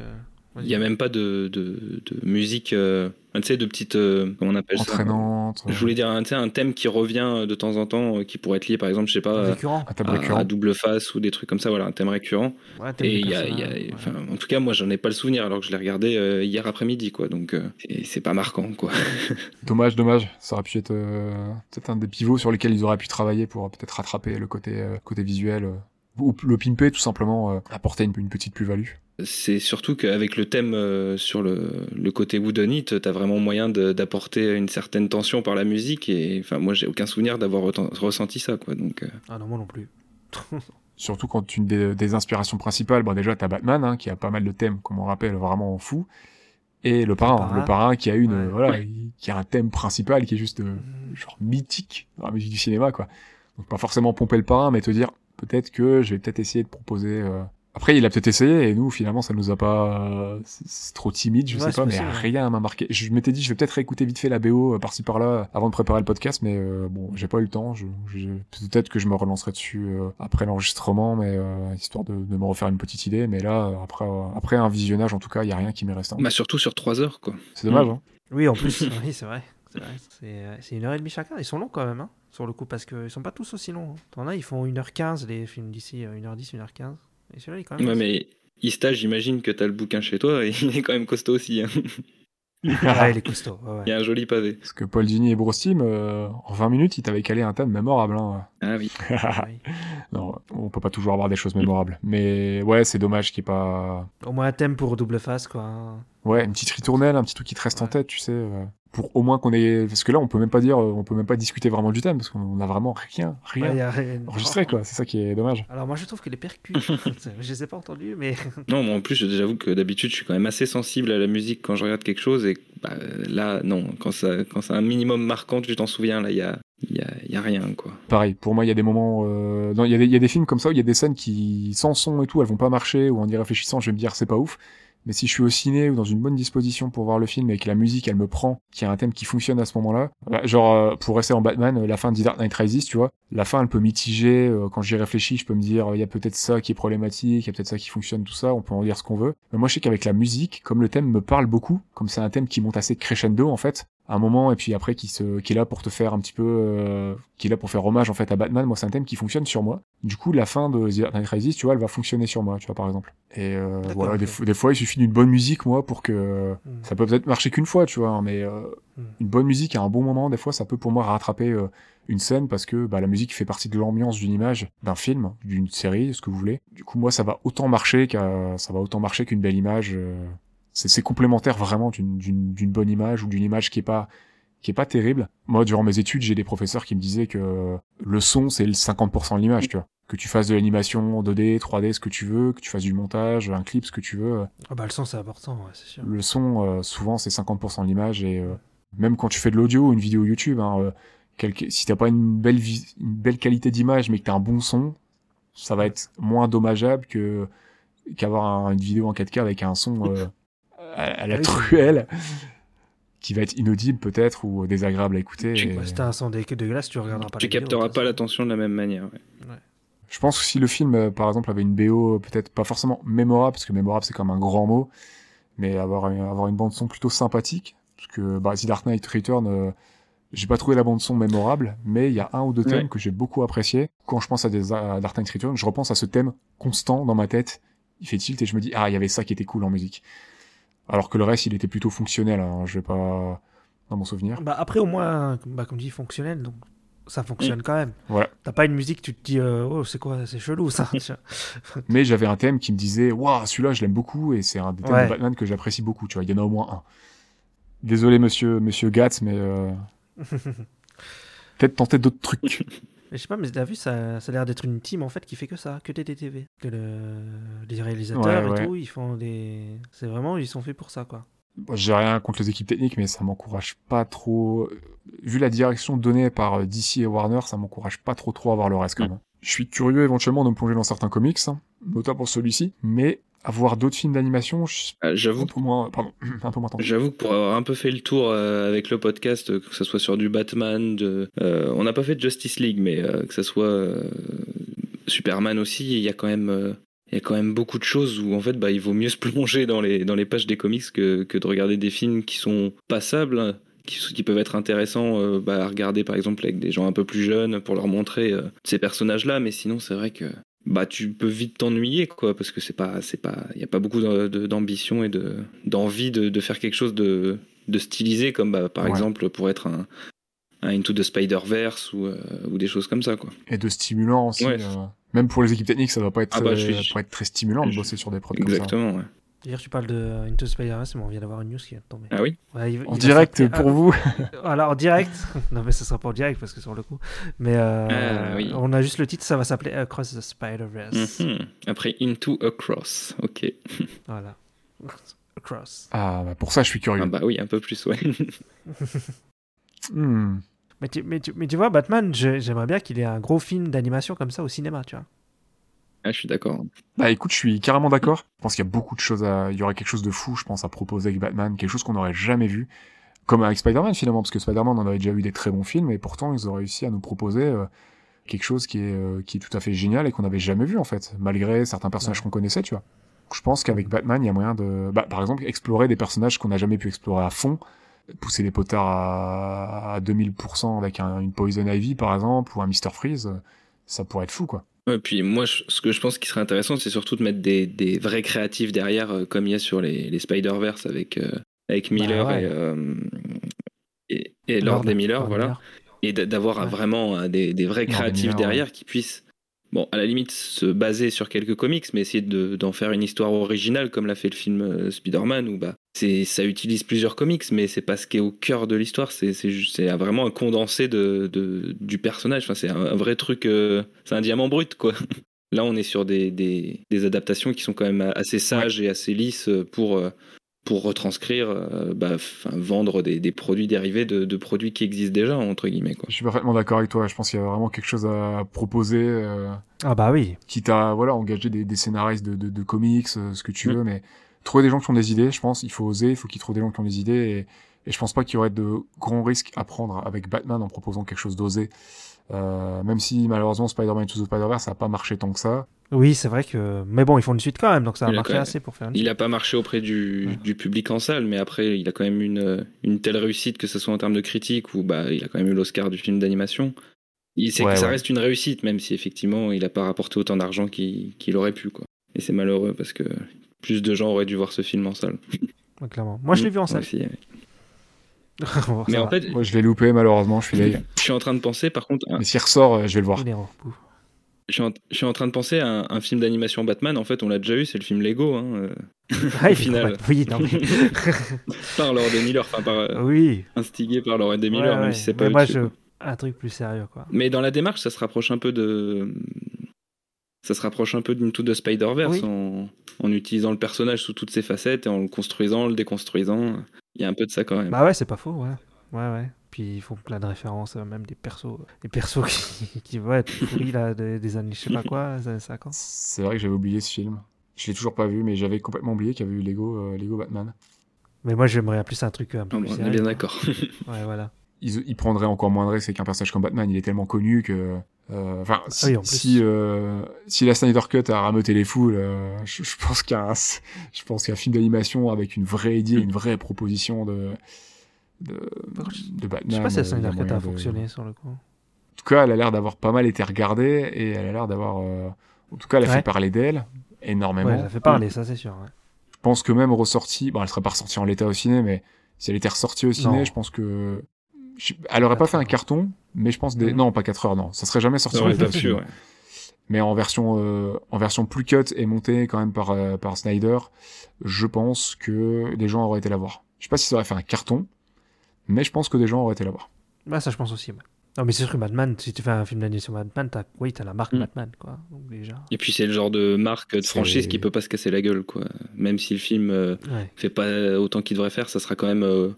Il y a même pas de, de, de musique, euh, tu sais, de petites, euh, comment on appelle ça Entraînante. Je voulais dire un, tu sais, un thème qui revient de temps en temps, euh, qui pourrait être lié, par exemple, je sais pas, récurrent. Un thème à, récurrent. à double face ou des trucs comme ça, voilà, un thème récurrent. Ouais, thème Et il y a, il y a- ouais. enfin, en tout cas, moi, j'en ai pas le souvenir, alors que je l'ai regardé euh, hier après-midi, quoi. Donc, euh, c'est- pas marquant, quoi. Dommage, dommage. Ça aurait pu être euh, peut-être un des pivots sur lesquels ils auraient pu travailler pour peut-être rattraper le côté euh, côté visuel euh, ou le pimper tout simplement, euh, apporter une, une petite plus-value. C'est surtout qu'avec le thème euh, sur le, le côté woodenite, t'as vraiment moyen de- d'apporter une certaine tension par la musique. Et enfin, moi, j'ai aucun souvenir d'avoir ressenti ça, quoi. Donc, euh, Ah non, moi non plus. Surtout quand une des, des inspirations principales, bon déjà t'as Batman hein, qui a pas mal de thèmes, comme on rappelle, vraiment fou, et le parrain, parrain. le parrain qui a une, Ouais. euh, voilà, il- qui a un thème principal qui est juste euh, genre mythique dans la musique du cinéma quoi. Donc pas forcément pomper le parrain, mais te dire peut-être que je vais peut-être essayer de proposer. Après il a peut-être essayé et nous finalement ça nous a pas, c'est trop timide, je Ouais, sais pas, mais possible, rien m'a marqué. Je m'étais dit je vais peut-être réécouter vite fait la BO euh, par-ci par-là avant de préparer le podcast, mais euh, bon j'ai pas eu le temps. Je, je- peut-être que je me relancerai dessus euh, après l'enregistrement, mais euh, histoire de, de me refaire une petite idée. Mais là après euh, après un visionnage en tout cas il y a rien qui m'est resté. bah, surtout sur trois heures, quoi. C'est dommage. Hein. Oui, en plus, oui, c'est vrai. C'est vrai. C'est c'est une heure et demie chacun. Ils sont longs quand même, hein, sur le coup, parce qu'ils sont pas tous aussi longs. T'en as, ils font 1h15, les films d'ici, euh, 1h10, 1h15. Et celui-là, il est quand même. Ouais, mais Ista, j'imagine que t'as le bouquin chez toi et il est quand même costaud aussi. hein. Ouais, il est costaud. ouais, ouais. Il y a un joli pavé. Parce que Paul Dini et Bruce Timm, euh, en 20 minutes, ils t'avaient calé un thème mémorable. Hein. Ah oui. Non, on peut pas toujours avoir des choses mémorables. Mais ouais, c'est dommage qu'il n'y ait pas... Au moins un thème pour double face, quoi. Ouais, une petite ritournelle, un petit truc qui te reste en tête, tu sais. Pour au moins qu'on ait... Parce que là, on peut même pas dire, on peut même pas discuter vraiment du thème, parce qu'on a vraiment rien, rien Ouais, a enregistré, quoi. C'est ça qui est dommage. Alors moi, je trouve que les percus, je les ai pas entendus, mais Non, moi en plus, j'avoue que d'habitude, je suis quand même assez sensible à la musique quand je regarde quelque chose. Et bah, là, non, quand, ça, quand c'est un minimum marquant, tu t'en souviens, là, il y a, il y, a, y a rien, quoi. Pareil, pour moi, il y a des moments... euh, non, il y, a des- il y a des films comme ça où il y a des scènes qui, sans son et tout, elles vont pas marcher, ou en y réfléchissant, je vais me dire, c'est pas ouf. Mais si je suis au ciné ou dans une bonne disposition pour voir le film et que la musique elle me prend, qu'il y a un thème qui fonctionne à ce moment-là, bah, genre euh, pour rester en Batman, euh, la fin de Dark Knight Rises, tu vois, la fin elle peut mitiger. euh, quand j'y réfléchis, je peux me dire il y a peut-être ça qui est problématique, il y a peut-être ça qui fonctionne, tout ça. On peut en dire ce qu'on veut. Mais moi je sais qu'avec la musique, comme le thème me parle beaucoup, comme c'est un thème qui monte assez crescendo en fait, à un moment et puis après qui se qui est là pour te faire un petit peu euh, qui est là pour faire hommage en fait à Batman. Moi c'est un thème qui fonctionne sur moi. Du coup la fin de The Dark Knight Rises tu vois elle va fonctionner sur moi tu vois par exemple. Et euh, voilà des, fois- des fois il suffit d'une bonne musique moi pour que Mm. ça peut peut-être marcher qu'une fois tu vois hein, mais euh, Mm. une bonne musique à un bon moment des fois ça peut pour moi rattraper euh, une scène parce que bah, la musique fait partie de l'ambiance d'une image d'un film d'une série ce que vous voulez. Du coup moi ça va autant marcher qu'à ça va autant marcher qu'une belle image euh, c'est c'est complémentaire vraiment d'une bonne image ou d'une image qui est pas qui est pas terrible. Moi, durant mes études, j'ai des professeurs qui me disaient que le son, c'est le 50% de l'image, tu vois. Que tu fasses de l'animation 2D, 3D, ce que tu veux, que tu fasses du montage, un clip, ce que tu veux. Ah bah, le son, c'est important, ouais, c'est sûr. Le son, euh, souvent, c'est 50% de l'image et euh, même quand tu fais de l'audio ou une vidéo YouTube, hein, euh, quelque- si t'as pas une belle, vis- une belle qualité d'image mais que t'as un bon son, ça va être moins dommageable que qu'avoir un- une vidéo en 4K avec un son euh, à, la Oui. truelle qui va être inaudible peut-être ou désagréable à écouter. Tu- et- Ouais, si t'as un son dé- dégueulasse, tu regarderas pas Tu capteras de pas l'attention de la même manière. ouais. Je pense que si le film, euh, par exemple, avait une BO peut-être pas forcément mémorable, parce que mémorable c'est comme un grand mot, mais avoir, une- avoir une bande son plutôt sympathique, parce que bah, The Dark Knight Return, euh, j'ai pas trouvé la bande son mémorable, mais il y a un ou deux thèmes Ouais. que j'ai beaucoup apprécié. Quand je pense à, des, à Dark Knight Return, je repense à ce thème constant dans ma tête, il fait tilt et je me dis ah il y avait ça qui était cool en musique. Alors que le reste il était plutôt fonctionnel, hein, je vais pas dans mon souvenir. Bah, après, au moins, bah, comme dit, fonctionnel, donc ça fonctionne quand même. Voilà. T'as pas une musique, tu te dis, euh, oh, c'est quoi, c'est chelou ça. Mais j'avais un thème qui me disait, waouh, celui-là, je l'aime beaucoup, et c'est un des thèmes Ouais. de Batman que j'apprécie beaucoup, tu vois. Il y en a au moins un. Désolé, monsieur, monsieur Gatz, mais euh, peut-être tenter d'autres trucs. Je sais pas, mais t'as vu, ça, ça a l'air d'être une team en fait qui fait que ça, que des DTV. Que le... les réalisateurs Ouais, et ouais. tout, ils font des. C'est vraiment, ils sont faits pour ça quoi. J'ai rien contre les équipes techniques, mais ça m'encourage pas trop. Vu la direction donnée par euh, DC et Warner, ça m'encourage pas trop trop à voir le reste, quand même. Je suis curieux éventuellement de me plonger dans certains comics, hein, notamment pour celui-ci, mais avoir d'autres films d'animation, je... Ah, J'avoue un peu moins, pardon, un peu moins. J'avoue que pour avoir un peu fait le tour euh, avec le podcast, euh, que ce soit sur du Batman, de, euh, on n'a pas fait de Justice League, mais euh, que ce soit euh, Superman aussi, il y a quand même, euh, il y a quand même beaucoup de choses où en fait, bah, il vaut mieux se plonger dans les dans les pages des comics que, que de regarder des films qui sont passables, hein, qui, qui peuvent être intéressants euh, bah, à regarder par exemple avec des gens un peu plus jeunes pour leur montrer euh, ces personnages-là. Mais sinon, c'est vrai que bah tu peux vite t'ennuyer quoi parce que c'est pas c'est pas il y a pas beaucoup d'ambition et de d'envie de, de faire quelque chose de de stylisé comme bah, par Ouais. exemple pour être un, un Into the Spider Verse ou euh, ou des choses comme ça quoi et de stimulant aussi. Ouais. euh, même pour les équipes techniques, ça doit pas être, Ah bah, suis- pas être très stimulant de je- bosser sur des prods comme ça. exactement ouais. D'ailleurs, tu parles de Into Spider-Man, mais on vient d'avoir une news qui vient de tomber. ah oui Ouais, il- il En direct pour vous. Voilà, en direct. non, mais ce sera pas en direct parce que sur le coup. Mais euh, Ah, oui. on a juste le titre, ça va s'appeler Across the Spider-Verse. Mhm. après Into Across ok Voilà. Across. Ah, bah pour ça, je suis curieux. ah bah oui un peu plus ouais Hmm. Mais tu, mais, tu, mais tu vois, Batman, j'aimerais bien qu'il ait un gros film d'animation comme ça au cinéma, tu vois. Ah, je suis d'accord Bah écoute, je suis carrément d'accord. Je pense qu'il y a beaucoup de choses à... Il y aurait quelque chose de fou, je pense, à proposer avec Batman, quelque chose qu'on n'aurait jamais vu. Comme avec Spider-Man finalement, parce que Spider-Man, on avait déjà eu des très bons films, et pourtant ils ont réussi à nous proposer euh, quelque chose qui est, euh, qui est tout à fait génial et qu'on n'avait jamais vu en fait, malgré certains personnages Ouais. qu'on connaissait, tu vois. Je pense qu'avec Batman, il y a moyen de, bah, par exemple, explorer des personnages qu'on n'a jamais pu explorer à fond, pousser les potards à, à 2000% avec un- une Poison Ivy par exemple, ou un Mr. Freeze, ça pourrait être fou quoi. Ouais, puis moi, je- ce que je pense qui serait intéressant, c'est surtout de mettre des, des vrais créatifs derrière, euh, comme il y a sur les, les Spider-Verse avec, euh, avec Miller ouais. et, euh, et, et Lord et Miller, Lord voilà. Miller. Et d'a- d'avoir Ouais. vraiment un des, des vrais créatifs Miller, derrière qui puissent, bon, à la limite, se baser sur quelques comics, mais essayer de- d'en faire une histoire originale, comme l'a fait le film euh, Spider-Man, où bah, ça utilise plusieurs comics, mais c'est pas ce qui est au cœur de l'histoire, c'est c'est ju- c'est vraiment un condensé de, de- du personnage. Enfin, c'est un, un vrai truc, euh, c'est un diamant brut, quoi. Là, on est sur des, des, des adaptations qui sont quand même assez sages et assez lisses pour, euh, pour retranscrire, euh, bah, vendre des, des produits dérivés de, de produits qui existent déjà, entre guillemets. Quoi. Je suis parfaitement d'accord avec toi. Je pense qu'il y a vraiment quelque chose à proposer, euh, Ah bah oui. quitte à voilà engager des, des scénaristes de, de, de comics, ce que tu Mm. veux, mais trouver des gens qui ont des idées, je pense. Il faut oser, il faut qu'ils trouvent des gens qui ont des idées. Et, et je pense pas qu'il y aurait de grands risques à prendre avec Batman en proposant quelque chose d'osé. Euh, même si malheureusement Spider-Man Into the Spider-Verse ça a pas marché tant que ça. Oui, c'est vrai que. Mais bon, ils font une suite quand même, donc ça a Il marché même- assez pour faire une Il suite. a pas marché auprès du, Ouais. du public en salle, mais après, il a quand même une, une telle réussite, que ce soit en termes de critique ou bah, il a quand même eu l'Oscar du film d'animation. Il sait Ouais, que ça ouais. reste une réussite, même si effectivement, il a pas rapporté autant d'argent qu'il qu'il aurait pu. Quoi. Et c'est malheureux parce que plus de gens auraient dû voir ce film en salle. Ouais, clairement. Moi, je l'ai vu en salle. aussi, ouais. Bon, Mais en va. fait, Moi je l'ai loupé malheureusement, je suis deg. je suis en train de penser, par contre, un- Mais s'il ressort, euh, je vais le voir. Je suis, en, je suis en train de penser à un, un film d'animation Batman. En fait, on l'a déjà eu, c'est le film Lego, hein, euh, Ah, final. Oui, non, mais... par Lord de Miller, enfin par, euh, oui. instigé par Lord de Ouais, Miller, ouais. même si c'est pas Mais moi, dessus, je... un truc plus sérieux, quoi. Mais dans la démarche, ça se rapproche un peu de. Ça se rapproche un peu d'Into the Spider-Verse Oui. en... en utilisant le personnage sous toutes ses facettes et en le construisant, le déconstruisant. Il y a un peu de ça quand même. Bah ouais, c'est pas faux, ouais. Ouais, ouais. Puis ils font plein de références, euh, même des persos, des persos qui, qui ouais, tout pourris là, des, des années, je sais pas quoi, des années 50. C'est vrai que j'avais oublié ce film. Je l'ai toujours pas vu, mais j'avais complètement oublié qu'il y avait eu Lego, euh, Lego Batman. Mais moi, j'aimerais plus un truc un peu Ah, plus on est bien d'accord. Ouais, voilà. Ils, ils prendraient encore moins de risques avec un personnage comme Batman. Il est tellement connu que. Euh, Enfin, si, Ah oui, en plus. si, euh, si la Snyder Cut a rameuté les foules, euh, je, je pense qu'un, je pense qu'un film d'animation avec une vraie idée, une vraie proposition de de, de Batman. Je sais pas si la euh, Snyder Cut a de- fonctionné sur le coup. En tout cas, elle a l'air d'avoir pas mal été regardée et elle a l'air d'avoir. euh, En tout cas, elle a Ouais. fait parler d'elle énormément. Ouais, ça fait parler, ça c'est sûr. ouais. Je pense que même ressortie, bon, elle serait pas ressortie en l'état au ciné, mais si elle était ressortie au ciné, Non. je pense que je- elle aurait pas fait un carton, mais je pense des Mhm. non pas 4 heures, non, ça serait jamais sorti au pu, ciné. ouais. Mais en version euh, en version plus cut et montée quand même par euh, par Snyder, je pense que des gens auraient été la voir. Je sais pas si ça aurait fait un carton, mais je pense que des gens auraient été la voir. Bah, ça, je pense aussi. ouais. Non, mais c'est sûr que Batman, si tu fais un film d'animation Batman, t'as oui, t'as la marque Mm. Batman, quoi. Donc déjà. Et puis c'est le genre de marque, de franchise qui peut pas se casser la gueule, quoi. Même si le film euh, Ouais. fait pas autant qu'il devrait faire, ça sera quand même euh,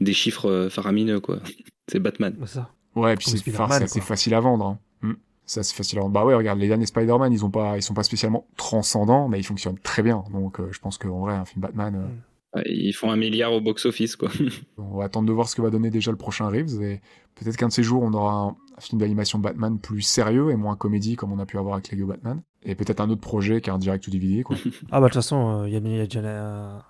des chiffres faramineux, quoi. C'est Batman. C'est ça. Ouais, et puis c'est assez facile à vendre. Hein. Mm. C'est assez facile à vendre. Bah ouais, regarde, les derniers Spider-Man, ils ont pas, ils sont pas spécialement transcendants, mais ils fonctionnent très bien. Donc euh, je pense qu'en vrai, un film Batman, euh, Ouais, Ils font un milliard au box-office, quoi. On va attendre de voir ce que va donner déjà le prochain Reeves et peut-être qu'un de ces jours on aura un, un film d'animation Batman plus sérieux et moins comédie comme on a pu avoir avec Lego Batman et peut-être un autre projet qui est un direct ou DVD quoi. Ah, bah, de toute façon, il y, a- y a déjà.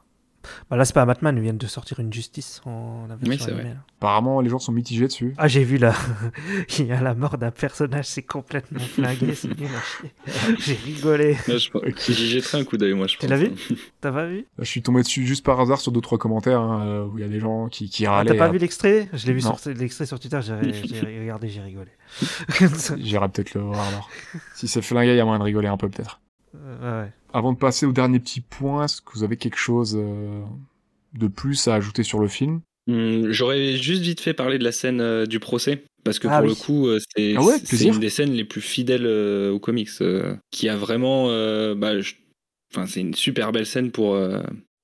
Bah, là, c'est pas Batman, ils viennent de sortir une justice en Oui, c'est vrai. Apparemment les gens sont mitigés dessus. Ah, j'ai vu là. Il y a la mort d'un personnage, c'est complètement flingué, c'est nul. J'ai rigolé. Là, je... J'y jetterai un coup d'œil, moi, je Tu pense. l'as vu T'as pas vu Je suis tombé dessus juste par hasard sur deux trois commentaires hein, euh, où il y a des gens qui, qui Ah, râlaient. T'as pas vu l'extrait Je l'ai vu Non. sur l'extrait sur Twitter, j'ai j'ai regardé, j'ai rigolé. J'irai peut-être le voir alors. si c'est flingué, il y a moyen de rigoler un peu peut-être. Euh, ouais. Avant de passer au dernier petit point, est-ce que vous avez quelque chose euh, de plus à ajouter sur le film? Hum, J'aurais juste vite fait parler de la scène euh, du procès. Parce que Ah pour oui. le coup, euh, c'est Ah ouais, une des scènes les plus fidèles euh, aux comics. euh, qui a vraiment. euh, bah, je- Enfin, c'est une super belle scène pour, euh,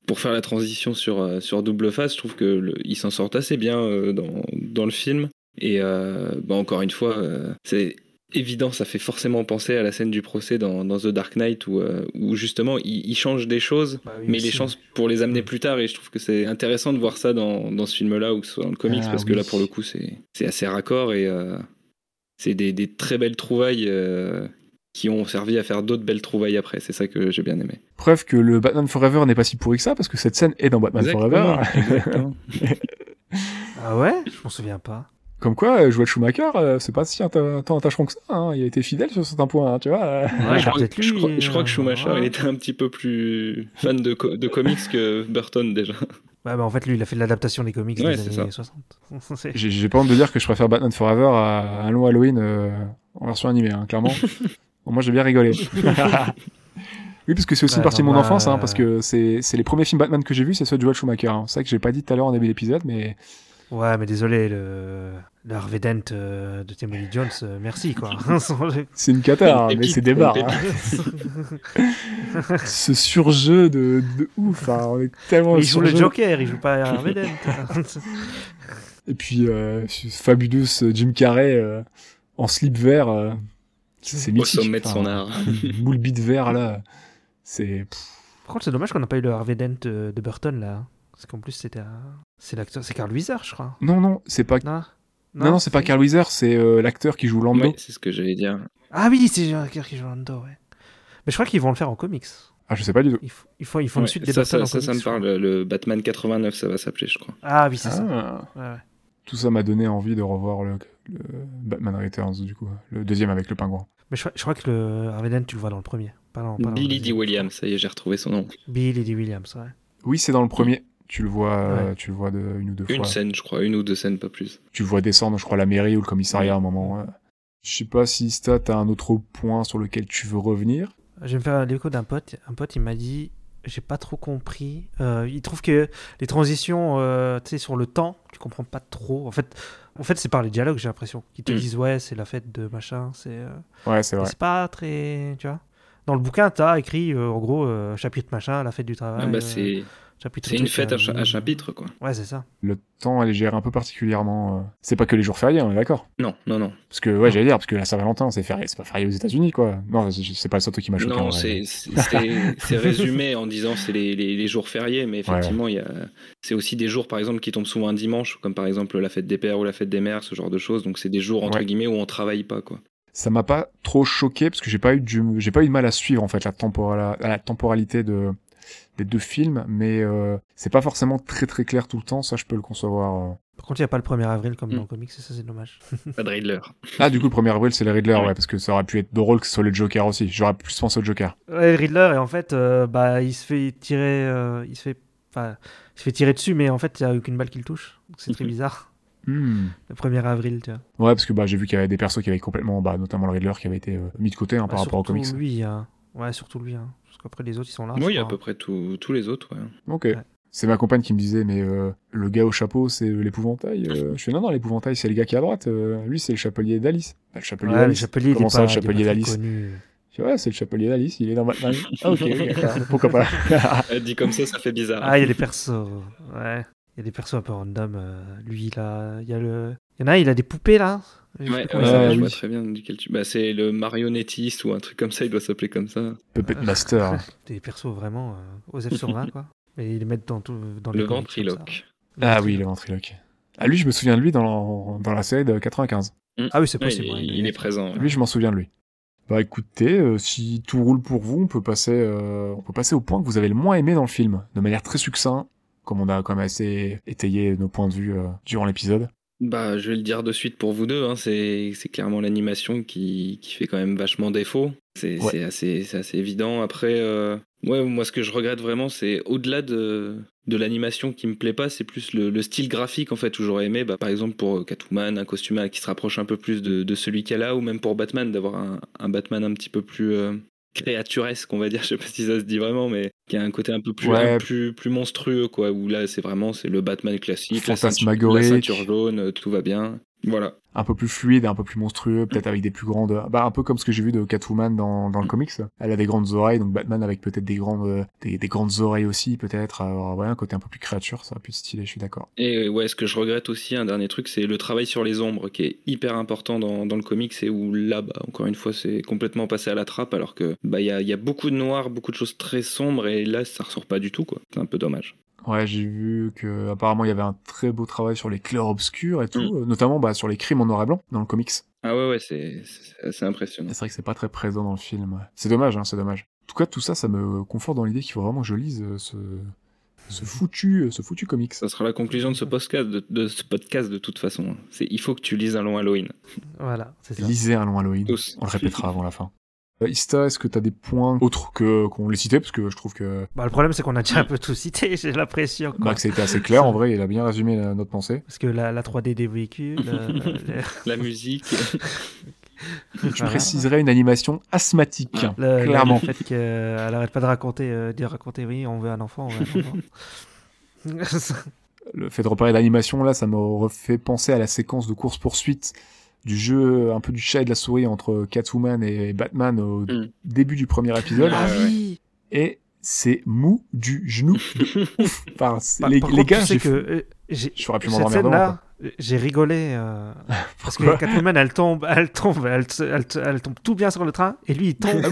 pour faire la transition sur, euh, sur double face. Je trouve que le- ils s'en sortent assez bien euh, dans, dans le film. Et euh, bah, encore une fois, euh, c'est évident, ça fait forcément penser à la scène du procès dans, dans The Dark Knight où, euh, où justement il, il change des choses Bah oui, mais les chances pour les amener plus tard et je trouve que c'est intéressant de voir ça dans, dans ce film-là ou que ce soit dans le comics Ah parce que là pour le coup c'est c'est assez raccord et euh, c'est des, des très belles trouvailles euh, qui ont servi à faire d'autres belles trouvailles après. C'est ça que j'ai bien aimé. Preuve que le Batman Forever n'est pas si pourri que ça parce que cette scène est dans Batman Forever. exactement. Ah ouais? Je m'en souviens pas. Comme quoi, euh, Joel Schumacher, euh, c'est pas si tant attachant que ça. hein. Il a été fidèle sur certains points, hein, tu vois. Ouais, je, crois, peut-être je lui, crois- je crois que euh, Schumacher ouais. il était un petit peu plus fan de, co- de comics que Burton déjà Ouais, bah en fait, lui, il a fait de l'adaptation des comics Ouais, des années ça. 60. C'est- J'ai pas honte de dire que je préfère Batman Forever à un long Halloween euh, en version animée, hein, clairement. Bon, moi, j'ai bien rigolé. oui, parce que c'est aussi Ouais, une partie non, de mon bah, enfance, hein, parce que c'est c'est les premiers films Batman que j'ai vus, c'est ceux de Joel Schumacher. Hein. C'est ça que j'ai pas dit tout à l'heure en début d'épisode, mais Ouais, mais désolé, le, le Harvey Dent euh, de Timothy Jones, euh, merci, quoi. c'est une cata, hein, mais c'est des barres. hein. Ce surjeu de, de ouf, hein, on est tellement il joue le. Joker, il joue pas Harvey Dent. Et puis, euh, ce fabuleux Jim Carrey euh, en slip vert, euh, c'est au mythique. sommet de son art Moule bit vert, là, c'est... Par contre, c'est dommage qu'on n'a pas eu le Harvey Dent de Burton là. Parce qu'en plus, c'était. un- C'est l'acteur. C'est Carl Weiser, je crois. Non, non, c'est pas. Non Non, non, c'est pas Carl Weiser, c'est euh, l'acteur qui joue Lando. Ouais, c'est ce que j'allais dire. Ah oui, c'est l'acteur qui joue Lando, ouais. Mais je crois qu'ils vont le faire en comics. Ah, je sais pas du tout. Ils, ils font, ils font une suite des ça, Burton ça, en ça, comics. ça me parle. Le Batman 89, ça va s'appeler, je crois. Ah oui, c'est ça. Ah. Ouais, ouais. Tout ça m'a donné envie de revoir le, le Batman Returns, du coup. Le deuxième avec le pingouin. Mais je, crois- je crois que le Harvey tu le vois dans le premier. Pas dans, pas dans Billy D. Williams, ça y est, j'ai retrouvé son nom. Billy D. Williams, ouais. Oui, c'est dans le premier. Tu le vois, euh, Ouais. tu le vois de, une ou deux Une fois. scène, je crois, une ou deux scènes, pas plus. Tu le vois descendre, je crois, la mairie ou le commissariat à un moment. ouais. Je sais pas si Stat a un autre point sur lequel tu veux revenir. Je vais me faire l'écho d'un pote. Un pote, il m'a dit J'ai pas trop compris. Euh, il trouve que les transitions, euh, tu sais, sur le temps, tu comprends pas trop. En fait, en fait c'est par les dialogues, j'ai l'impression. Qu'ils te Mm. disent Ouais, c'est la fête de machin. C'est euh, Ouais, c'est vrai. c'est pas très. Tu vois Dans le bouquin, t'as écrit, euh, en gros, euh, chapitre machin, la fête du travail. Ah bah, euh, c'est chapitre c'est une fête à, euh, cha- à chapitre, quoi. Ouais, c'est ça. Le temps, elle est gérée un peu particulièrement. euh. C'est pas que les jours fériés, on est d'accord. Non, non, non. Parce que, ouais, j'allais dire, parce que la Saint-Valentin, c'est férié, c'est pas férié aux États-Unis, quoi. Non, c'est pas le qui m'a choqué. Non, c'est résumé en disant c'est les, les, les jours fériés, mais effectivement, il y a c'est aussi des jours, par exemple, qui tombent souvent un dimanche, comme par exemple la fête des pères ou la fête des mères, ce genre de choses. Donc c'est des jours entre Ouais. guillemets où on travaille pas, quoi. ça m'a pas trop choqué parce que j'ai pas eu du j'ai pas eu de mal à suivre en fait la, tempora- la temporalité de des deux films mais euh, c'est pas forcément très très clair tout le temps ça je peux le concevoir euh. Par contre, il n'y a pas le 1er avril comme Mm. dans le comics, et ça, c'est dommage. Pas de Riddler. ah du coup le 1er avril c'est le Riddler ouais. Ouais. parce que ça aurait pu être drôle que ce soit le Joker aussi j'aurais plus pensé au Joker Ouais, Riddler, et en fait, euh, bah, il se fait tirer. euh, il se fait. Enfin, il se fait tirer dessus, mais en fait, il n'y a aucune balle qui le touche. C'est très Mhm. bizarre. Hmm. Le 1er avril, tu vois. ouais parce que bah j'ai vu qu'il y avait des persos qui avaient complètement bah notamment le Riddler qui avait été euh, mis de côté hein, par rapport aux surtout comics lui, hein. Ouais, surtout lui. Hein. Parce qu'après, les autres, ils sont là. Oui, à peu près tous tous les autres, ouais. ok Ouais. c'est ma compagne qui me disait mais euh, le gars au chapeau c'est l'épouvantail euh, je fais non non l'épouvantail c'est le gars qui est à droite euh, lui c'est le chapelier d'Alice Bah, le chapelier Ouais, d'Alice Comment pas, ça, le chapelier d'Alice ouais, c'est le chapelier d'Alice, il est dans Batman. Ah, ok, pourquoi pas. Euh, Dit comme ça, ça fait bizarre. Ah, il y a des persos. Ouais. Il y a des persos un peu random. euh, lui, là. Il y a le. Il y en a un, il a des poupées, là. Ouais, ouais, je vois oui. très bien duquel tu. Bah, c'est le marionnettiste ou un truc comme ça, il doit s'appeler comme ça. Puppet Master. Des persos vraiment euh, aux F sur 20, quoi. Et ils les mettent dans, tout, dans Le ventriloque. ah oui, le ventriloque. Ah, lui, je me souviens de lui dans, dans la série de 95. Ah oui, c'est Ouais, possible. il, ouais, il est présent. Lui, je m'en souviens de lui. Bah écoutez, euh, si tout roule pour vous, on peut passer, euh, on peut passer au point que vous avez le moins aimé dans le film, de manière très succincte, comme on a quand même assez étayé nos points de vue euh, durant l'épisode. Bah, je vais le dire de suite pour vous deux, hein, c'est clairement l'animation qui, qui fait quand même vachement défaut. C'est Ouais. assez, assez évident. Après, euh, ouais, moi, ce que je regrette vraiment, c'est au-delà de, de l'animation qui me plaît pas, c'est plus le, le style graphique, en fait, où j'aurais aimé, bah, par exemple, pour Catwoman, un costume qui se rapproche un peu plus de, de celui qu'elle a, ou même pour Batman, d'avoir un, un Batman un petit peu plus euh, créaturesque, on va dire, je sais pas si ça se dit vraiment, mais qui a un côté un peu plus, Ouais. plus, plus monstrueux, quoi, où là, c'est vraiment, c'est le Batman classique, la ceinture, la ceinture jaune, tout va bien. Voilà. Un peu plus fluide, un peu plus monstrueux, peut-être avec des plus grandes, bah un peu comme ce que j'ai vu de Catwoman dans, dans le comics. Elle a des grandes oreilles, donc Batman avec peut-être des grandes, euh, des, des grandes oreilles aussi, peut-être. Ouais, un côté un peu plus créature, ça aurait pu être stylé, je suis d'accord. Et euh, ouais, ce que je regrette aussi, un dernier truc, c'est le travail sur les ombres qui est hyper important dans, dans le comics et où là, bah, encore une fois, c'est complètement passé à la trappe alors que bah il y a, il y a beaucoup de noir, beaucoup de choses très sombres et là, ça ressort pas du tout quoi. C'est un peu dommage. Ouais, j'ai vu que apparemment il y avait un très beau travail sur les clairs obscurs et tout, euh, notamment bah, sur les crimes en noir et blanc dans le comics. Ah ouais, ouais, c'est assez impressionnant. C'est vrai que c'est pas très présent dans le film. ouais. C'est dommage, hein, c'est dommage. En tout cas, tout ça, ça me conforte dans l'idée qu'il faut vraiment que je lise euh, ce, ce foutu, euh, ce foutu comics. Ça sera la conclusion de ce podcast de, de ce podcast de toute façon. C'est il faut que tu lises un long Halloween. Voilà, c'est ça. Lisez un long Halloween. Tous. On le répétera avant la fin. Euh, Ista, est-ce que t'as des points autres que qu'on les citait parce que je trouve que Bah, le problème, c'est qu'on a déjà un peu tout cité, j'ai l'impression. Max a été assez clair en vrai, il a bien résumé la- notre pensée. Parce que la, la 3D des véhicules. euh, La musique. Je Voilà. préciserais une animation asthmatique, Ah, Le, clairement. le fait qu'elle arrête pas de raconter, euh, de raconter, oui, on veut un enfant, on veut un enfant. Le fait de reparler d'animation là, ça m'a refait penser à la séquence de course poursuite du jeu un peu du chat et de la souris entre Catwoman et Batman au Mm. début du premier épisode. ah oui et c'est mou du genou de ouf. Enfin, c'est- Par- les, par les contre, gars, tu sais j'ai que euh, j'aurais pu cette m'endormir devant. J'ai rigolé euh, parce que Catwoman elle tombe, elle tombe, elle, elle elle tombe tout bien sur le train et lui il tombe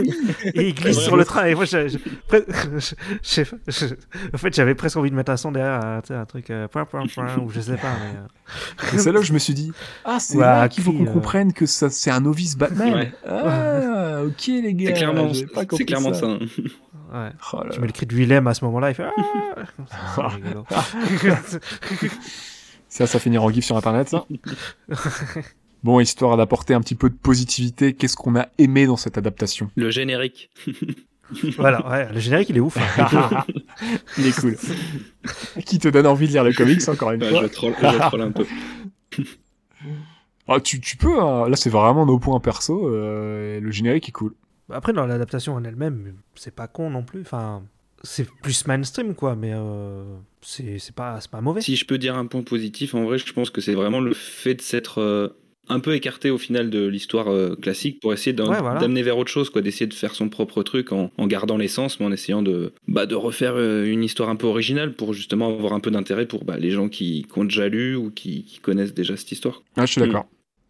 et il glisse sur le train et moi je- je- je- en fait j'avais presque envie de mettre un son derrière euh, un truc euh, point point point ou je sais pas mais euh, c'est là où je me suis dit, ah, c'est Ouais, là qu'il faut qu'on euh, comprenne que ça, c'est un novice Batman. Ouais. Ah, ok les gars. C'est clairement, j'avais pas c'est compris clairement ça. ouais. Oh là là. mets le cri de Willem à ce moment-là il fait ah. Ça, ça finira en gif sur internet, ça? bon, histoire d'apporter un petit peu de positivité, qu'est-ce qu'on a aimé dans cette adaptation? Le générique. voilà ouais, le générique il est ouf hein. Il est cool. Qui te donne envie de lire le comics, encore une Ouais, fois. je troll, je troll un peu. Ah, tu, tu peux, hein. là c'est vraiment nos points perso, euh, le générique est cool. Après, dans l'adaptation en elle-même, c'est pas con non plus. Enfin, c'est plus mainstream, quoi, mais euh, c'est c'est pas, c'est pas mauvais. Si je peux dire un point positif, en vrai, je pense que c'est vraiment le fait de s'être euh, un peu écarté au final de l'histoire euh, classique pour essayer d'en- Ouais, voilà. d'amener vers autre chose, quoi, d'essayer de faire son propre truc en, en gardant l'essence, mais en essayant de, bah, de refaire euh, une histoire un peu originale pour justement avoir un peu d'intérêt pour bah, les gens qui, qui ont déjà lu ou qui, qui connaissent déjà cette histoire. Ah, je suis d'accord.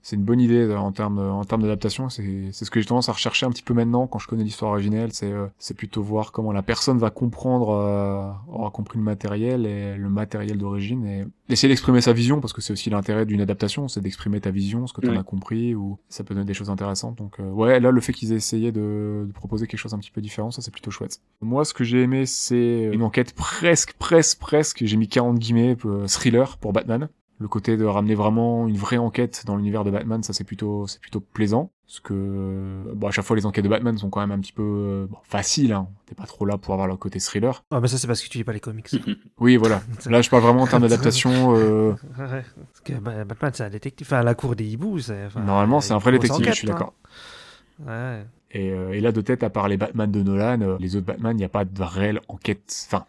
C'est une bonne idée euh, en termes en termes d'adaptation. C'est c'est ce que j'ai tendance à rechercher un petit peu maintenant quand je connais l'histoire originelle. C'est euh, c'est plutôt voir comment la personne va comprendre, euh, aura compris le matériel et le matériel d'origine et essayer d'exprimer sa vision parce que c'est aussi l'intérêt d'une adaptation, c'est d'exprimer ta vision, ce que tu Ouais. as compris ou ça peut donner des choses intéressantes. Donc euh, ouais, là le fait qu'ils aient essayé de, de proposer quelque chose un petit peu différent, ça c'est plutôt chouette. Moi, ce que j'ai aimé, c'est une enquête presque, presque, presque. J'ai mis 40 guillemets euh, thriller pour Batman le côté de ramener vraiment une vraie enquête dans l'univers de Batman, ça c'est plutôt c'est plutôt plaisant parce que bon à chaque fois les enquêtes de Batman sont quand même un petit peu euh, bon, faciles hein. T'es pas trop là pour avoir le côté thriller. Ah, mais ça, c'est parce que tu lis pas les comics. Oui, voilà. Là, je parle vraiment en termes d'adaptation euh, Ouais, parce que bah, Batman, c'est un détective. Enfin, la cour des hiboux, c'est. enfin, normalement, c'est un vrai détective, je suis hein. d'accord. Ouais. Et, euh, et là de tête à part les Batman de Nolan, euh, les autres Batman, il n'y a pas de réelle enquête. Enfin,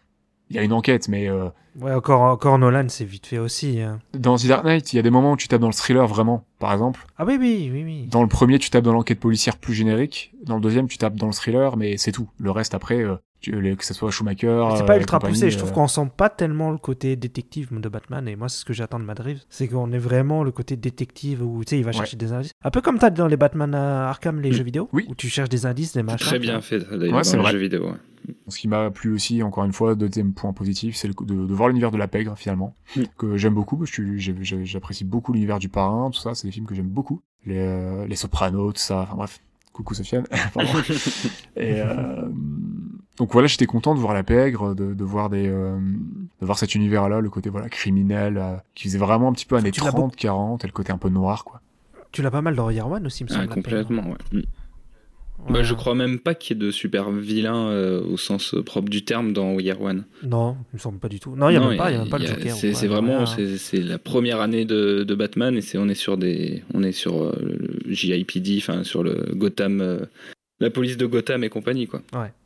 il y a une enquête mais euh, Ouais, encore, encore Nolan, c'est vite fait aussi. hein. dans The Dark Knight, il y a des moments où tu tapes dans le thriller vraiment, par exemple. Ah oui, oui, oui, oui. Dans le premier, tu tapes dans l'enquête policière plus générique. Dans le deuxième, tu tapes dans le thriller, mais c'est tout. Le reste, après, euh, que ce soit Schumacher. C'est euh, pas et ultra poussé, je trouve euh, qu'on sent pas tellement le côté détective de Batman, et moi c'est ce que j'attends de Madrid, c'est qu'on est vraiment le côté détective où tu sais, il va chercher des indices. Un peu comme t'as dans les Batman à Arkham, les Mm. jeux vidéo, Oui. où tu cherches des indices, des machins. Très bien fait, d'ailleurs, Ouais, c'est dans vrai. le jeu vidéo. ouais. Ce qui m'a plu aussi, encore une fois, deuxième point positif, c'est de, de voir l'univers de la pègre, finalement, Mm. que j'aime beaucoup, j'apprécie beaucoup l'univers du parrain, tout ça, c'est des films que j'aime beaucoup. Les, euh, les Sopranos, tout ça, enfin bref. Coucou Sofiane. Pardon. Et euh, donc voilà, j'étais content de voir la pègre, de, de voir des, euh, de voir cet univers-là, le côté voilà criminel, euh, qui faisait vraiment un petit peu années Tu l'as 30, 40, et le côté un peu noir, quoi. Tu l'as pas mal dans Year One aussi, me Ah, semble. peine. complètement, ouais. Mm. Ouais. Bah, je crois même pas qu'il y ait de super vilains euh, au sens propre du terme dans Year One. Non, il me semble pas du tout. Non, il y a Non, même pas, il y a même pas le a- Joker. C'est ouais, ouais, vraiment, ouais. c'est c'est la première année de, de Batman et c'est on est sur des, on est sur euh, le JIPD, enfin sur le Gotham, euh, la police de Gotham et compagnie quoi.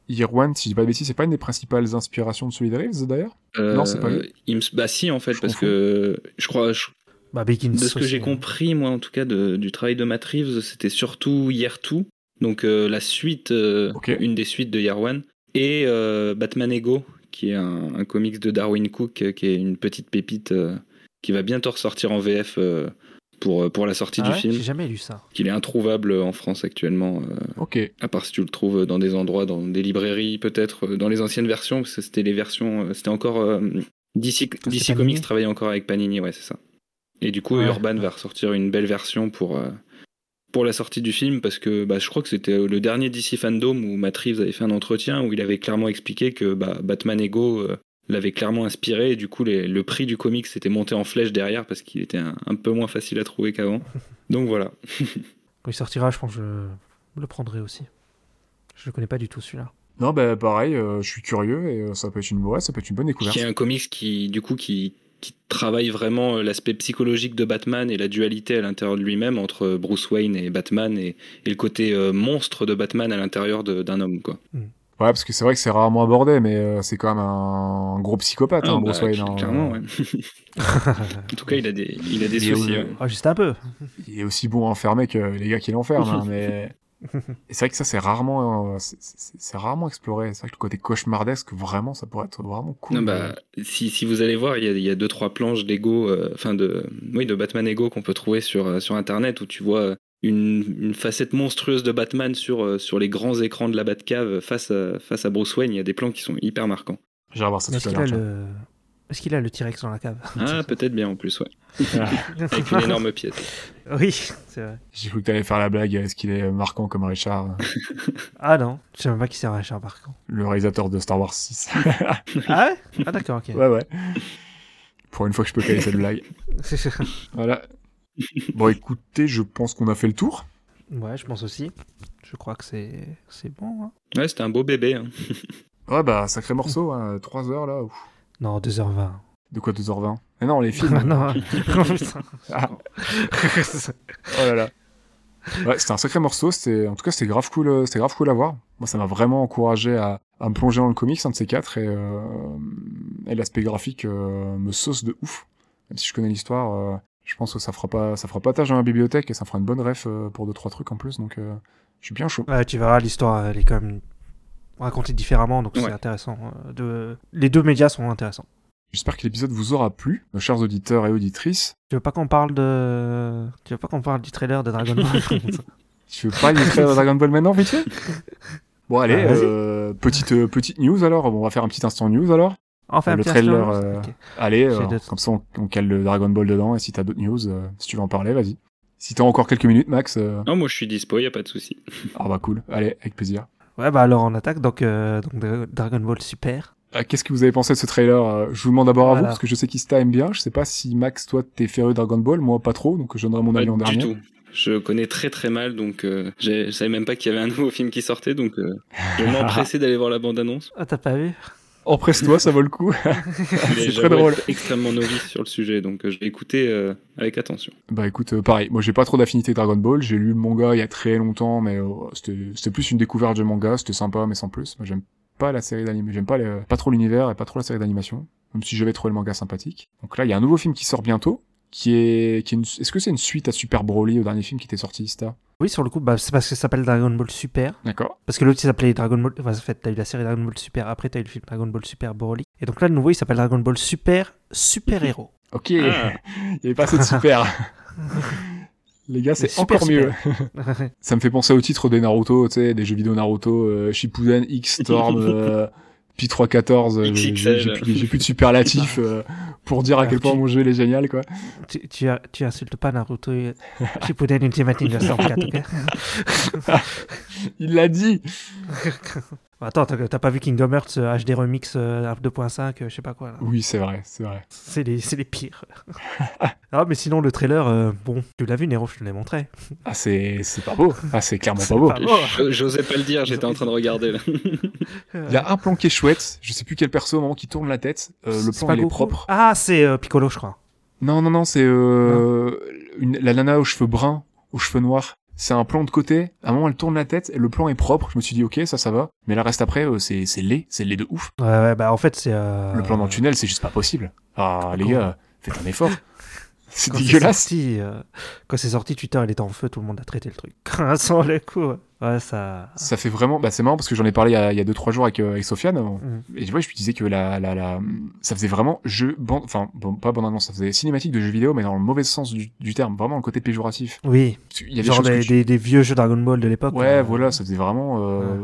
Year One, si je dis pas de bêtises, c'est pas une des principales inspirations de Reeves, d'ailleurs? Non, c'est pas lui. Euh, il me- bah si en fait Je parce confonds. que je crois, je- Bah, de ce que j'ai hein. compris moi en tout cas de- du travail de Matt Reeves, c'était surtout Year 2, donc euh, la suite, euh, une des suites de Year One et euh, Batman Ego qui est un, un comics de Darwin Cook euh, qui est une petite pépite euh, qui va bientôt ressortir en VF euh, pour, euh, pour la sortie Ah du ouais film. J'ai jamais lu ça. qu'il est introuvable en France actuellement, euh, Ok. à part si tu le trouves dans des endroits, dans des librairies peut-être, euh, dans les anciennes versions, parce que c'était les versions, c'était encore euh, DC, DC Panini Comics travaillait encore avec Panini, ouais c'est ça. Et du coup Ouais. Urban va ressortir une belle version pour euh, pour la sortie du film parce que bah, je crois que c'était le dernier DC Fandom où Matt Reeves avait fait un entretien où il avait clairement expliqué que bah, Batman Ego euh, l'avait clairement inspiré et du coup les- le prix du comic s'était monté en flèche derrière parce qu'il était un, un peu moins facile à trouver qu'avant. Donc voilà. Quand il sortira, je pense que je le prendrai aussi. Je le connais pas du tout celui-là. Non, bah pareil, euh, je suis curieux et euh, ça peut être une ouais, ça peut être une bonne découverte. qui est un comics qui du coup qui, qui travaille vraiment euh, l'aspect psychologique de Batman et la dualité à l'intérieur de lui-même entre Bruce Wayne et Batman et, et le côté euh, monstre de Batman à l'intérieur de- d'un homme quoi. Ouais, parce que c'est vrai que c'est rarement abordé, mais euh, c'est quand même un, gros psychopathe, Ah, hein, bah, Bruce Wayne. hein, clairement ouais. en tout cas il a des il a des Il soucis. ouais. Ah, juste un peu. Il est aussi bon à enfermer que les gars qui l'enferment, hein, mais Et c'est vrai que ça, c'est rarement, euh, c'est- rarement exploré. C'est vrai que le côté cauchemardesque, vraiment, ça pourrait être vraiment cool. Non, bah, si, si vous allez voir, il y a, il y a deux trois planches d'Ego, euh, enfin de, oui, de Batman Ego qu'on peut trouver sur euh, sur internet où tu vois une, une facette monstrueuse de Batman sur euh, sur les grands écrans de la Batcave face à face à Bruce Wayne. Il y a des plans qui sont hyper marquants. J'irai voir ça Est-ce tout à qu'il a l'heure. le... Est-ce qu'il a le T-Rex dans la cave? Ah, peut-être bien en plus, ouais, avec une énorme pièce. Oui, c'est vrai. J'ai cru que t'allais faire la blague. Est-ce qu'il est marquant comme Richard, Ah non, je sais même pas qui c'est Richard par contre. le réalisateur de Star Wars 6 Ah ouais? Ah d'accord, ok. Ouais, ouais. Pour une fois que je peux caler cette blague. Voilà. Bon, écoutez, je pense qu'on a fait le tour. ouais, je pense aussi. Je crois que c'est c'est bon. Hein. Ouais, c'était un beau bébé. hein. Ouais, bah, sacré morceau, hein, 3 heures là. ouf. Non, 2h20. De quoi 2h20 Mais non, les films. Ah non. Oh. Ah. Oh là là. Ouais, c'était un sacré morceau. C'était, en tout cas, c'était grave cool. euh, C'était grave cool à voir. Moi, ça m'a vraiment encouragé à, à me plonger dans le comics, un de ces quatre, et, euh, et l'aspect graphique euh, me sauce de ouf. Même si je connais l'histoire, euh, je pense que ça fera pas, ça fera pas tâche dans la bibliothèque et ça fera une bonne ref euh, pour deux trois trucs en plus. Donc, euh, je suis bien chaud. Ouais, tu verras, l'histoire, elle est quand même racontée différemment, donc Ouais. c'est intéressant. euh, De... Les deux médias sont intéressants. J'espère que l'épisode vous aura plu, nos chers auditeurs et auditrices. Tu veux pas qu'on parle de... Tu veux pas qu'on parle du trailer de Dragon Ball Tu veux pas illustrer Dragon Ball maintenant, vite fait? Bon, allez, Ah, vas-y. euh, petite, euh, petite news alors. Bon, on va faire un petit instant news alors. Enfin, un le petit trailer, euh. Allez, euh, comme ça on, on cale le Dragon Ball dedans. Et si t'as d'autres news, euh, si tu veux en parler, vas-y. Si t'as encore quelques minutes, Max. euh, Non, moi je suis dispo, y a pas de souci. Ah bah cool. Allez, avec plaisir. Ouais, bah alors on attaque donc, euh, donc Dra- Dragon Ball Super. Qu'est-ce que vous avez pensé de ce trailer Je vous demande d'abord à vous parce que je sais qu'Ista aime bien. Je sais pas si Max, toi, t'es féru Dragon Ball, moi pas trop, donc je donnerai mon avis en Pas du dernier. tout. Je connais très très mal, donc euh, j'ai- je savais même pas qu'il y avait un nouveau film qui sortait, donc euh, je m'empressais d'aller voir la bande-annonce. Ah, t'as pas vu? Empresse-toi, ça vaut le coup. C'est très drôle. être extrêmement novice sur le sujet, donc euh, je vais écouter euh, avec attention. Bah écoute, euh, pareil, moi j'ai pas trop d'affinité Dragon Ball, j'ai lu le manga il y a très longtemps, mais euh, c'était plus une découverte du manga, c'était sympa, mais sans plus. Moi j'aime pas la série d'anime, j'aime pas, les- pas trop l'univers et pas trop la série d'animation, même si j'avais trouvé le manga sympathique. Donc là, il y a un nouveau film qui sort bientôt, qui est, qui est une... est-ce que c'est une suite à Super Broly, au dernier film qui était sorti, Ista? Oui, sur le coup, bah, c'est parce que ça s'appelle Dragon Ball Super. D'accord. Parce que l'autre, il s'appelait Dragon Ball. Enfin, en fait, t'as eu la série Dragon Ball Super, après, t'as eu le film Dragon Ball Super Broly. Et donc là, le nouveau, il s'appelle Dragon Ball Super Super Héros. Ok, il y avait pas assez de super. Les gars, c'est Super, encore mieux. super. Ça me fait penser au titre des Naruto, tu sais, des jeux vidéo Naruto, euh, Shippuden, Pi314, euh, XXL. j'ai plus, j'ai plus de superlatifs euh, pour dire à quel point mon jeu il est génial, quoi. tu, tu, tu insultes pas Naruto et Shippuden Ultimate Ninja 64, ok Il l'a dit Attends, t'as pas vu Kingdom Hearts euh, HD Remix euh, 2.5, euh, je sais pas quoi là? Oui, c'est vrai, c'est vrai. C'est les, c'est les pires. ah, mais sinon, le trailer, euh, bon, tu l'as vu, Nero, je te l'ai montré. Ah, c'est c'est pas beau. Ah, c'est clairement pas beau. pas beau. Je- J'osais pas le dire, j'étais en train de regarder là. Il y a un plan qui est chouette, je sais plus quel perso au moment qui tourne la tête, euh, le plan il est Goku propre. Ah, c'est euh, Piccolo, je crois. Non, non, non, c'est euh, une, la nana aux cheveux bruns, aux cheveux noirs. C'est un plan de côté. À un moment, elle tourne la tête le plan est propre. Je me suis dit, ok, ça, ça va. Mais là, reste après, euh, c'est, c'est laid. C'est laid de ouf. Ouais, ouais, bah en fait, c'est. euh, Le plan dans le tunnel, c'est juste pas possible. Ah, les gars, faites un effort. C'est dégueulasse. sorti, euh, quand c'est sorti, Twitter, il était en feu, tout le monde a traité le truc. Sans le coup. Ouais, ça. Ça fait vraiment, bah, c'est marrant parce que j'en ai parlé il y a, il y a deux, trois jours avec, euh, avec Sofiane. Mm. Et tu vois, je lui disais que la, la, la, ça faisait vraiment jeu, ban- enfin, bon, pas bande annonce, ça faisait cinématique de jeux vidéo, mais dans le mauvais sens du, du terme. Vraiment le côté péjoratif. Oui, qu'il y a genre des, tu- des, des vieux jeux Dragon Ball de l'époque. Ouais, euh, voilà, ça faisait vraiment. Euh,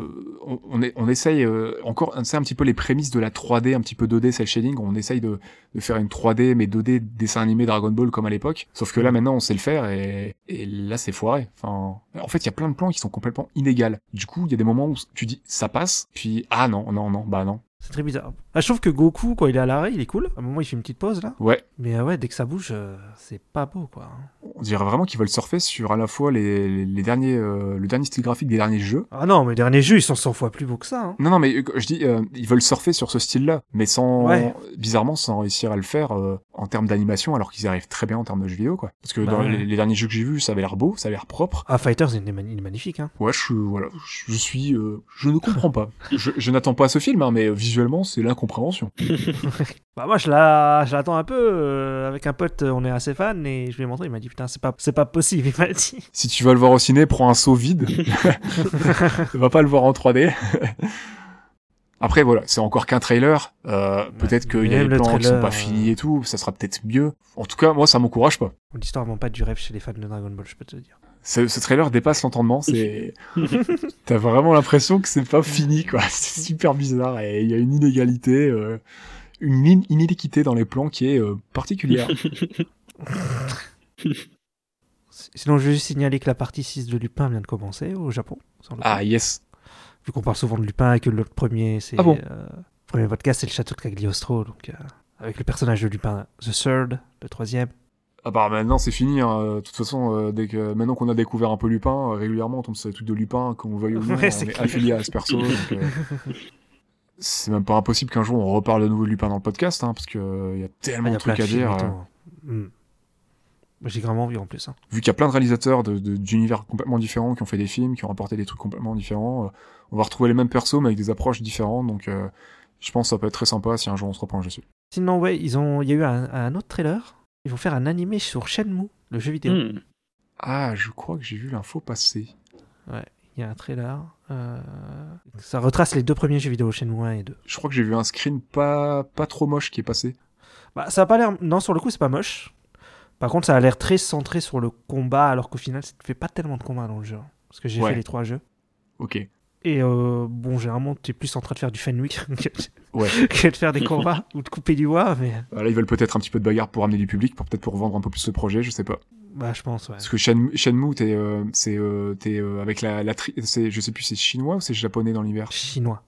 on, on, est- on essaye euh, encore, c'est un petit peu les prémices de la 3D, un petit peu 2D cel shading. On essaye de, de faire une 3D mais 2D dessin animé Dragon Ball comme à l'époque. Sauf que là maintenant on sait le faire et, et là c'est foiré. Enfin, en fait il y a plein de plans qui sont complètement inégaux. Du coup il y a des moments où tu dis ça passe, puis ah non non non bah non. C'est très bizarre. Ah, je trouve que Goku, quand il est à l'arrêt, il est cool. À un moment, il fait une petite pause là. Ouais, Mais euh, ouais, dès que ça bouge, euh, c'est pas beau quoi. on dirait vraiment qu'ils veulent surfer sur à la fois les, les, les derniers, euh, le dernier style graphique des derniers jeux. Ah non, mais les derniers jeux, ils sont 100 fois plus beaux que ça. Hein. Non, non, mais je dis, ils veulent surfer sur ce style-là, mais sans, Ouais. bizarrement, sans réussir à le faire en termes d'animation alors qu'ils arrivent très bien en termes de jeux vidéo quoi. Parce que Bah dans ouais. les, les derniers jeux que j'ai vus, ça avait l'air beau, ça avait l'air propre. Ah, Fighters, il est, mani- il est magnifique. Hein. Ouais, je voilà, je suis, euh, je ne comprends pas. Je, je n'attends pas ce film, hein, mais visuellement c'est l'incompréhension. Bah moi je l'attends un peu euh, avec un pote on est assez fan et je lui ai montré il m'a dit putain c'est pas c'est pas possible il m'a dit Si tu vas le voir au ciné, prends un seau vide. Va pas le voir en 3D. Après voilà, c'est encore qu'un trailer. Euh, peut-être qu'il y a des plans qui sont trailer, pas euh, finis et tout, ça sera peut-être mieux. En tout cas, moi ça m'encourage pas. l'histoire vend pas du rêve chez les fans de Dragon Ball je peux te le dire Ce, ce trailer dépasse l'entendement, c'est t'as vraiment l'impression que c'est pas fini quoi. C'est super bizarre et il y a une inégalité, euh, une in- inéquité dans les plans qui est euh, particulière. sinon je veux juste signaler que la partie 6 de Lupin vient de commencer au Japon sans ah yes. Vu qu'on parle souvent de Lupin et que le premier c'est Ah bon euh, le premier podcast c'est le château de Cagliostro donc euh, avec le personnage de Lupin the third le troisième Ah bah maintenant c'est fini. hein. De toute façon, euh, dès que maintenant qu'on a découvert un peu Lupin, euh, régulièrement on tombe sur des trucs de Lupin, qu'on veuille ou non, Ouais, on c'est est clair. affilié à ce perso. donc, euh, c'est même pas impossible qu'un jour on reparle de nouveau de Lupin dans le podcast, hein, parce que euh, il y a Ah, tellement y de a trucs à dire euh, hein. Hmm. Moi, j'ai grandement envie en plus hein. vu qu'il y a plein de réalisateurs de- de- d'univers complètement différents qui ont fait des films, qui ont apporté des trucs complètement différents, euh, on va retrouver les mêmes persos mais avec des approches différentes. Donc euh, je pense que ça peut être très sympa si un jour on se reprend dessus. sinon ouais ils ont il y a eu un, un autre trailer ils vont faire un animé sur Shenmue le jeu vidéo Hmm. Ah, je crois que j'ai vu l'info passer. Il y a un trailer. euh, Ça retrace les deux premiers jeux vidéo, Shenmue 1 et 2. Je crois que j'ai vu un screen pas pas trop moche qui est passé. Bah, ça a pas l'air. Non, sur le coup, c'est pas moche. Par contre, ça a l'air très centré sur le combat, alors qu'au final, ça ne fait pas tellement de combat dans le jeu. hein. Parce que j'ai Ouais. fait les trois jeux. Ok. Et euh, bon, généralement, tu es plus en train de faire du Fenwick Ouais. que de faire des combats ou de couper du bois, mais Euh, Là, ils veulent peut-être un petit peu de bagarre pour amener du public, pour peut-être pour vendre un peu plus ce projet, je sais pas. bah, je pense, ouais. Parce que Shenmue, Shenmue t'es, euh, c'est, euh, t'es euh, avec la, la tri- je sais plus, c'est chinois ou c'est japonais dans l'univers? Chinois.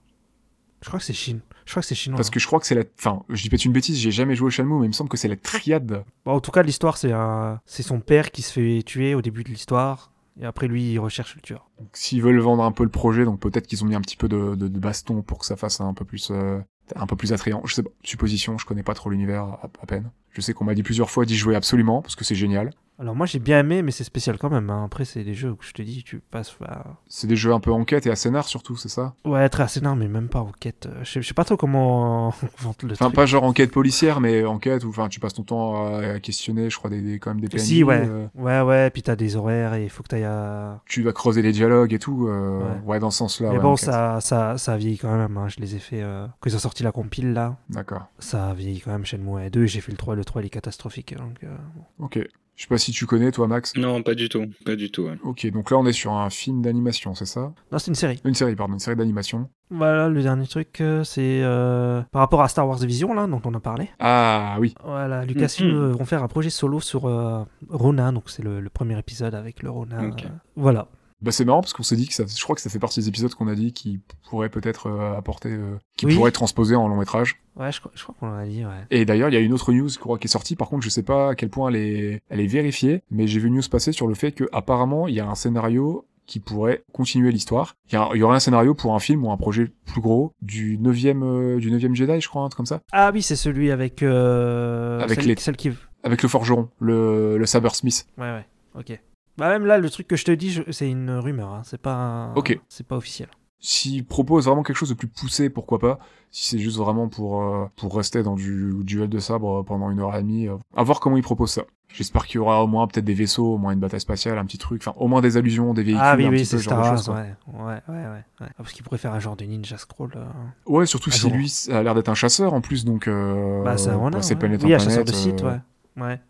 Je crois que c'est Chine. Je crois que c'est chinois. Parce hein. que je crois que c'est la, enfin, je dis peut-être une bêtise, j'ai jamais joué au Shenmue, mais il me semble que c'est la triade. Bon, en tout cas, l'histoire, c'est un... c'est son père qui se fait tuer au début de l'histoire. Et après, lui, il recherche le tueur. Donc, S'ils veulent vendre un peu le projet, donc peut-être qu'ils ont mis un petit peu de, de, de baston pour que ça fasse un peu plus, euh, un peu plus attrayant. Je sais pas, supposition, je connais pas trop l'univers à, à peine. Je sais qu'on m'a dit plusieurs fois d'y jouer absolument parce que c'est génial. Alors moi j'ai bien aimé, mais c'est spécial quand même. hein. Après c'est des jeux où je te dis, tu passes à... C'est des jeux un peu enquête et à scénar surtout, c'est ça? Ouais, très assez énorme, mais même pas enquête. Euh, Je sais, je sais pas trop comment on vante le Enfin, truc. pas genre enquête policière, mais enquête où enfin tu passes ton temps à, à questionner, je crois, des, des- quand même des PNJ. Si, ouais. euh, Ouais, ouais, puis t'as des horaires et il faut que t'ailles à... tu dois creuser les dialogues et tout. euh, Ouais. ouais. dans ce sens-là. mais ouais, bon, enquête. ça, ça, ça vieillit quand même. hein. Je les ai fait... Euh... Quand ils ont sorti la compile, là, D'accord. ça vieillit quand même chez moi. Et 2, j'ai fait le 3. Le 3, il est catastrophique. Donc, euh, bon. Ok. Je sais pas si tu connais, toi, Max. Non, pas du tout. Pas du tout. ouais. Ok, donc là, on est sur un film d'animation, c'est ça? Non, c'est une série. Une série, pardon, une série d'animation. Voilà, le dernier truc, euh, c'est euh, par rapport à Star Wars Vision, là, dont on a parlé. Ah oui. Voilà, Lucasfilm Mhm. euh, vont faire un projet solo sur euh, Ronin, donc c'est le, le premier épisode avec le Ronin. Ok. euh, voilà. Bah c'est marrant parce qu'on s'est dit que ça, je crois que ça fait partie des épisodes qu'on a dit qui pourraient peut-être euh, apporter, euh, qui Oui. pourraient être transposés en long métrage. Ouais, je, crois- je crois qu'on en a dit, ouais. Et d'ailleurs, il y a une autre news je crois, qui est sortie. Par contre, je sais pas à quel point elle est, elle est vérifiée, mais j'ai vu une news passer sur le fait que apparemment il y a un scénario qui pourrait continuer l'histoire. Il y, aurait un scénario pour un film ou un projet plus gros du 9e euh, du 9e Jedi, je crois, un truc comme ça, Ah oui, c'est celui avec. euh, Avec celle, les- celle qui. avec le forgeron, le, le Saber Smith. Ouais, ouais, ok. Bah, même là, le truc que je te dis, je- c'est une rumeur, hein. c'est pas. un- Ok. C'est pas officiel. S'il propose vraiment quelque chose de plus poussé, pourquoi pas? Si c'est juste vraiment pour euh, pour rester dans du duel de sabre pendant une heure et demie, euh, à voir comment il propose ça. J'espère qu'il y aura au moins peut-être des vaisseaux, au moins une bataille spatiale, un petit truc, enfin au moins des allusions, des véhicules, ah oui, un oui, petit c'est peu genre de quoi. ouais. Ouais, ouais, ouais. ouais. Ah, parce qu'il pourrait faire un genre de ninja scroll. euh. Ouais, surtout Ah, si bon. lui ça a l'air d'être un chasseur en plus, donc euh, Bah, c'est un renard. passer ouais. planète Oui, en un chasseur de site, euh, ouais. Ouais.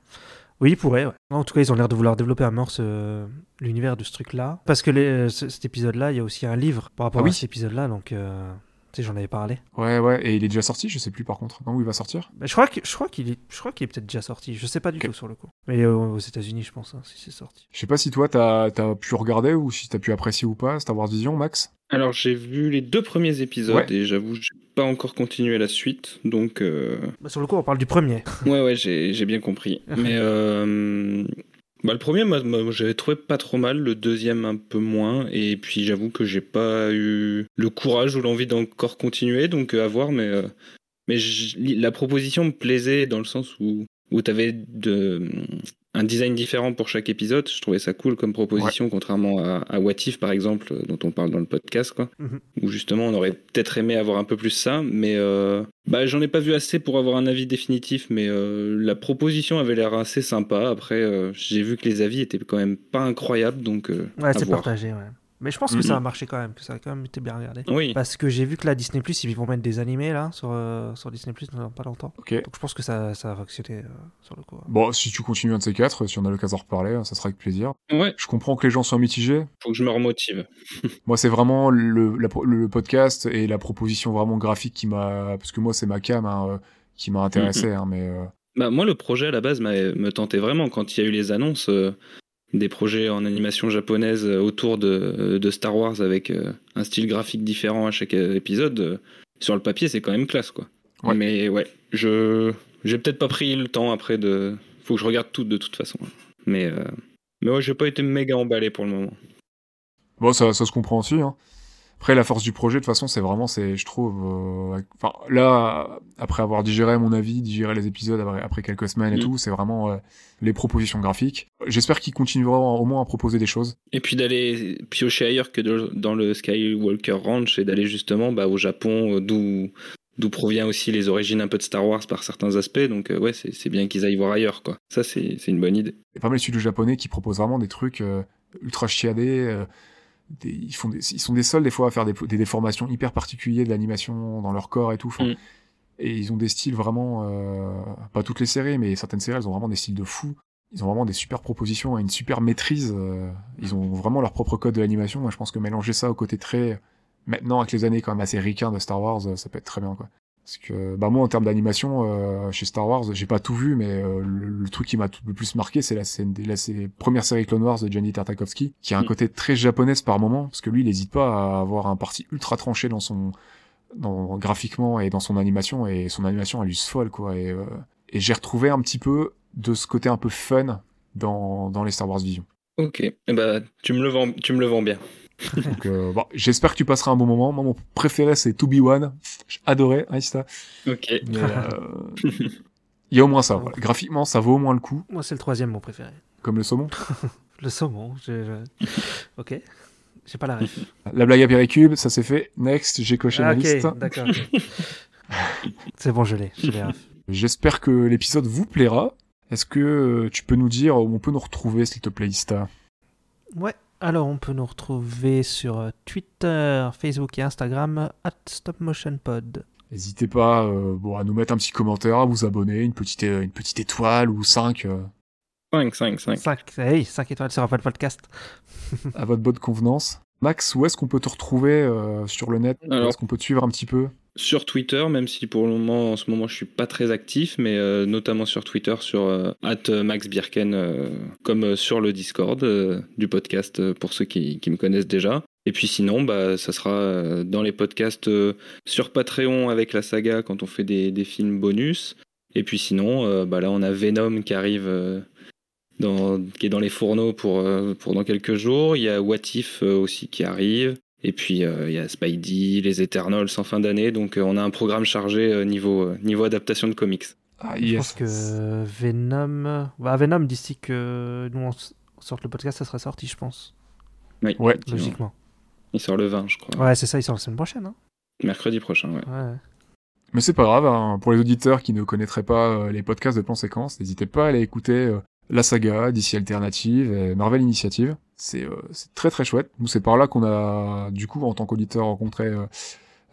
Oui, il pourrait, ouais. En tout cas, ils ont l'air de vouloir développer à mort ce- l'univers de ce truc-là. Parce que les- euh, ce- cet épisode-là, il y a aussi un livre par rapport Ah oui. à cet épisode-là, donc euh, tu sais, j'en avais parlé. Ouais, ouais, et il est déjà sorti, je sais plus par contre. Non, où il va sortir Mais je crois qu'il est, je crois qu'il est peut-être déjà sorti. Je sais pas du tout sur le coup. Mais euh, aux États-Unis, je pense, hein, si c'est sorti. Je sais pas si toi t'as as pu regarder ou si t'as pu apprécier ou pas Star Wars Vision, Max Alors j'ai vu les deux premiers épisodes Ouais. et j'avoue j'ai pas encore continué la suite donc euh, Bah, sur le coup, on parle du premier. ouais ouais j'ai j'ai bien compris mais euh, bah, le premier moi, moi, j'avais trouvé pas trop mal le deuxième un peu moins et puis j'avoue que j'ai pas eu le courage ou l'envie d'encore continuer donc euh, à voir mais euh, mais je- la proposition me plaisait dans le sens où où tu avais de, un design différent pour chaque épisode. Je trouvais ça cool comme proposition, contrairement à, à What If, par exemple, dont on parle dans le podcast, quoi. Mhm. Où justement, on aurait peut-être aimé avoir un peu plus ça, mais euh, bah, j'en ai pas vu assez pour avoir un avis définitif, mais euh, la proposition avait l'air assez sympa. Après, euh, j'ai vu que les avis étaient quand même pas incroyables, donc Ouais, c'est partagé, ouais. Mais je pense que ça a marché quand même, que ça a quand même été bien regardé. Oui. Parce que j'ai vu que la Disney Plus, ils vont mettre des animés là sur, euh, sur Disney Plus dans pas longtemps. Ok. Donc je pense que ça, ça a fonctionné euh, sur le coup. Bon, si tu continues un de ces quatre, si on a l'occasion d'en reparler, ça sera avec plaisir. Ouais, Je comprends que les gens soient mitigés. faut que je me remotive. Moi, c'est vraiment le, la le podcast et la proposition vraiment graphique qui m'a... Parce que moi, c'est ma cam hein, euh, qui m'a intéressé, hein, mais... euh, Bah, moi, le projet à la base m'a- me tentait vraiment quand il y a eu les annonces euh, des projets en animation japonaise euh, autour de, de Star Wars avec euh, un style graphique différent à chaque euh, épisode. sur le papier, c'est quand même classe, quoi. Ouais. Mais ouais, je j'ai peut-être pas pris le temps après de. Faut que je regarde tout de toute façon. Mais euh, mais ouais, j'ai pas été méga emballé pour le moment. Bon, ça, ça se comprend aussi. Hein. Après, la force du projet, de toute façon, c'est vraiment, c'est, je trouve, euh, enfin, là, après avoir digéré mon avis, digéré les épisodes après, après quelques semaines et Mm. tout, c'est vraiment euh, les propositions graphiques. J'espère qu'ils continueront au moins à proposer des choses. Et puis d'aller piocher ailleurs que de- dans le Skywalker Ranch et d'aller justement bah, au Japon, euh, d'où d'où provient aussi les origines un peu de Star Wars par certains aspects. Donc euh, ouais, c'est c'est bien qu'ils aillent voir ailleurs, quoi. Ça, c'est c'est une bonne idée. Il y a pas mal de studios japonais qui proposent vraiment des trucs euh, ultra chiadés. euh, des- ils, font des- ils sont des seuls des fois à faire des, des déformations hyper particulières de l'animation dans leur corps et tout. Enfin, Mm. Et ils ont des styles vraiment, euh, pas toutes les séries, mais certaines séries, elles ont vraiment des styles de fou. Ils ont vraiment des super propositions et une super maîtrise. euh, ils ont vraiment leur propre code de l'animation. Moi, je pense que mélanger ça au côté très, maintenant avec les années quand même assez ricains de Star Wars, euh, ça peut être très bien, quoi. Parce que, bah moi, en termes d'animation, euh, chez Star Wars, j'ai pas tout vu, mais euh, le, le truc qui m'a le plus marqué, c'est la, scène la, première série Clone Wars de Johnny Tartakovsky, qui a un Mm. côté très japonaise par moment, parce que lui, il hésite pas à avoir un parti ultra tranché dans son, dans, graphiquement et dans son animation, et son animation, elle est juste folle, quoi. Et, euh, et j'ai retrouvé un petit peu de ce côté un peu fun dans, dans les Star Wars Vision. Ok. Eh bah, tu me le vends, tu me le vends bien. Donc, euh, bon, j'espère que tu passeras un bon moment. Moi, mon préféré, c'est To Be One. Adoré, hein, Ista. Ok. Mais, euh, il y a au moins ça. voilà. Graphiquement, ça vaut au moins le coup, Moi, c'est le troisième, mon préféré. comme le saumon. Le saumon. j'ai- je- ok. J'ai pas la ref. La blague à Péricube, ça c'est fait. Next, j'ai coché Ah, ma liste. ok, d'accord. c'est bon, je l'ai. J'ai les refs. J'espère que l'épisode vous plaira. Est-ce que euh, tu peux nous dire où on peut nous retrouver, s'il te plaît, Ista Ouais. Alors, on peut nous retrouver sur euh, Twitter, Facebook et Instagram, at StopMotionPod. N'hésitez pas euh, bon, à nous mettre un petit commentaire, à vous abonner, une petite, euh, une petite étoile ou cinq euh, 5, 5, 5. 5, hey, 5 étoiles sur Apple Podcast. à votre bonne convenance. Max, où est-ce qu'on peut te retrouver euh, sur le net? Où est-ce qu'on peut te suivre un petit peu? Sur Twitter, même si pour le moment, en ce moment, je suis pas très actif, mais euh, notamment sur Twitter, sur euh, at Max Birken, euh, comme euh, sur le Discord euh, du podcast, euh, pour ceux qui, me connaissent déjà. Et puis sinon, bah, ça sera euh, dans les podcasts euh, sur Patreon avec la saga quand on fait des, films bonus. Et puis sinon, euh, bah, là, on a Venom qui arrive, euh, dans, qui est dans les fourneaux pour, euh, pour dans quelques jours. Il y a What If euh, aussi qui arrive. Et puis euh, il y a Spidey, les Eternals en fin d'année, donc euh, on a un programme chargé euh, niveau, euh, niveau adaptation de comics. Ah, Je yes. pense que Venom. Bah, Venom, d'ici que nous on sorte le podcast, ça sera sorti, je pense. Oui, Ouais. Logiquement. Il sort le 20, je crois. Ouais, c'est ça, il sort la semaine prochaine. Hein Mercredi prochain, ouais. ouais. Mais c'est pas grave, hein. pour les auditeurs qui ne connaîtraient pas euh, les podcasts de plan séquence, n'hésitez pas à aller écouter euh, la saga, DC Alternative et Marvel Initiative. C'est euh, c'est très très chouette. Nous, c'est par là qu'on a, du coup, en tant qu'auditeur, rencontré euh,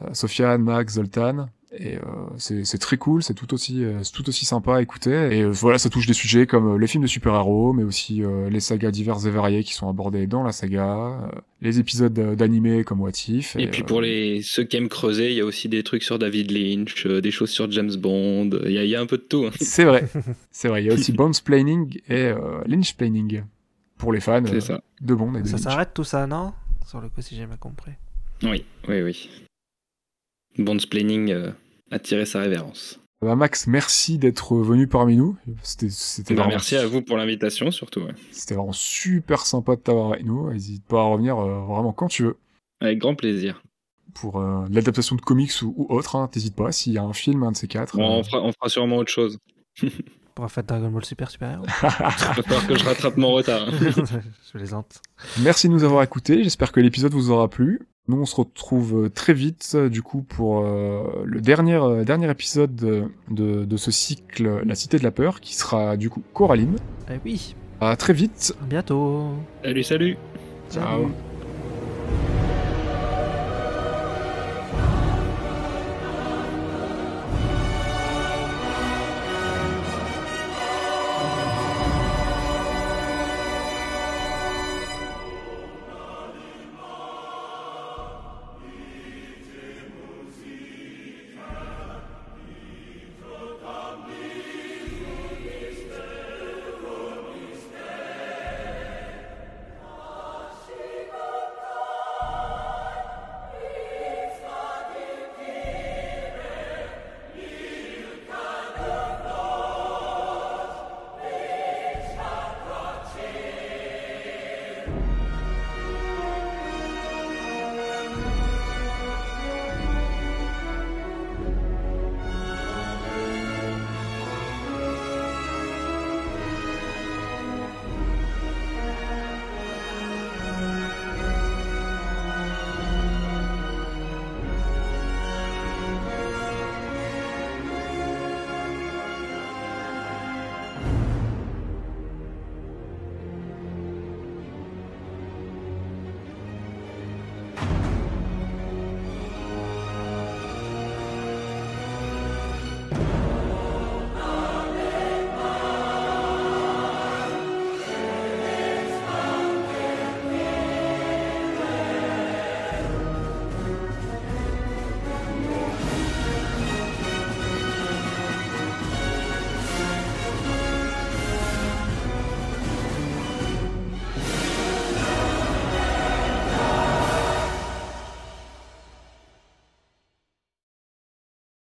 euh, Sofiane, Max, Zoltan. Et euh, c'est très cool, c'est tout aussi euh, tout aussi sympa à écouter. Et voilà, ça touche des sujets comme les films de super-héros, mais aussi euh, les sagas diverses et variées qui sont abordées dans la saga, euh, les épisodes euh, d'animé comme What If. Et, puis pour les ceux qui aiment creuser, il y a aussi des trucs sur David Lynch, euh, des choses sur James Bond, il y a, il y a un peu de tout. hein. C'est vrai, c'est vrai. Il y a aussi Bonesplaining et euh, Lynchplaining pour les fans C'est euh, ça. de Bond et de Ça s'arrête tout ça, non? Sur le coup, si j'ai bien compris. Oui, oui, oui. Bond's Planning euh, a tiré sa révérence. Bah, Max, merci d'être venu parmi nous. C'était Bah, vraiment, merci à vous pour l'invitation, surtout. ouais. c'était vraiment super sympa de t'avoir avec nous. N'hésite pas à revenir euh, vraiment quand tu veux Avec grand plaisir. pour euh, l'adaptation de comics ou, ou autre. Hein, T'hésites pas. S'il y a un film, un de ces quatre. Bon, euh, on, fera, on fera sûrement autre chose. Pour faire Dragon Ball Super Super Héros. Il va falloir que je rattrape mon retard. je plaisante. Merci de nous avoir écoutés. J'espère que l'épisode vous aura plu. Nous, on se retrouve euh, très vite, euh, du coup, pour euh, le dernier, euh, dernier épisode de, de, de ce cycle, La Cité de la Peur, qui sera, du coup, Coraline. Eh oui, À très vite. à bientôt. Salut, salut. Ciao. Salut.